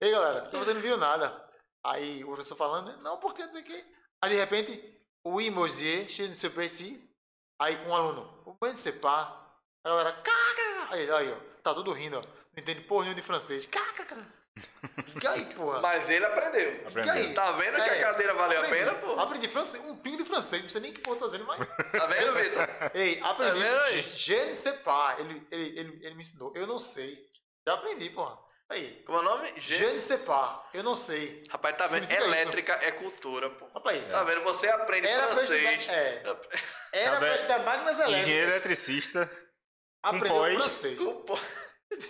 Ei, galera, você não viu nada. Aí o professor falando, né? não, porque dizer que. Aí de repente, monsieur, je ne sais pas si. Aí com um aluno, o bem de ser pá. A galera, caca. Aí, aí, ó, tá todo rindo, ó. Não entende porra nenhuma de francês. Caca. Que aí, porra? Mas ele aprendeu. Que Aprendeu. aí? Tá vendo que É, a cadeira valeu a aprendi. pena, pô? Aprendi francês, um pingo de francês, não sei nem que porra eu tô dizendo, mas. Tá vendo, Vitor? Ei, aprendi. Tá vendo aí? Je ne sais pas. Ele, ele, ele, ele me ensinou. Eu não sei. Já aprendi, porra. Aí. Como é o nome? Je ne sais pas. Eu não sei. Rapaz, tá vendo? Significa isso. Elétrica é cultura, pô. Rapaz, Tá vendo? Você aprende Era pra francês. estudar- é. era Tá pra vendo? estudar máquinas Engenheiro elétricas. eletricista, Aprendeu pós. francês. Pô,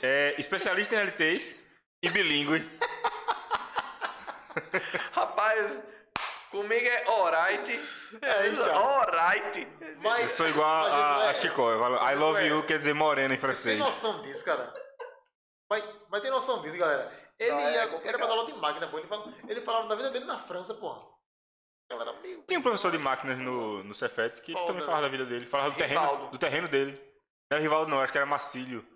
é, especialista em LTs e bilíngue. Rapaz, comigo é alright. É isso. Alright. Mas, Eu sou igual mas, a, a Josué, Chicó. Eu falo, I love Josué, you quer dizer morena em Tem francês. noção disso, cara? Mas, mas tem noção disso, galera. Ele Não, é ia, complicado. era pra dar aula de máquina, pô. Ele, fala, ele falava da vida dele na França, porra. Galera, meu. Tinha um professor de máquinas no, no Cefet que Foda. também falava da vida dele. Falava do terreno, do terreno dele. Não era Rivaldo não, acho que era Marcílio.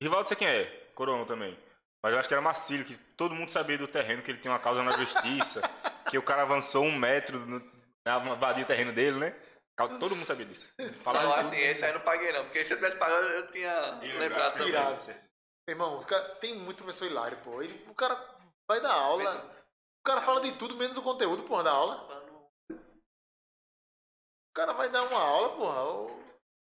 Rivaldo sei quem é, Coronel também. Mas eu acho que era Marcílio, que todo mundo sabia do terreno, que ele tinha uma causa na justiça, que o cara avançou um metro no, na vadia o terreno dele, né? Todo mundo sabia disso. Falava Não, tudo. assim, esse aí eu não paguei não. Porque se eu tivesse pagado, eu tinha lembrado também. Irado. Irmão, tem muito professor hilário, pô. Ele, o cara vai dar aula. O cara fala de tudo menos o conteúdo, porra, da aula. O cara vai dar uma aula, porra. O,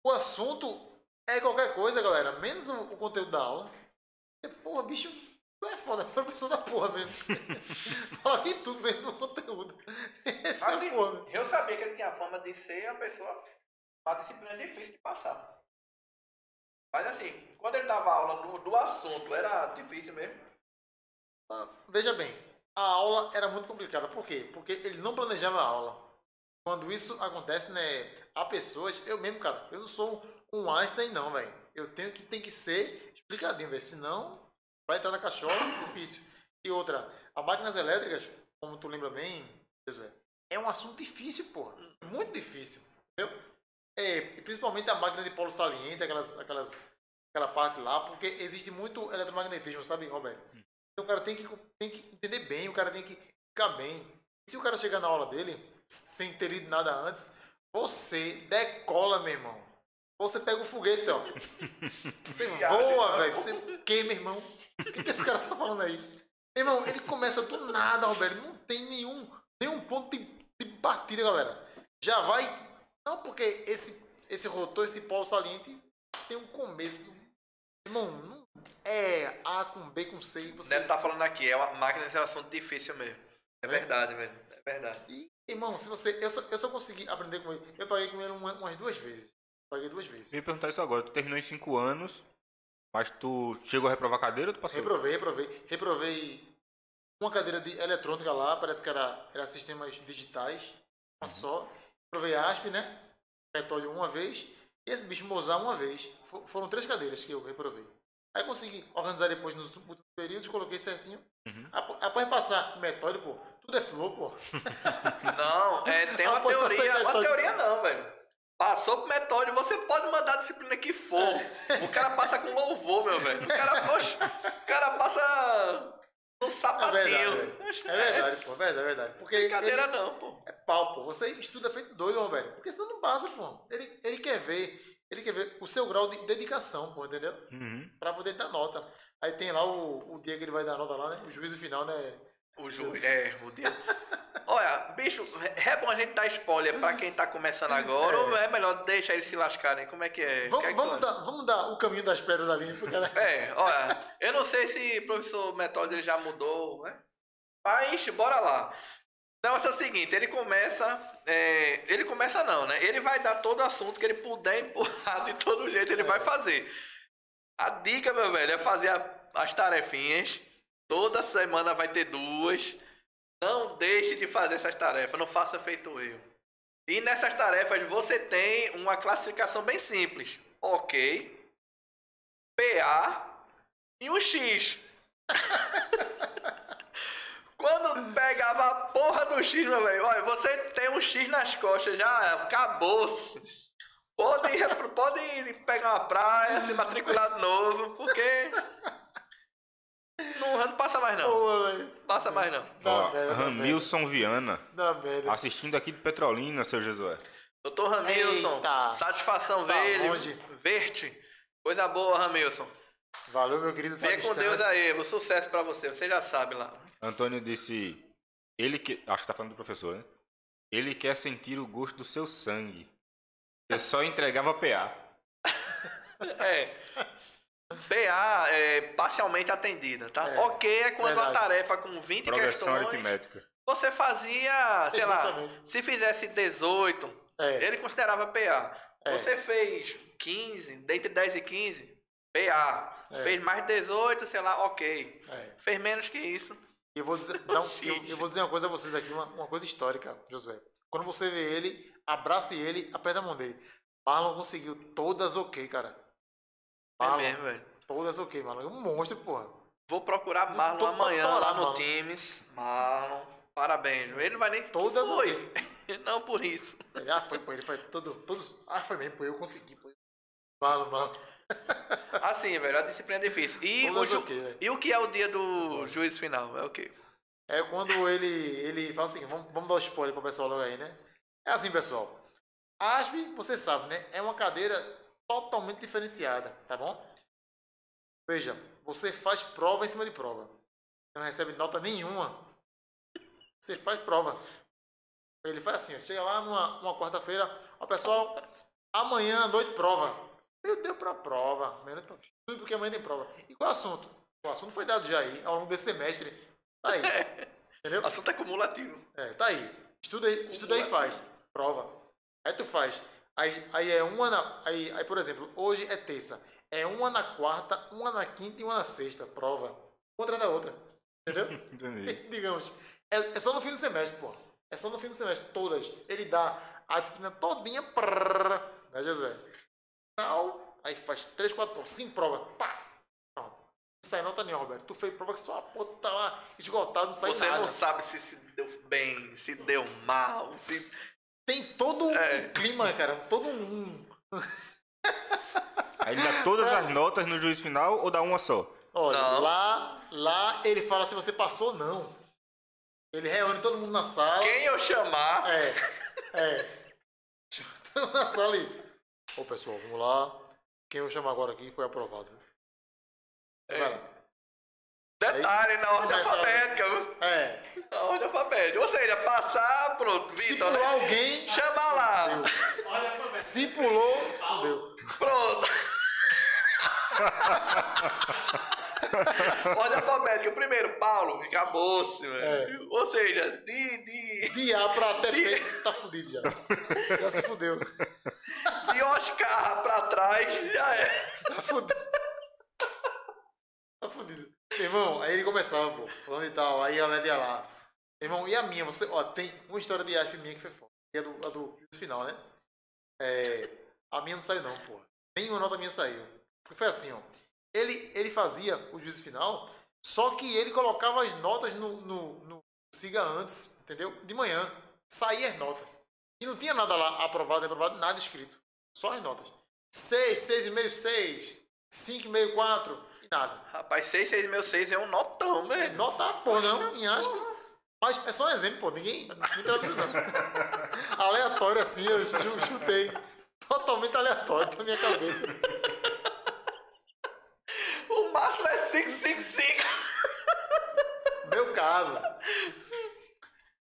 o assunto é qualquer coisa, galera. Menos o, o conteúdo da aula. Porra, bicho, é foda. Professor da porra mesmo. fala de tudo menos do conteúdo. Essa Assim, é porra. mesmo. eu sabia que ele tinha a fama de ser uma pessoa, uma disciplina difícil de passar. Mas assim, quando ele dava aula no, do assunto, era difícil mesmo. Ah, Veja bem, a aula era muito complicada. Por quê? Porque ele não planejava a aula. quando isso acontece, né? Há pessoas, eu mesmo, cara, eu não sou um Einstein, não, velho. Eu tenho que, tem que ser explicadinho, velho. Senão, vai entrar na cachola, é difícil. E outra, as máquinas elétricas, como tu lembra bem, é um assunto difícil, porra. Muito difícil. Entendeu? É, e principalmente a máquina de polo saliente, aquelas, aquelas, aquela parte lá, porque existe muito eletromagnetismo, sabe, Roberto? Então o cara tem que, tem que entender bem, o cara tem que ficar bem. Se o cara chegar na aula dele, sem ter lido nada antes, você decola, meu irmão. Você pega o foguete, ó. Você voa, velho. Você queima, irmão. O que, que esse cara tá falando aí? Irmão, ele começa do nada, Roberto. Não tem nenhum, nenhum ponto de, de batida, galera. Já vai. Não, porque esse, esse rotor, esse polo saliente, tem um começo. Irmão, não é A com B com C. e Você... Deve estar falando aqui, é uma máquina de assunto difícil mesmo. É verdade, velho. É verdade. E, irmão, se você. Eu só, eu só consegui aprender com ele. Eu paguei com ele uma- umas duas vezes. Paguei duas vezes. Eu ia perguntar isso agora. Tu terminou em 5 anos, mas tu chegou a reprovar a cadeira ou tu passou? Reprovei, reprovei. Reprovei uma cadeira de eletrônica lá, parece que era, era sistemas digitais, uma só. Reprovei ASP, né? Metódio uma vez. E esse bicho Mozart uma vez. Fo- Foram três cadeiras que eu reprovei. Aí consegui organizar depois nos últimos períodos, coloquei certinho. Uhum. Após passar metódio, pô, tudo é flor, pô. Não, é, tem uma passar teoria. Uma teoria não, velho. Passou pro metódio, você pode mandar a disciplina que for. O cara passa com louvor, meu velho. O cara, oxe, o cara passa no É sapatinho. verdade, velho. Oxe, É verdade, pô, é verdade, é verdade. Porque Brincadeira ele- não, pô. É pau, pô. Você estuda feito doido, Roberto. Porque senão não passa, pô. Ele, ele quer ver. Ele quer ver o seu grau de dedicação, pô, entendeu? Uhum. Pra poder dar nota. Aí tem lá o, o dia que ele vai dar nota lá, né? O juízo final, né? O juiz, é, o dia. Olha, bicho, é bom a gente dar spoiler pra quem tá começando agora, ou é melhor deixar eles se lascarem? Como é que é? Vamos, Quer que vamos, dar, vamos dar o caminho das pedras ali pro cara. É, olha, eu não sei se o professor Metódio já mudou, né? Mas, bora lá. O negócio é o seguinte, ele começa. é, ele começa não, né? Ele vai dar todo o assunto que ele puder empurrar de todo jeito, ele vai fazer. A dica, meu velho, é fazer a- as tarefinhas. Toda semana vai ter duas. Não deixe de fazer essas tarefas, não faça feito eu. E nessas tarefas você tem uma classificação bem simples. Ok, PA e um X. Quando pegava a porra do X, meu velho, olha, você tem um X nas costas, já acabou-se. Pode, pode ir pegar uma praia, se matricular de novo, porque. Não, não passa mais não. Pô, velho. Passa mais não. Dá Ó, Ramilson Viana, Dá merda. assistindo aqui de Petrolina, seu Josué. Doutor Ramilson, Eita. satisfação Tá ver ele. Ver-te. Coisa boa, Ramilson. Valeu, meu querido. Venha com. Deus aí, um sucesso pra você. Você já sabe lá. Antônio disse. Ele que. Acho que tá falando do professor, né? Ele quer sentir o gosto do seu sangue. Eu só entregava PA. É. PA é parcialmente atendida, tá? É, ok é quando a verdade. tarefa com 20 Progressão questões. aritmética. Você fazia, sei lá, Exatamente. se fizesse 18, É. ele considerava PA. É. Você fez 15, dentre 10 e 15, PA. É. Fez mais 18, sei lá, ok. É. Fez menos que isso. E eu vou dizer, Shit. eu, eu vou dizer uma coisa a vocês aqui, uma, uma coisa histórica, Josué. Quando você vê ele, abrace ele, aperta a mão dele. Marlon conseguiu todas ok, cara. É Marlon, mesmo, velho. todas ok, Marlon. É um monstro, porra. Vou procurar Marlon amanhã lá no Marlon. Teams. Marlon, parabéns. Ele não vai nem Todas foi. Não por isso. Ele, ah, foi, pô, ele foi todo, todos. Ah, foi mesmo, pô, eu consegui, pô. Marlon, Marlon. Assim, velho, a disciplina é difícil. E, o, Todas ju- ok, velho. e o que é o dia do juiz final? É o quê? É quando ele, ele fala assim, vamos, vamos dar o spoiler pro pessoal logo aí, né? É assim, pessoal. A ASP, você sabe, né? É uma cadeira totalmente diferenciada, tá bom? Veja, você faz prova em cima de prova. Não recebe nota nenhuma. Você faz prova. Ele faz assim, chega lá numa uma quarta-feira, ó pessoal, amanhã à noite prova. Eu deu pra prova. Amanhã. Tudo porque amanhã tem prova. E qual é o assunto? O assunto foi dado já aí, ao longo desse semestre. Tá aí. Entendeu? Assunto é cumulativo. É, tá aí. Estuda aí, estuda aí e faz. Prova. Aí tu faz. Aí, aí é uma na. Aí, aí, por exemplo, hoje é terça. É uma na quarta, uma na quinta e uma na sexta. Prova. Atrás da outra. Entendeu? Entendi. Digamos. É, é só no fim do semestre, pô. É só no fim do semestre, todas. Ele dá a disciplina todinha, prrr, né, Josué? Tal, aí faz três, quatro provas, cinco provas, pá, pronto. Não sai nota nenhuma, Roberto. Tu fez prova que só a puta tá lá esgotado, não sai Você nada. não sabe se se deu bem, se deu mal, se. Tem todo um É. clima, cara, todo um... Aí ele dá todas as notas no juiz final ou dá uma só? Olha, Não. lá, lá ele fala se você passou ou não. Ele reúne todo mundo na sala. Quem eu chamar. É, é. Todo mundo na sala e... Ô, pessoal, vamos lá. Quem eu chamo agora aqui foi aprovado. Vai lá. Detalhe na ordem Começa alfabética, viu? É. Na ordem alfabética. Ou seja, passar, pronto, Se Vitor, pular né? alguém... Chama lá. fudeu. Se pulou, fudeu. Pronto. ordem alfabética. Primeiro, Paulo, acabou-se, velho. Ou seja, de, de, De A pra até P, tá fudido já. Já se fudeu. de Oscar pra trás, já é. Tá fudido. Irmão, aí ele começava, pô, falando e tal, aí a galera ia lá. Irmão, e a minha? Você, ó, tem uma história de asp minha que foi foda. Que é do, a do final, né? É, a minha não saiu não, porra. Nenhuma nota minha saiu. Porque foi assim, ó. Ele, ele fazia o juízo final, só que ele colocava as notas no, no, no siga antes, entendeu? De manhã. Saía as notas. E não tinha nada lá aprovado, aprovado, nada escrito. Só as notas. 6, 6,5, 6, 5,5, 4 e nada. Rapaz, 6, 6 meu 6 é um notão, É, velho. nota, pô, não, em aspas. Mas é só um exemplo, pô. Ninguém. não. Aleatório assim, eu chu- chutei. Totalmente aleatório da minha cabeça. O máximo é 555. Meu caso.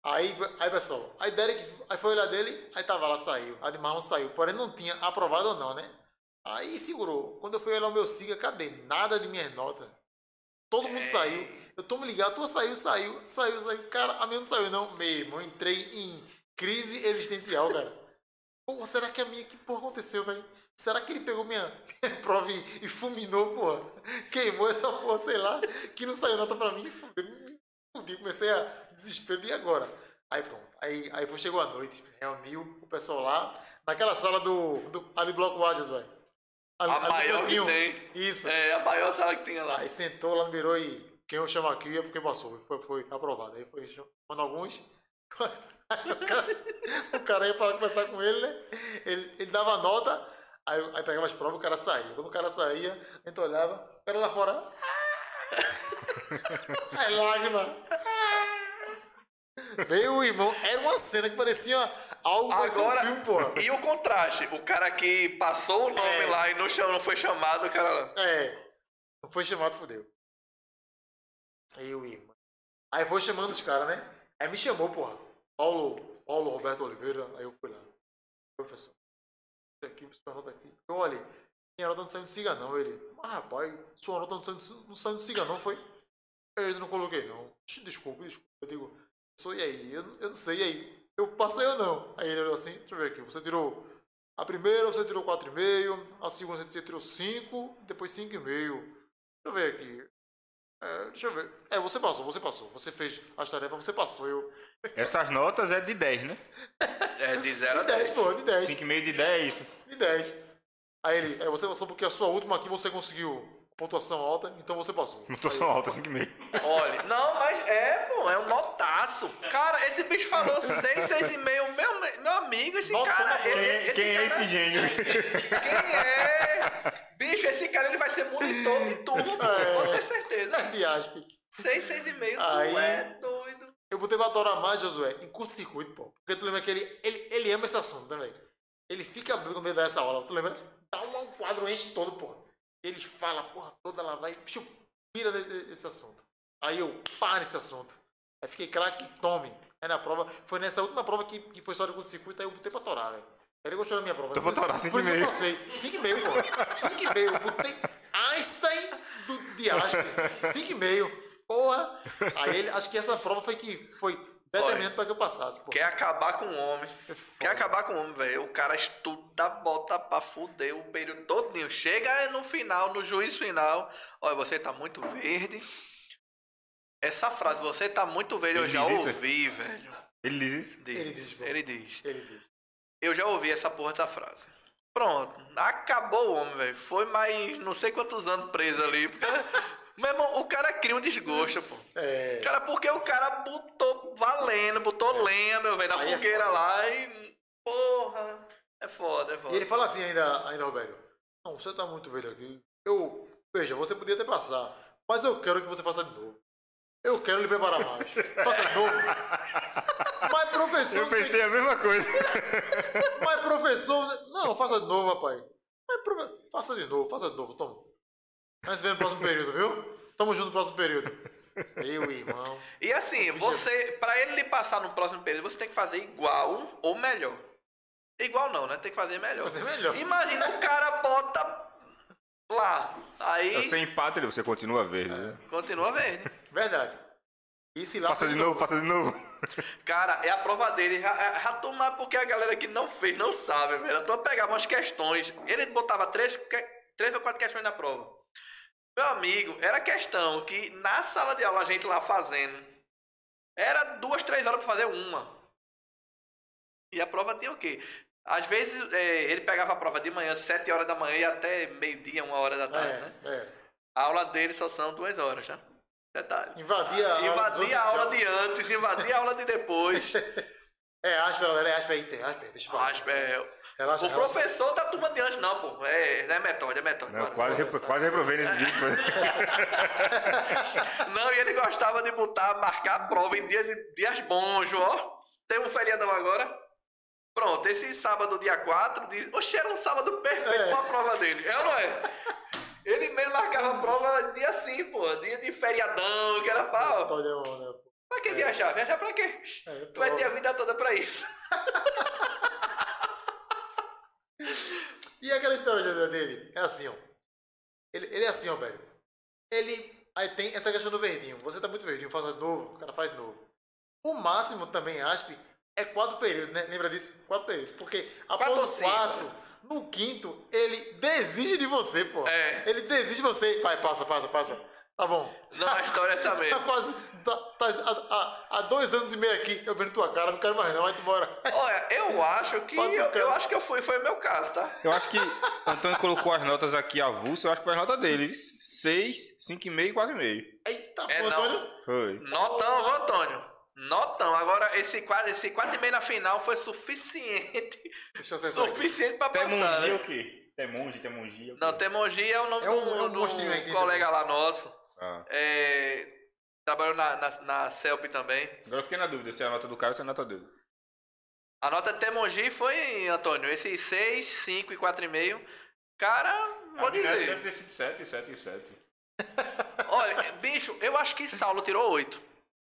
Aí, aí pessoal, aí Derek aí foi olhar dele, aí tava lá, saiu. A de marrom saiu. Porém, não tinha aprovado ou não, né? Aí segurou. Quando eu fui olhar o meu siga, cadê? Nada de minhas notas. Todo mundo saiu. Eu tô me ligado, tua saiu, saiu, saiu, saiu. Cara, a minha não saiu, não. Mesmo, eu entrei em crise existencial, cara. Pô, será que a minha, que porra aconteceu, velho? Será que ele pegou minha, minha prova e, e fulminou, porra? Queimou essa porra, sei lá, que não saiu nota pra mim. Fudeu, fudi, comecei a desespero e agora. Aí pronto. Aí, aí chegou a noite, reuniu o pessoal lá, naquela sala do, do ali Bloco Waters, velho. A no maior que tem. Isso. É a maior sala que tinha lá. Aí sentou lá no birô e quem eu chamo aqui é porque passou. Foi, foi aprovado. Aí foi chamando alguns. Aí o, cara, o cara ia para conversar com ele, né? Ele, ele dava a nota, aí, aí pegava as provas, o cara saía. Quando o cara saía, a gente olhava, o cara lá fora. Aí lágrima. Veio o irmão, era uma cena que parecia algo parecia um Agora, filme, porra. e o contraste? O cara que passou o nome É. lá e não, chamou, não foi chamado, o cara lá. É. Não foi chamado, fodeu. Aí o irmão. Aí foi chamando os caras, né? Aí me chamou, porra. Paulo, Paulo Roberto Oliveira. Aí eu fui lá. Professor. Isso aqui, sua nota aqui. Eu olhei. Minha nota não saiu de siga, não. Ele. Mas rapaz, sua nota não saiu, de- não saiu de siga, não, foi? Eu não coloquei, não. Desculpa, desculpa. Eu digo, sou e aí? Eu, eu não sei, e aí? Eu passei ou não? Aí ele olhou assim, deixa eu ver aqui. Você tirou a primeira, você tirou 4,5. A segunda, você tirou 5. Depois 5,5. Deixa eu ver aqui. É, deixa eu ver. É, você passou, você passou. Você fez as tarefas, você passou. Eu. Essas notas é de 10, né? É de 0 a De 10, 10. pô, de 10. 5,5 de 10. De 10. Aí ele, é, você passou porque a sua última aqui você conseguiu pontuação alta, então você passou. Pontuação alta, 5,5. Olha, não, mas é, pô, é um notaço. Cara, esse bicho falou 6, 6,5. Meu, meu amigo, esse Nota cara. Quem, ele- é- esse quem é cara- esse gênio? Quem é? Bicho, esse cara ele vai ser monitor de tudo, É. pode ter certeza. De aspe. 6, 6,5, Aí- tu é doido. Eu botei pra adorar mais, Josué, em curto-circuito, pô. Porque tu lembra que ele, ele, ele ama esse assunto, né, velho? Ele fica doido quando ele dá essa aula. Tu lembra? Dá um, um quadro, enche todo, pô. Ele fala, a porra toda, lá vai, pira de- de- desse assunto. Aí eu, pá nesse assunto. Aí fiquei craque, tome. Aí na prova, foi nessa última prova que, que foi só de curto-circuito, aí eu botei pra torar, velho. Ele gostou da minha prova. Tô pra torar, Por isso que eu 5,5. passei. 5,5, pô. 5,5. Eu botei Einstein do, de Aspen. 5,5. Porra. Aí ele, acho que essa prova foi que foi determinante pra que eu passasse, pô. Quer acabar com o homem. É. Quer acabar com o homem, velho. O cara estuda, bota pra fuder o período todinho. Chega no final, no juiz final. Olha, você tá muito verde. Essa frase, você tá muito verde, eu Ele já diz isso? ouvi, velho. Ele diz isso? Diz, Ele diz, ele diz. Ele diz. Eu já ouvi essa porra dessa frase. Pronto, acabou o homem, velho. Foi mais não sei quantos anos preso ali. Porque, meu irmão, o cara cria um desgosto, pô. É. Cara, porque o cara botou valendo, botou lenha, meu velho, na Aí é fogueira foda. lá e. Porra. É foda, é foda. E ele fala assim ainda, ainda, Roberto. Não, você tá muito velho aqui. Eu. Veja, você podia até passar. Mas eu quero que você faça de novo. Eu quero lhe preparar mais. Faça de novo. Mas professor. Eu pensei a mesma coisa. Mas professor. Não, faça de novo, rapaz. Mas profe- faça de novo, faça de novo, toma. Nós vemos no próximo período, viu? Tamo junto no próximo período. Meu irmão. E assim, você, pra ele lhe passar no próximo período, você tem que fazer igual ou melhor. Igual não, né? Tem que fazer melhor. Fazer melhor. Imagina o cara bota lá. Aí Você empata ele, você continua verde. né? continua verde. Verdade. E se lá Faça de novo, faça de novo. Cara, é a prova dele. Já, é- porque a galera que não fez não sabe, velho. Eu pegava umas questões. Ele botava três, três ou quatro questões na prova. Meu amigo, era questão que na sala de aula a gente lá fazendo. Era duas, três horas pra fazer uma. E a prova tinha o quê? Às vezes é, ele pegava a prova de manhã, sete horas da manhã e até meio-dia, uma hora da tarde, né? É, é. A aula dele só são duas horas, tá? Detalhe. Invadia a outros, a aula de antes, invadir a aula de depois. É, aspa, galera, é aspa aí, tem aspa aí, deixa eu falar. Aspa, é, Relaxa, o relaxa. professor da turma de antes, não, pô. É, não é metódia, é metódia. Não, quase, repro- quase reprovei nesse vídeo. Não, e ele gostava de botar, marcar a prova em dias, dias bons, ó. Tem um feriadão agora. Pronto, esse sábado, dia 4, diz. Oxe, era um sábado perfeito É. pra prova dele. É ou não é? Ele mesmo marcava a prova dia assim, pô. Dia de feriadão, que era pô. Pra que viajar? Viajar pra quê? É, Tu vai ter a vida toda pra isso. E aquela história da vida dele? É assim, ó. Ele, ele é assim, ó, velho. Ele. Aí tem essa questão do verdinho. Você tá muito verdinho, faça de novo, o cara faz de novo. O máximo também, aspe, é quatro períodos, né? Lembra disso? Quatro períodos. Porque após Quatro ou o cinco, quarto, no quinto, ele desiste de você, pô. É. Ele desiste de você. Vai, passa, passa, passa. Tá bom. Não, a história é essa Tá mesmo. quase. Tá, tá há, há- há dois anos e meio aqui, eu vendo tua cara, não quero mais não, vai embora. Olha, eu acho que. Eu, eu acho que eu fui, foi o meu caso, tá? Eu acho que o Antônio colocou as notas aqui avulso, eu acho que foi as notas dele. 6, 5,5 e 4,5. Eita, É, pô. Antônio. Foi. Notão, viu, Antônio? Notão. Agora, esse 4, esse quatro e meio na final foi suficiente. Deixa eu acessar aqui. suficiente pra passar. Temongi é Né? o quê? Temongi, Temongi. o quê? Não, Temongi é o nome É um- do, é um do tem colega também. lá nosso. Ah. É, trabalhou na, na, na CELP também. Agora eu fiquei na dúvida se é a nota do cara ou se é a nota dele. A nota de Temongi foi, Antônio, esses 6, 5 e 4,5. Cara, vou A dizer. Deve ter sido 7, 7 e 7. Olha, bicho, eu acho que Saulo tirou 8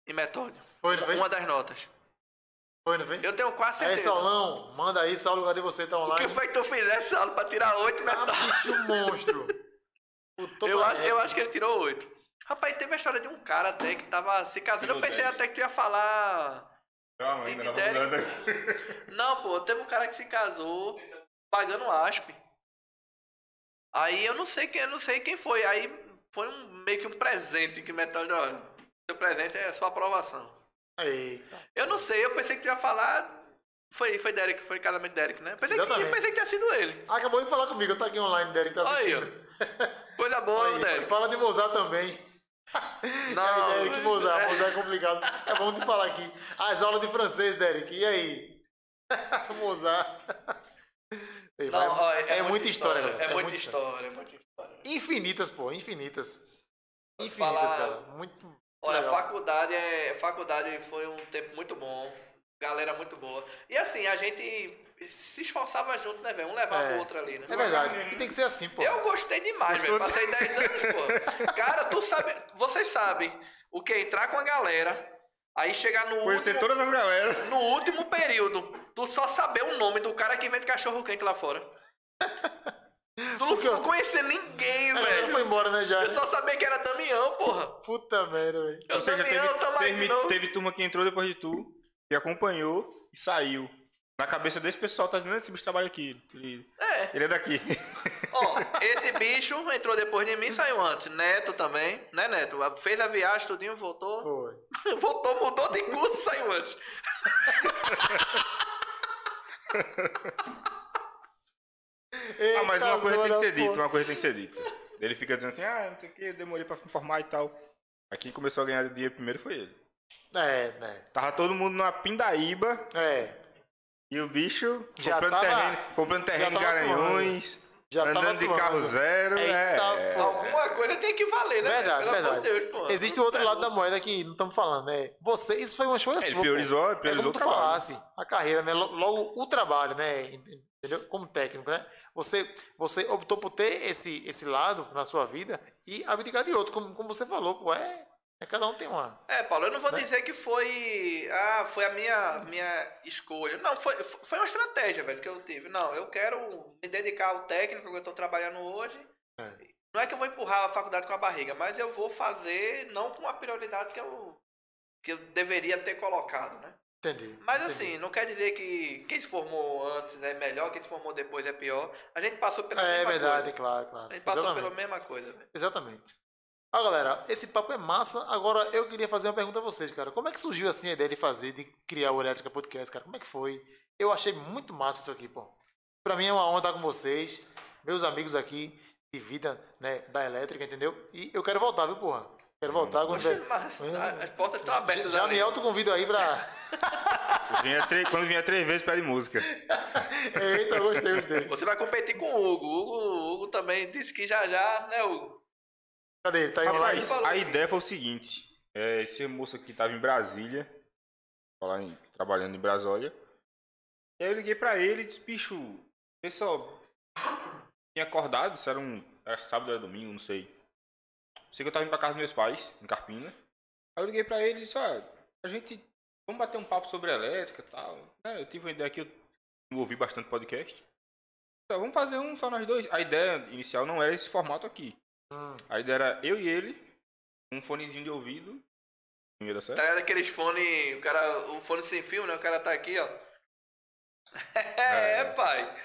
em metódia. Foi, não foi? Uma das notas. Foi, não foi? Eu tenho quase Aí, certeza. Saulão, manda aí, Saulo, cadê você? Tá O online? que foi que tu fizesse, Saulo, pra tirar 8 em Ah, bicho monstro. Eu da acho, eu acho que ele tirou 8. Rapaz, teve a história de um cara até que tava se casando. Eu pensei 10. até que tu ia falar. Calma, Tem ainda de não Derek. Não, pô, teve um cara que se casou pagando asp. Aí eu não sei quem, eu não sei quem foi. Aí foi um meio que um presente que metade, olha, seu presente é a sua aprovação. Eita. Eu não sei, eu pensei que tu ia falar. Foi, foi Derek, foi casamento de Derek, né? Pensei que, pensei que tinha sido ele. Acabou de falar comigo, tá aqui online, Derek, tá Aí, assistindo. ó. Coisa boa, Aí, Derek. Fala de Mozart também. Não, aí, Derek, Mozart, é. Mozart é complicado. É bom de falar aqui. As aulas de francês, Derek, e aí? Mozart. Ei, vai- Não, ó, é, muita história, É, galera. muita história, é muita história. Infinitas, pô, infinitas. Infinitas, falar- cara. Muito. Olha, legal. faculdade é faculdade foi um tempo muito bom, galera muito boa. E assim, a gente se esforçava junto, né, velho? Um levava É. o outro ali, né? É verdade. E tem que ser assim, pô. Eu gostei demais, velho. Passei 10 anos, pô. Cara, tu sabe, vocês sabem o que é entrar com a galera, aí chegar no Conhecer último, todas as galeras. no último período, tu só saber o nome do cara que vende cachorro quente lá fora. Tu não, não conhecia ninguém, galera velho. foi embora, né, já. Eu só sabia que era Damião, porra. Puta merda, velho. Eu Damião, teve, tamo aí de teve, novo. teve turma que entrou depois de tu, que acompanhou e saiu. Na cabeça desse pessoal, tá dizendo esse bicho trabalha aqui. Ele, É. ele é daqui. Ó, Esse bicho entrou depois de mim, saiu antes. Neto também, né, Neto? Fez a viagem, tudinho, voltou. Foi. Voltou, mudou de curso, saiu antes. Ah, mas uma coisa tem que ser dita, uma coisa tem que ser dita. Ele fica dizendo assim, ah, não sei o que, eu demorei pra me formar e tal. Aí quem começou a ganhar dinheiro primeiro foi ele. É, né? Tava todo mundo numa pindaíba É. e o bicho Já comprando tava- terreno, comprando terreno em tava Garanhões, Já tava andando de carro zero. Eita, é. pô. Alguma coisa tem que valer, né? Verdade, Pelo amor verdade. de Deus, pô. Existe o outro lado da moeda que não estamos falando, né? Você, isso foi uma escolha Ele sua. priorizou, ele priorizou é como o trabalho. falasse, a carreira, né? Lo- Logo o trabalho, né? Entendeu? Como técnico, né? Você, você optou por ter esse, esse lado na sua vida e abdicar de outro, como, como você falou, pô, é, é cada um tem uma. É, Paulo, eu não vou Né? dizer que foi. Ah, foi a minha, minha escolha. Não, foi, foi uma estratégia, velho, que eu tive. Não, eu quero me dedicar ao técnico que eu tô trabalhando hoje. É. Não é que eu vou empurrar a faculdade com a barriga, mas eu vou fazer não com a prioridade que eu, que eu deveria ter colocado, né? Entendi. Mas entendi. assim, não quer dizer que quem se formou antes é melhor, quem se formou depois é pior. A gente passou pela É mesma verdade, coisa. claro, claro. A gente passou Exatamente. pela mesma coisa, velho. Exatamente. Ah, galera, esse papo é massa. Agora eu queria fazer uma pergunta a vocês, cara. Como é que surgiu assim a ideia de fazer, de criar o Elétrica Podcast, cara? Como é que foi? Eu achei muito massa isso aqui, pô. Pra mim é uma honra estar com vocês, meus amigos aqui de vida, né, da elétrica, entendeu? E eu quero voltar, viu, porra? Quero voltar quando Poxa, der- mas as portas estão abertas Já ali. me autoconvido aí pra. Vinha três- quando vinha três vezes pede música. Eita, gostei, gostei. Você vai competir com o Hugo. O Hugo, o Hugo também disse que já já, né, Hugo? Cadê ele? Tá aí Rapaz, falou a ideia foi o seguinte: é, esse moço aqui tava em Brasília, em- trabalhando em Brasólia. Aí eu liguei pra ele e disse, bicho, pessoal, tinha acordado, isso era um. Era sábado, era domingo, não sei. Sei que eu tava indo pra casa dos meus pais, em Carpina. Aí eu liguei pra ele e disse, ó, a gente. Vamos bater um papo sobre elétrica e tal. né, eu tive uma ideia aqui, eu ouvi bastante podcast. Então, vamos fazer um só nós dois. A ideia inicial não era esse formato aqui. Hum, A ideia era eu e ele, um fonezinho de ouvido. Certo? Tá ligado aqueles fone, o cara, o fone sem fio, né? O cara tá aqui, ó. É, pai.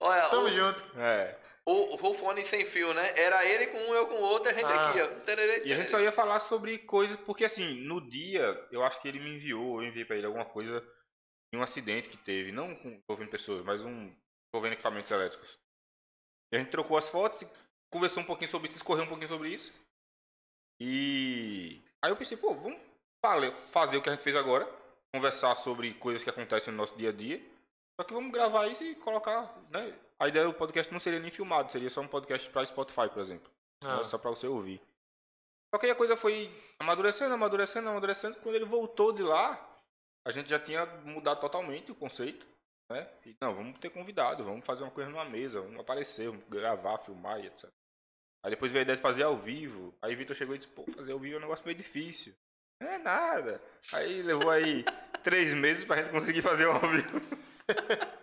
Olha, Tamo o, junto. É. o, o fone sem fio, né? Era ele com um, eu com o outro, a gente Ah. aqui, ó. Tererê, E a gente só ia falar sobre coisas, porque assim, no dia, eu acho que ele me enviou, eu enviei pra ele alguma coisa de um acidente que teve, não com envolvendo pessoas, mas um envolvendo equipamentos elétricos. E a gente trocou as fotos, e conversou um pouquinho sobre isso, escorreu um pouquinho sobre isso. E aí eu pensei, pô, vamos fazer o que a gente fez agora, conversar sobre coisas que acontecem no nosso dia a dia. Só que vamos gravar isso e colocar, né? A ideia do podcast não seria nem filmado, seria só um podcast pra Spotify, por exemplo. Ah. Só pra você ouvir. Só que aí a coisa foi amadurecendo, amadurecendo, amadurecendo. Quando ele voltou de lá, a gente já tinha mudado totalmente o conceito. Né? E, não, vamos ter convidado, vamos fazer uma coisa numa mesa, vamos aparecer, vamos gravar, filmar e etc. Aí depois veio a ideia de fazer ao vivo. Aí Vitor chegou e disse, pô, fazer ao vivo é um negócio meio difícil. Não é nada. Aí levou aí três meses pra gente conseguir fazer o ao vivo.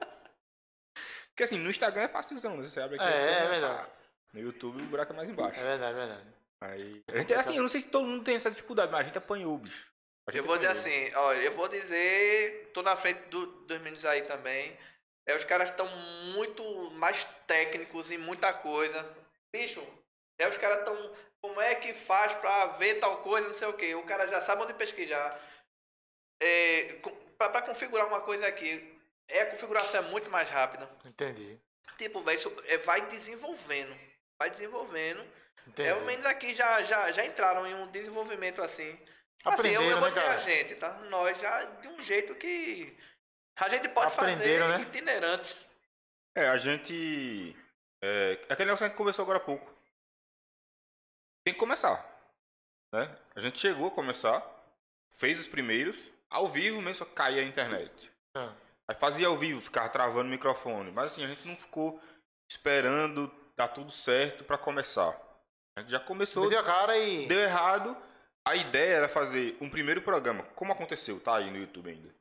Porque assim, no Instagram é facilzão, né? Você abre aqui. É, é verdade. No YouTube o buraco é mais embaixo. É verdade, é verdade. Aí, a gente, assim, eu não sei se todo mundo tem essa dificuldade, mas a gente apanhou, bicho. Gente Eu vou dizer apanhou. assim, olha, eu vou dizer, tô na frente do- dos meninos aí também. É, os caras estão muito mais técnicos em muita coisa. Bicho, é, os caras estão. Como é que faz pra ver tal coisa, não sei o que. O cara já sabe onde pesquisar. É, pra configurar uma coisa aqui, é, a configuração é muito mais rápida. Entendi. Tipo, isso é, vai desenvolvendo. Vai desenvolvendo. Entendi. É, os meninos aqui já, já, já entraram em um desenvolvimento assim. Assim, eu, Aprenderam, eu vou né, dizer cara? a gente, tá? Nós já de um jeito que a gente pode Aprenderam, fazer né? itinerante. É, a gente. É, aquele negócio que a gente conversou agora há pouco. Tem que começar. Né? A gente chegou a começar, fez os primeiros, ao vivo mesmo, só caía a internet. Ah. Aí fazia ao vivo, ficava travando o microfone. Mas assim, a gente não ficou esperando dar tudo certo pra começar. A gente já começou, a cara e. deu errado. A ideia era fazer um primeiro programa, como aconteceu, tá aí no YouTube ainda.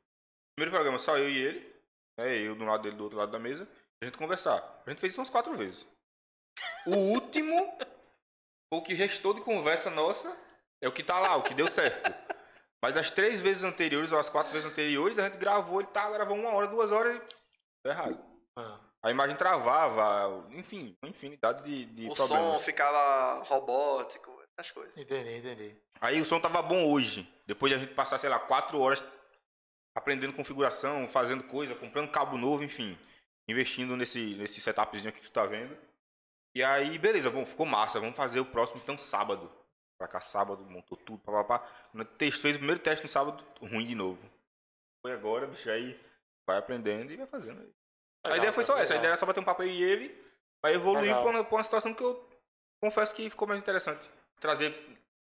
Primeiro programa só eu e ele, né? Eu do lado dele, do outro lado da mesa, a gente conversar. A gente fez isso umas quatro vezes. O último, o que restou de conversa nossa, é o que tá lá, o que deu certo. Mas das três vezes anteriores, ou as quatro vezes anteriores, a gente gravou, ele tá, gravou uma hora, duas horas e. Errado. Ah. a imagem travava, enfim, uma infinidade de, de O problemas. som ficava robótico, essas coisas. Entendi, entendi. Aí o som tava bom hoje. Depois de a gente passar, sei lá, quatro horas aprendendo configuração, fazendo coisa, comprando cabo novo, enfim. Investindo nesse, nesse setupzinho aqui que tu tá vendo. E aí, beleza, bom, ficou massa. Vamos fazer o próximo então sábado. Pra cá, sábado, montou tudo, papapá. Fez o primeiro teste no sábado, ruim de novo. Foi agora, bicho, aí vai aprendendo e vai fazendo. aí. a Legal, ideia foi só cara, essa, a legal. ideia era só bater um papo aí e ele, pra evoluir Legal. pra uma, pra uma situação que eu confesso que ficou mais interessante. Trazer,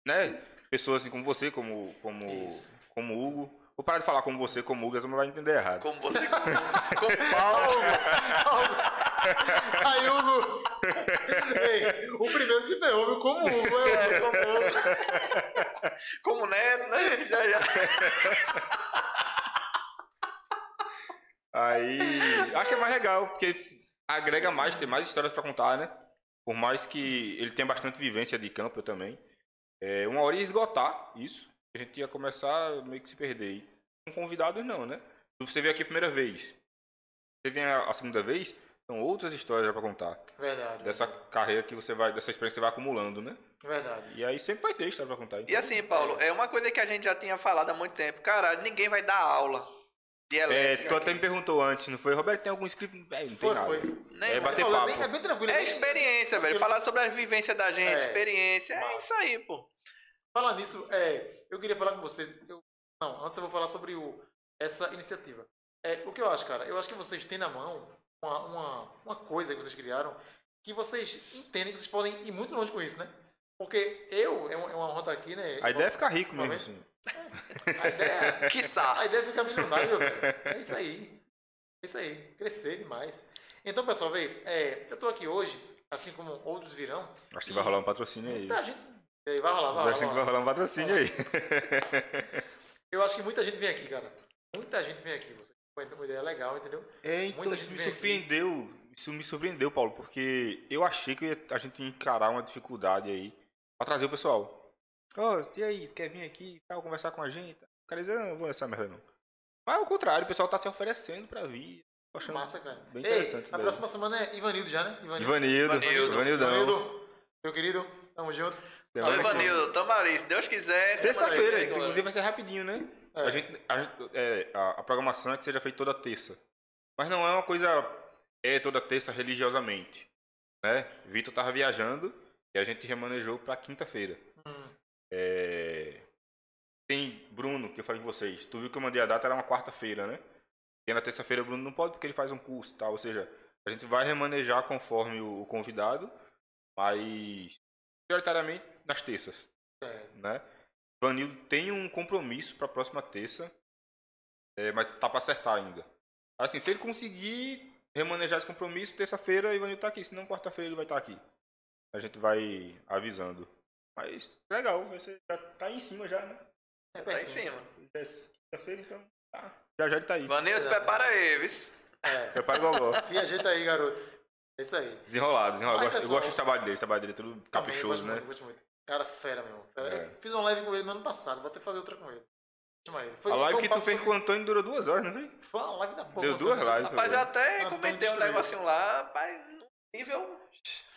né, pessoas assim como você, como, como, Isso. como o Hugo. Vou parar de falar como você, como o Hugo, a turma vai entender errado. Como você com, com Paulo. Aí, Hugo. Ei, o primeiro se ferrou, viu? Como o É, como, como neto, né? Já, já. Aí, acho que é mais legal, porque agrega mais, tem mais histórias pra contar, né? Por mais que ele tenha bastante vivência de campo, eu também. É, uma hora ia esgotar isso, a gente ia começar meio que se perder. Com convidados não, né? Se você veio aqui a primeira vez, você vem a segunda vez, são outras histórias já pra contar. Verdade. Dessa carreira que você vai, dessa experiência que você vai acumulando, né? Verdade. E aí sempre vai ter história pra contar. E assim, Paulo, é uma coisa que a gente já tinha falado há muito tempo. Cara, ninguém vai dar aula de É, tu até me perguntou antes, não foi? Roberto, tem algum script? Não tem Foi, nada. foi. Nem- É bater falou, é papo. bem, é bem tranquilo. É bem- experiência, velho. Falar sobre as vivências da gente, É, experiência. É massa. isso aí, pô. Falar nisso, é, eu queria falar com vocês. eu- não, antes eu vou falar sobre o, essa iniciativa. É, o que eu acho, cara? Eu acho que vocês têm na mão uma, uma, uma coisa que vocês criaram que vocês entendem que vocês podem ir muito longe com isso, né? Porque eu, é uma, é uma rota aqui, né? A ideia é ficar rico mesmo, assim. A ideia, Quiçá. a ideia é ficar milionário, meu velho. É isso aí. É isso aí. Crescer demais. Então, pessoal, veio. É, eu tô aqui hoje, assim como outros virão. Acho que vai rolar um patrocínio aí. Muita gente. é, Vai rolar, vai rolar. Acho que vai rolar. um patrocínio aí. Eu acho que muita gente vem aqui, cara. Muita gente vem aqui. Você uma ideia legal, entendeu? É, então Muita isso gente me vem aqui. surpreendeu. Isso me surpreendeu, Paulo, porque eu achei que a gente ia encarar uma dificuldade aí pra trazer o pessoal. Ó, e aí, quer vir aqui e tal, conversar com a gente? O cara diz, "Ah, não vou nessa merda não. Mas ao contrário, o pessoal tá se oferecendo pra vir. Tô achando Massa, cara. bem Ei, interessante isso a próxima semana é Ivanildo já, né? Ivanildo, Ivanildo. Ivanildão. Ivanildo, meu querido, tamo junto. Ô, Semana que vem. Ivanildo, tamo ali. Se Deus quiser. agora. inclusive vai ser rapidinho, né? É. A, gente, a, é, a, a programação é que seja feita toda terça. Mas não é uma coisa é toda terça religiosamente. Né? Vitor tava viajando e a gente remanejou pra quinta-feira. Hum, É, Tem Bruno, que eu falei com vocês. Tu viu que eu mandei a data, era uma quarta-feira, né? E na terça-feira o Bruno não pode porque ele faz um curso tal. Ou seja, a gente vai remanejar conforme o, o convidado, mas prioritariamente nas terças é, né? Vanildo tem um compromisso para a próxima terça, é, mas tá para acertar ainda. Assim, se ele conseguir remanejar esse compromisso, terça-feira Ivanildo tá aqui, senão quarta-feira ele vai estar aqui. A gente vai avisando. Mas legal, você já tá aí em cima já, né? é Tá em cima. Já é Quinta-feira, então tá. Já já ele tá aí. Vanildo, prepara aí, viu? É. Prepara o gogó. E ajeita aí, garoto. É isso aí. Desenrolado, desenrolado. Ai, Eu gosto, eu gosto do trabalho dele, o trabalho dele é tudo Também, eu caprichoso, gosto né? Muito, gosto muito. Cara, fera, meu. Fera. É. Eu Fiz uma live com ele no ano passado, vou até fazer outra com ele. Foi, A live foi um que tu fez sobre- com o Antônio durou duas horas, não foi? Foi uma live da porra. Deu duas lives. Rapaz, eu até Antônio comentei um destruiu. negocinho lá, no nível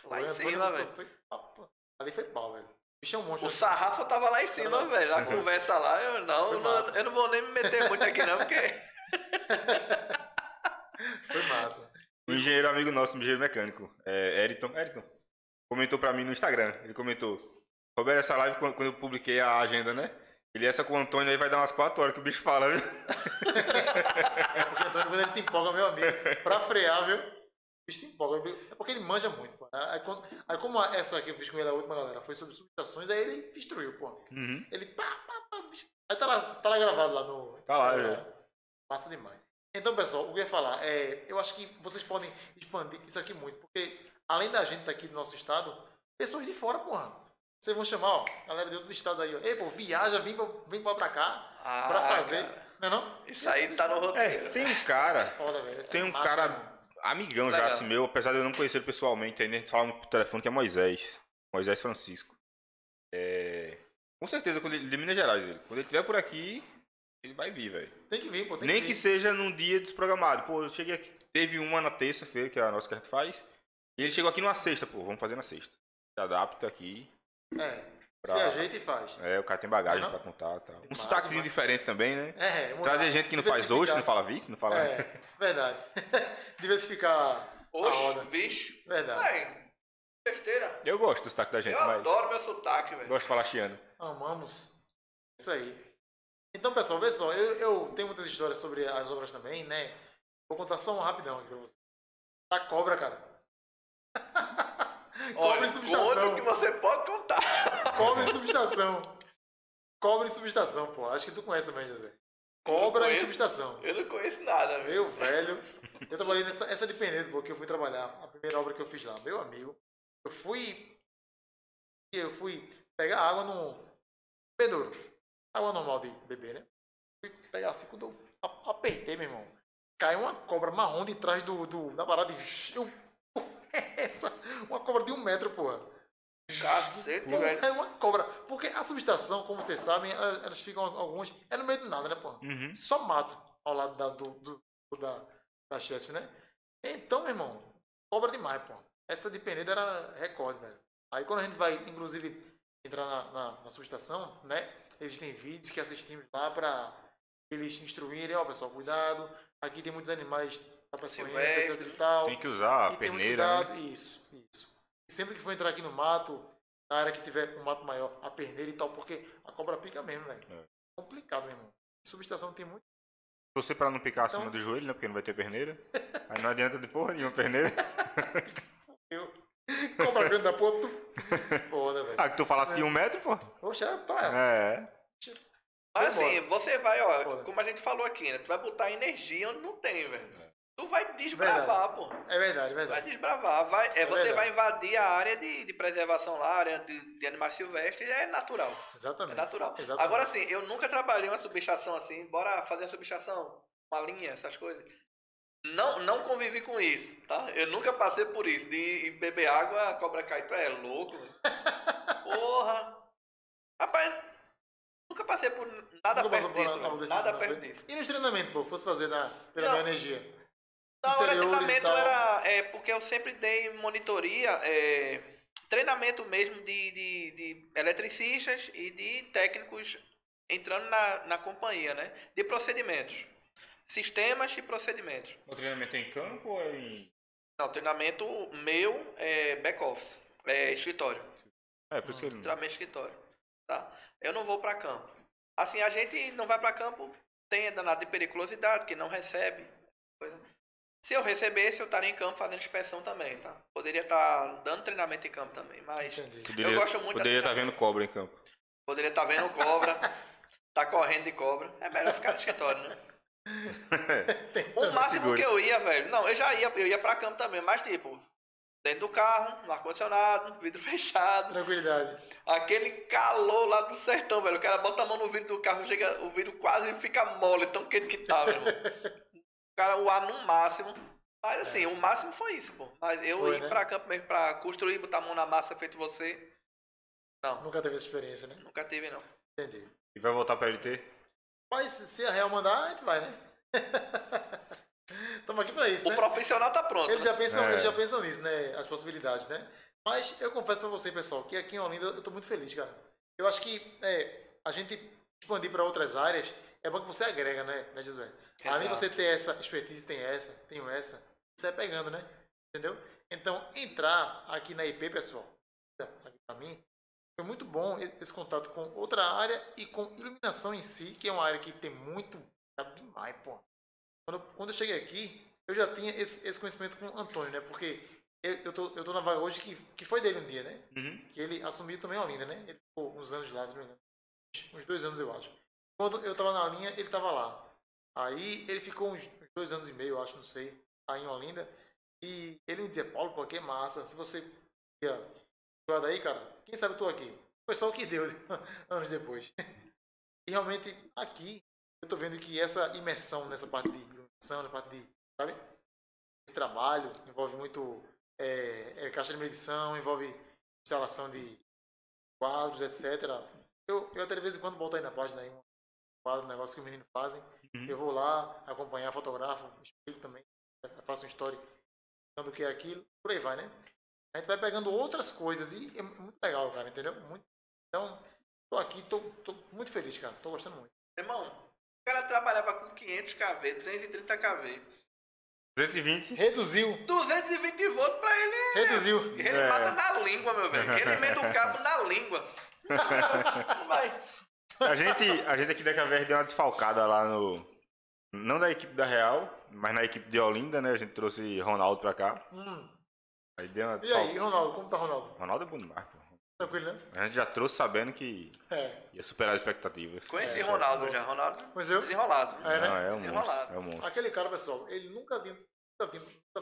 lá em Foi, cima, velho. foi. Ali foi pau, velho. O bicho é um monstro. O sarrafo tava lá em cima, velho. Na conversa lá, eu não, Foi não- eu não vou nem me meter muito aqui, não, porque. Foi massa. Um engenheiro amigo nosso, um engenheiro mecânico, é, Eriton, Eriton, comentou pra mim no Instagram. Ele comentou: Roberto, essa live, quando quando eu publiquei a agenda, né? Ele, essa com o Antônio aí vai dar umas 4 horas que o bicho fala, viu? É porque o Antônio, quando ele se empolga, meu amigo, pra frear, viu? O bicho se empolga. É porque ele manja muito, pô. Aí, quando- aí como essa que eu fiz com ele, a última galera, foi sobre subestações, aí ele destruiu, pô. Uhum. Ele pá, pá, pá, bicho. Aí tá lá, tá lá gravado lá no. Tá lá, Instagram, Massa demais. Então, pessoal, o que eu ia falar é. Eu acho que vocês podem expandir isso aqui muito, porque além da gente daqui do nosso estado, pessoas de fora, porra. Vocês vão chamar, ó, galera de outros estados aí, ó. Ei, pô, viaja, vem pra, vem pra, cá Ah, pra fazer. cara. Não é não? Isso aí tá no roteiro. É, tem um cara, Foda, velho. Tem é um massa, cara mano. amigão já Legal. assim meu, apesar de eu não conhecer ele pessoalmente, ainda a gente fala no telefone que é Moisés. Moisés Francisco. É, Com certeza, quando ele, de Minas Gerais, ele. Quando ele estiver por aqui, Ele vai vir, velho. Tem que vir, pô. Tem Nem que que seja num dia desprogramado. Pô, eu cheguei aqui. Teve uma na terça-feira, que é a nossa que a gente faz. E ele chegou aqui numa sexta, pô. Vamos fazer na sexta. Se adapta aqui. É. Pra- Se ajeita e faz. É, o cara tem bagagem Não? pra contar e tal. Um sotaquezinho diferente também, né? É, mudar, Trazer gente que não faz hoje, não fala vice, não fala. É, verdade. Diversificar a Oxe, vixe. Verdade. Véi, besteira. Eu gosto do sotaque da gente, Eu mas adoro meu sotaque, velho. gosto de falar chiano. Amamos. Isso aí. Então, pessoal, vê só. Eu, eu tenho muitas histórias sobre as obras também, né? Vou contar só uma rapidão aqui pra você. A cobra, cara. cobra Olha, em subestação. outro que você pode contar. Cobra em subestação. Cobra em subestação, pô. Acho que tu conhece também, José. Cobra em conheço. subestação. Eu não conheço nada, velho. Meu velho. Eu trabalhei nessa essa de Penedo, porque eu fui trabalhar. A primeira obra que eu fiz lá. Meu amigo. Eu fui. Eu fui pegar água no bebedouro. Água normal de beber, né? Fui pegar assim, quando eu apertei, meu irmão. Caiu uma cobra marrom de trás do, do, da parada e. Eu, essa? Uma cobra de um metro, porra. Cacete, velho. É uma cobra. Porque a subestação, como vocês sabem, ela- elas ficam algumas. É no meio do nada, né, pô? Uhum. Só mato ao lado da, do, do, da, da Chelsea, né? Então, meu irmão, cobra demais, pô. Essa de Penedo era recorde, velho. Aí quando a gente vai, inclusive, entrar na, na, na subestação, né? Existem vídeos que assistimos lá pra eles instruírem, ó, pessoal, cuidado. Aqui tem muitos animais peçonhentos, etc Silvestre. e tal. Tem que usar a E muito perneira. né? Isso, isso. E sempre que for entrar aqui no mato, na área que tiver um mato maior, a perneira e tal, porque a cobra pica mesmo, velho. É. Complicado, meu irmão. Subestação tem muito. Você pra não picar acima Então- do joelho, né? Porque não vai ter perneira. Aí não adianta de porra nenhuma perneira. Eu. Cobra grande da porra, tu. Foda, velho. Ah, que tu falasse de um metro, pô. Poxa, tá. É. Mas Vambora. assim, você vai, ó, Foda. como a gente falou aqui, né? Tu vai botar energia onde não tem, velho. É. Tu vai desbravar, pô. É verdade, é Vai verdade. desbravar. Vai, é, você verdade. vai invadir a área de, de preservação lá, a área de, de animais silvestres, é natural. É Exatamente. natural. Exatamente. Agora assim, eu nunca trabalhei uma subestação assim, bora fazer a subestação, uma linha, essas coisas. Não, não convivi com isso, tá? Eu nunca passei por isso, de beber água, a cobra cai. Tu é louco. Porra. Rapaz, nunca passei por nada Nunca perto disso, Nada tipo, perto não, disso. E nos treinamentos, pô, fosse fazer na, pela Não. minha energia. Na hora treinamento era. É, porque eu sempre dei monitoria, é, treinamento mesmo de, de, de eletricistas e de técnicos entrando na, na companhia, né? De procedimentos. Sistemas e procedimentos. O treinamento é em campo ou é em. Não, treinamento meu é back-office. É escritório. É, por isso que. Treinamento escritório. Tá? Eu não vou para campo. Assim, a gente não vai para campo, tem a danada de periculosidade, que não recebe. Se eu recebesse, eu estaria em campo fazendo inspeção também, tá? Poderia estar dando treinamento em campo também, mas. Poderia, eu gosto muito da Poderia estar treinamento. vendo cobra em campo. poderia estar vendo cobra, tá correndo de cobra. É melhor ficar no escritório, né? O máximo segura. que eu ia, velho. Não, eu já ia, eu ia pra campo também, mas tipo, dentro do carro, no ar-condicionado, vidro fechado. Tranquilidade. Aquele calor lá do sertão, velho. O cara bota a mão no vidro do carro, chega, o vidro quase fica mole, tão quente que tá, meu irmão. O cara, o ar no máximo. Mas assim, o máximo foi isso, pô. Mas eu Foi, ir né? pra campo mesmo pra construir, botar a mão na massa feito você. Não, Nunca teve essa experiência, né? nunca tive, não. Entendi. E vai voltar pra LT? Mas se a Real mandar, a gente vai, né? Estamos aqui pra isso, O né? profissional tá pronto. Eles né? já, pensam, É. eles já pensam nisso, né? As possibilidades, né? Mas eu confesso pra você, pessoal, que aqui em Olinda eu tô muito feliz, cara. Eu acho que é, a gente expandir pra outras áreas é bom que você agrega, né, né Josué? Além de você ter essa expertise, tem essa, tenho essa, você vai pegando, né? Entendeu? Então, entrar aqui na IP, pessoal, pra mim, foi muito bom esse contato com outra área e com iluminação em si, que é uma área que tem muito demais, pô. Quando, eu- quando eu cheguei aqui, eu já tinha esse, esse conhecimento com o Antônio, né? Porque eu, eu, tô, eu tô na vaga hoje que, que foi dele um dia, né? Uhum. Que ele assumiu também a Olinda, né? Ele ficou uns anos lá, se não me engano. Uns dois anos, eu acho. Quando eu tava na linha, ele tava lá. Aí ele ficou uns dois anos e meio, acho, não sei, aí em Olinda. E ele me dizia, Paulo, pô, que massa. Se você ia jogar daí, cara, quem sabe eu tô aqui. Foi só o que deu anos depois. E realmente, aqui, eu tô vendo que essa imersão nessa parte de iluminação, na parte de, sabe? Esse trabalho envolve muito é, é, caixa de medição, envolve instalação de quadros, etc. Eu, eu até de vez em quando boto aí na página aí uma quadro, negócio que os meninos fazem. Uhum. Eu vou lá, acompanhar, fotografo, explico também, faço um story do que é aquilo, por aí vai, né? A gente vai pegando outras coisas e é muito legal, cara, entendeu? Muito... Então, tô aqui, tô, tô muito feliz, cara, tô gostando muito. Irmão, o cara trabalhava com 500 kV, 230 kV. 220. Reduziu, 220 volts pra ele é... reduziu. Ele É. mata na língua, meu velho. Ele emenda o cabo na língua. Vai. A gente, a gente aqui da KVR deu uma desfalcada lá no. Não da equipe da Real, mas na equipe de Olinda, né? A gente trouxe Ronaldo pra cá. Hum. Aí deu uma E aí. Ronaldo, como tá Ronaldo? Ronaldo é bom demais, pô. Tranquilo, né? A gente já trouxe sabendo que É. ia superar as expectativas. Conheci É, Ronaldo já. Ronaldo Pois eu. desenrolado. É, né? Não, é um monstro. Desenrolado. É um monstro. Aquele cara, pessoal, ele nunca tinha. Nunca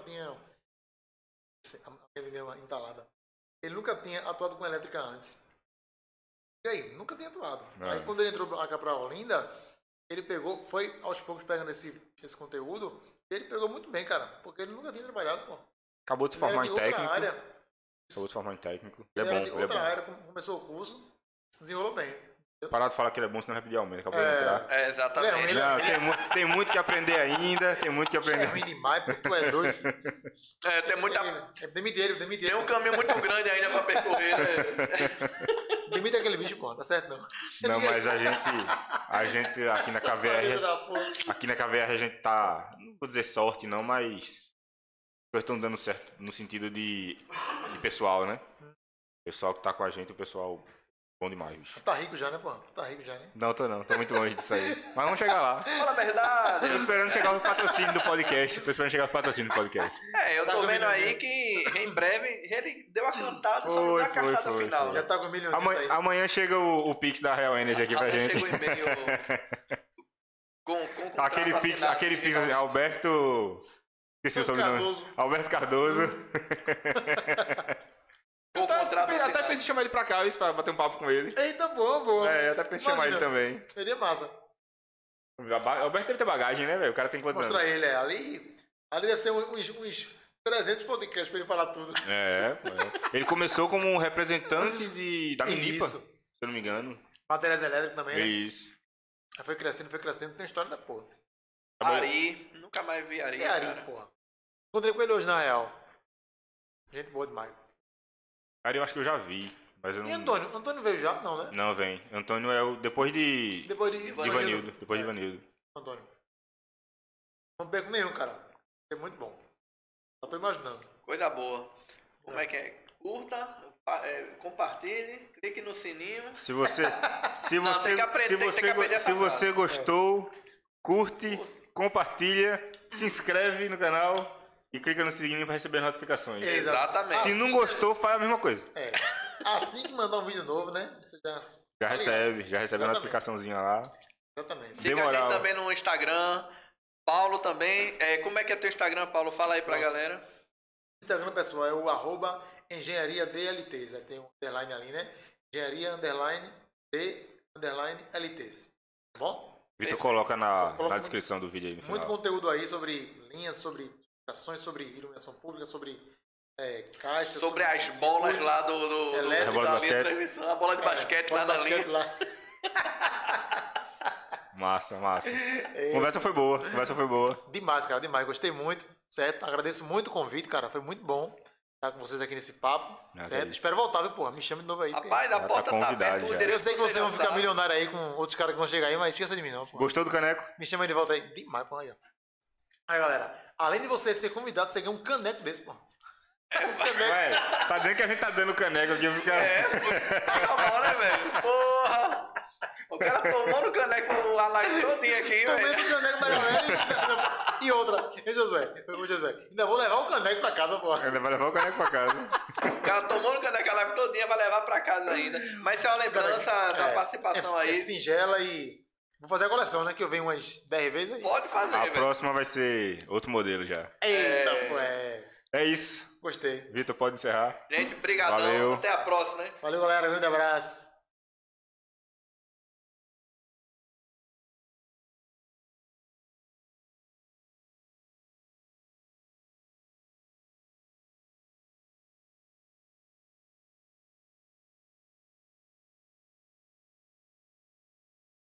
tinha. Nunca tinha a minha entalada. Ele nunca tinha atuado com elétrica antes. E aí, nunca tinha atuado. É. Aí quando ele entrou pra cá pra Olinda, ele pegou, foi aos poucos pegando esse, esse conteúdo. e Ele pegou muito bem, cara. Porque ele nunca tinha trabalhado, pô. Acabou de formar de em técnico. área. Acabou de formar em técnico. Ele Ele é era bom, de ele é outra bom. área, come- começou o curso, desenrolou bem. Parar de falar que ele é bom, senão vai pedir aumento. Acabou de É. entrar. É, exatamente. Ele- Não, tem, muito, tem muito que aprender ainda. Tem muito que É aprender. ruim demais, porque tu é doido. É, tem muita. É, demite ele, demite Tem um caminho muito grande ainda pra percorrer, né? Demite aquele bicho, pô. Tá certo, não. Não, mas a gente. A gente aqui na KVR. Aqui na KVR a gente tá. Não vou dizer sorte, não, mas. As coisas estão dando certo no sentido de, de pessoal, né? O pessoal que tá com a gente, o pessoal bom demais, bicho. Tu tá rico já, né, pô? Tu tá rico já, né? Não, tô não, tô muito longe disso aí. Mas vamos chegar lá. Fala a verdade. Tô esperando chegar o patrocínio do podcast. Tô esperando chegar o patrocínio do podcast. É, eu Tá tô com vendo aí né? que em breve ele deu a cantada, só não Foi, deu a foi, cartada foi, final. foi. Já né? tá com milhões Amanhã, aí. amanhã chega o, o Pix da Real Energy aqui pra gente. chegou o e-mail com, com contrato Aquele Pix, aquele Pix. Alberto. Esqueci o sobrenome. Cardoso. Alberto Cardoso. Com Até, contrato até assinado. Pensei em chamar ele pra cá, isso, pra bater um papo com ele. Eita, boa, boa. É, até pensei em chamar ele também. Seria massa. Ba- Alberto deve ter bagagem, né, velho? O cara tem quantos Mostrar anos? ele, é. Ali, ali deve ter uns, uns 300 podcasts pra ele falar tudo. É, pô, é. Ele começou como um representante de, da Minipa, se eu não me engano. Matérias elétricas também, né? Isso. Aí foi crescendo, foi crescendo. Tem história da porra. Ari, nunca mais vi Ari, E Ari, cara. porra. Encontrei com ele hoje, na real. Gente boa demais. Cara, eu acho que eu já vi, mas eu não... E Antônio? Antônio veio já? Não, né? Não, vem. Antônio é o... Depois de... Depois de de Ivanildo. Depois de É, Ivanildo. Antônio. Não perco nenhum, cara. É muito bom. Só tô imaginando. Coisa boa. Como é que é? Curta, é, compartilhe, clique no sininho. Se você... Se Não, você... tem que aprender- se tem você, que aprender go- se você gostou, curte, compartilha, se inscreve no canal e clica no sininho pra receber as notificações. Exatamente. Se não gostou, faz a mesma coisa. É. Assim que mandar um vídeo novo, né? Você já. Já recebe, já recebe a notificaçãozinha lá. Exatamente. Siga a Demoral. gente também no Instagram. Paulo também. É, como é que é teu Instagram, Paulo? Fala aí pra galera. O Instagram pessoal é o arroba engenharia DLTs. Aí tem um underline ali, né? Engenharia underline D underline LTs. Tá bom? Vitor coloca na, na descrição do vídeo aí no Muito conteúdo aí sobre linhas, sobre ações, sobre iluminação pública, sobre é, caixas. Sobre as bolas lá do, do, do Elétrico. A bola de da linha de basquete. transmissão, a bola de basquete bola lá na linha. lá. Massa, massa. É. Conversa foi boa, conversa foi boa. Demais, cara, demais. Gostei muito, certo? Agradeço muito o convite, cara. Foi muito bom estar com vocês aqui nesse papo, Ah, certo? isso. Espero voltar, viu, porra? Me chame de novo aí. Rapaz, Já a tá porta tá, aberta. Endereço eu sei que vocês vão ficar milionários aí com outros caras que vão chegar aí, mas esqueça de mim, não, porra. Gostou do caneco? Me chama de volta aí. Demais, porra. Aí, ó. Aí, galera. Além de você ser convidado, você ganha um caneco desse, porra. Ué, tá dizendo que a gente tá dando caneco aqui, fica. É, pô, tá mal, né, velho? Porra! O cara tomou no caneco a live todinha aqui, Tomei velho. do caneco da galera e... e outra. Ei, Josué. Ô, Josué. Ainda vou levar o caneco pra casa, porra. Ainda vai levar o caneco pra casa. O cara tomou no caneco a live todinha, vai levar pra casa ainda. Mas isso é uma lembrança da É, participação é, É aí. singela e... Vou fazer a coleção, né? Que eu venho umas 10 vezes aí. Pode fazer, A velho. próxima vai ser outro modelo já. Eita, É. pô, é... É isso. Gostei. Vitor, pode encerrar. Gente, brigadão. Valeu. Até a próxima, hein? Valeu, galera. Grande abraço.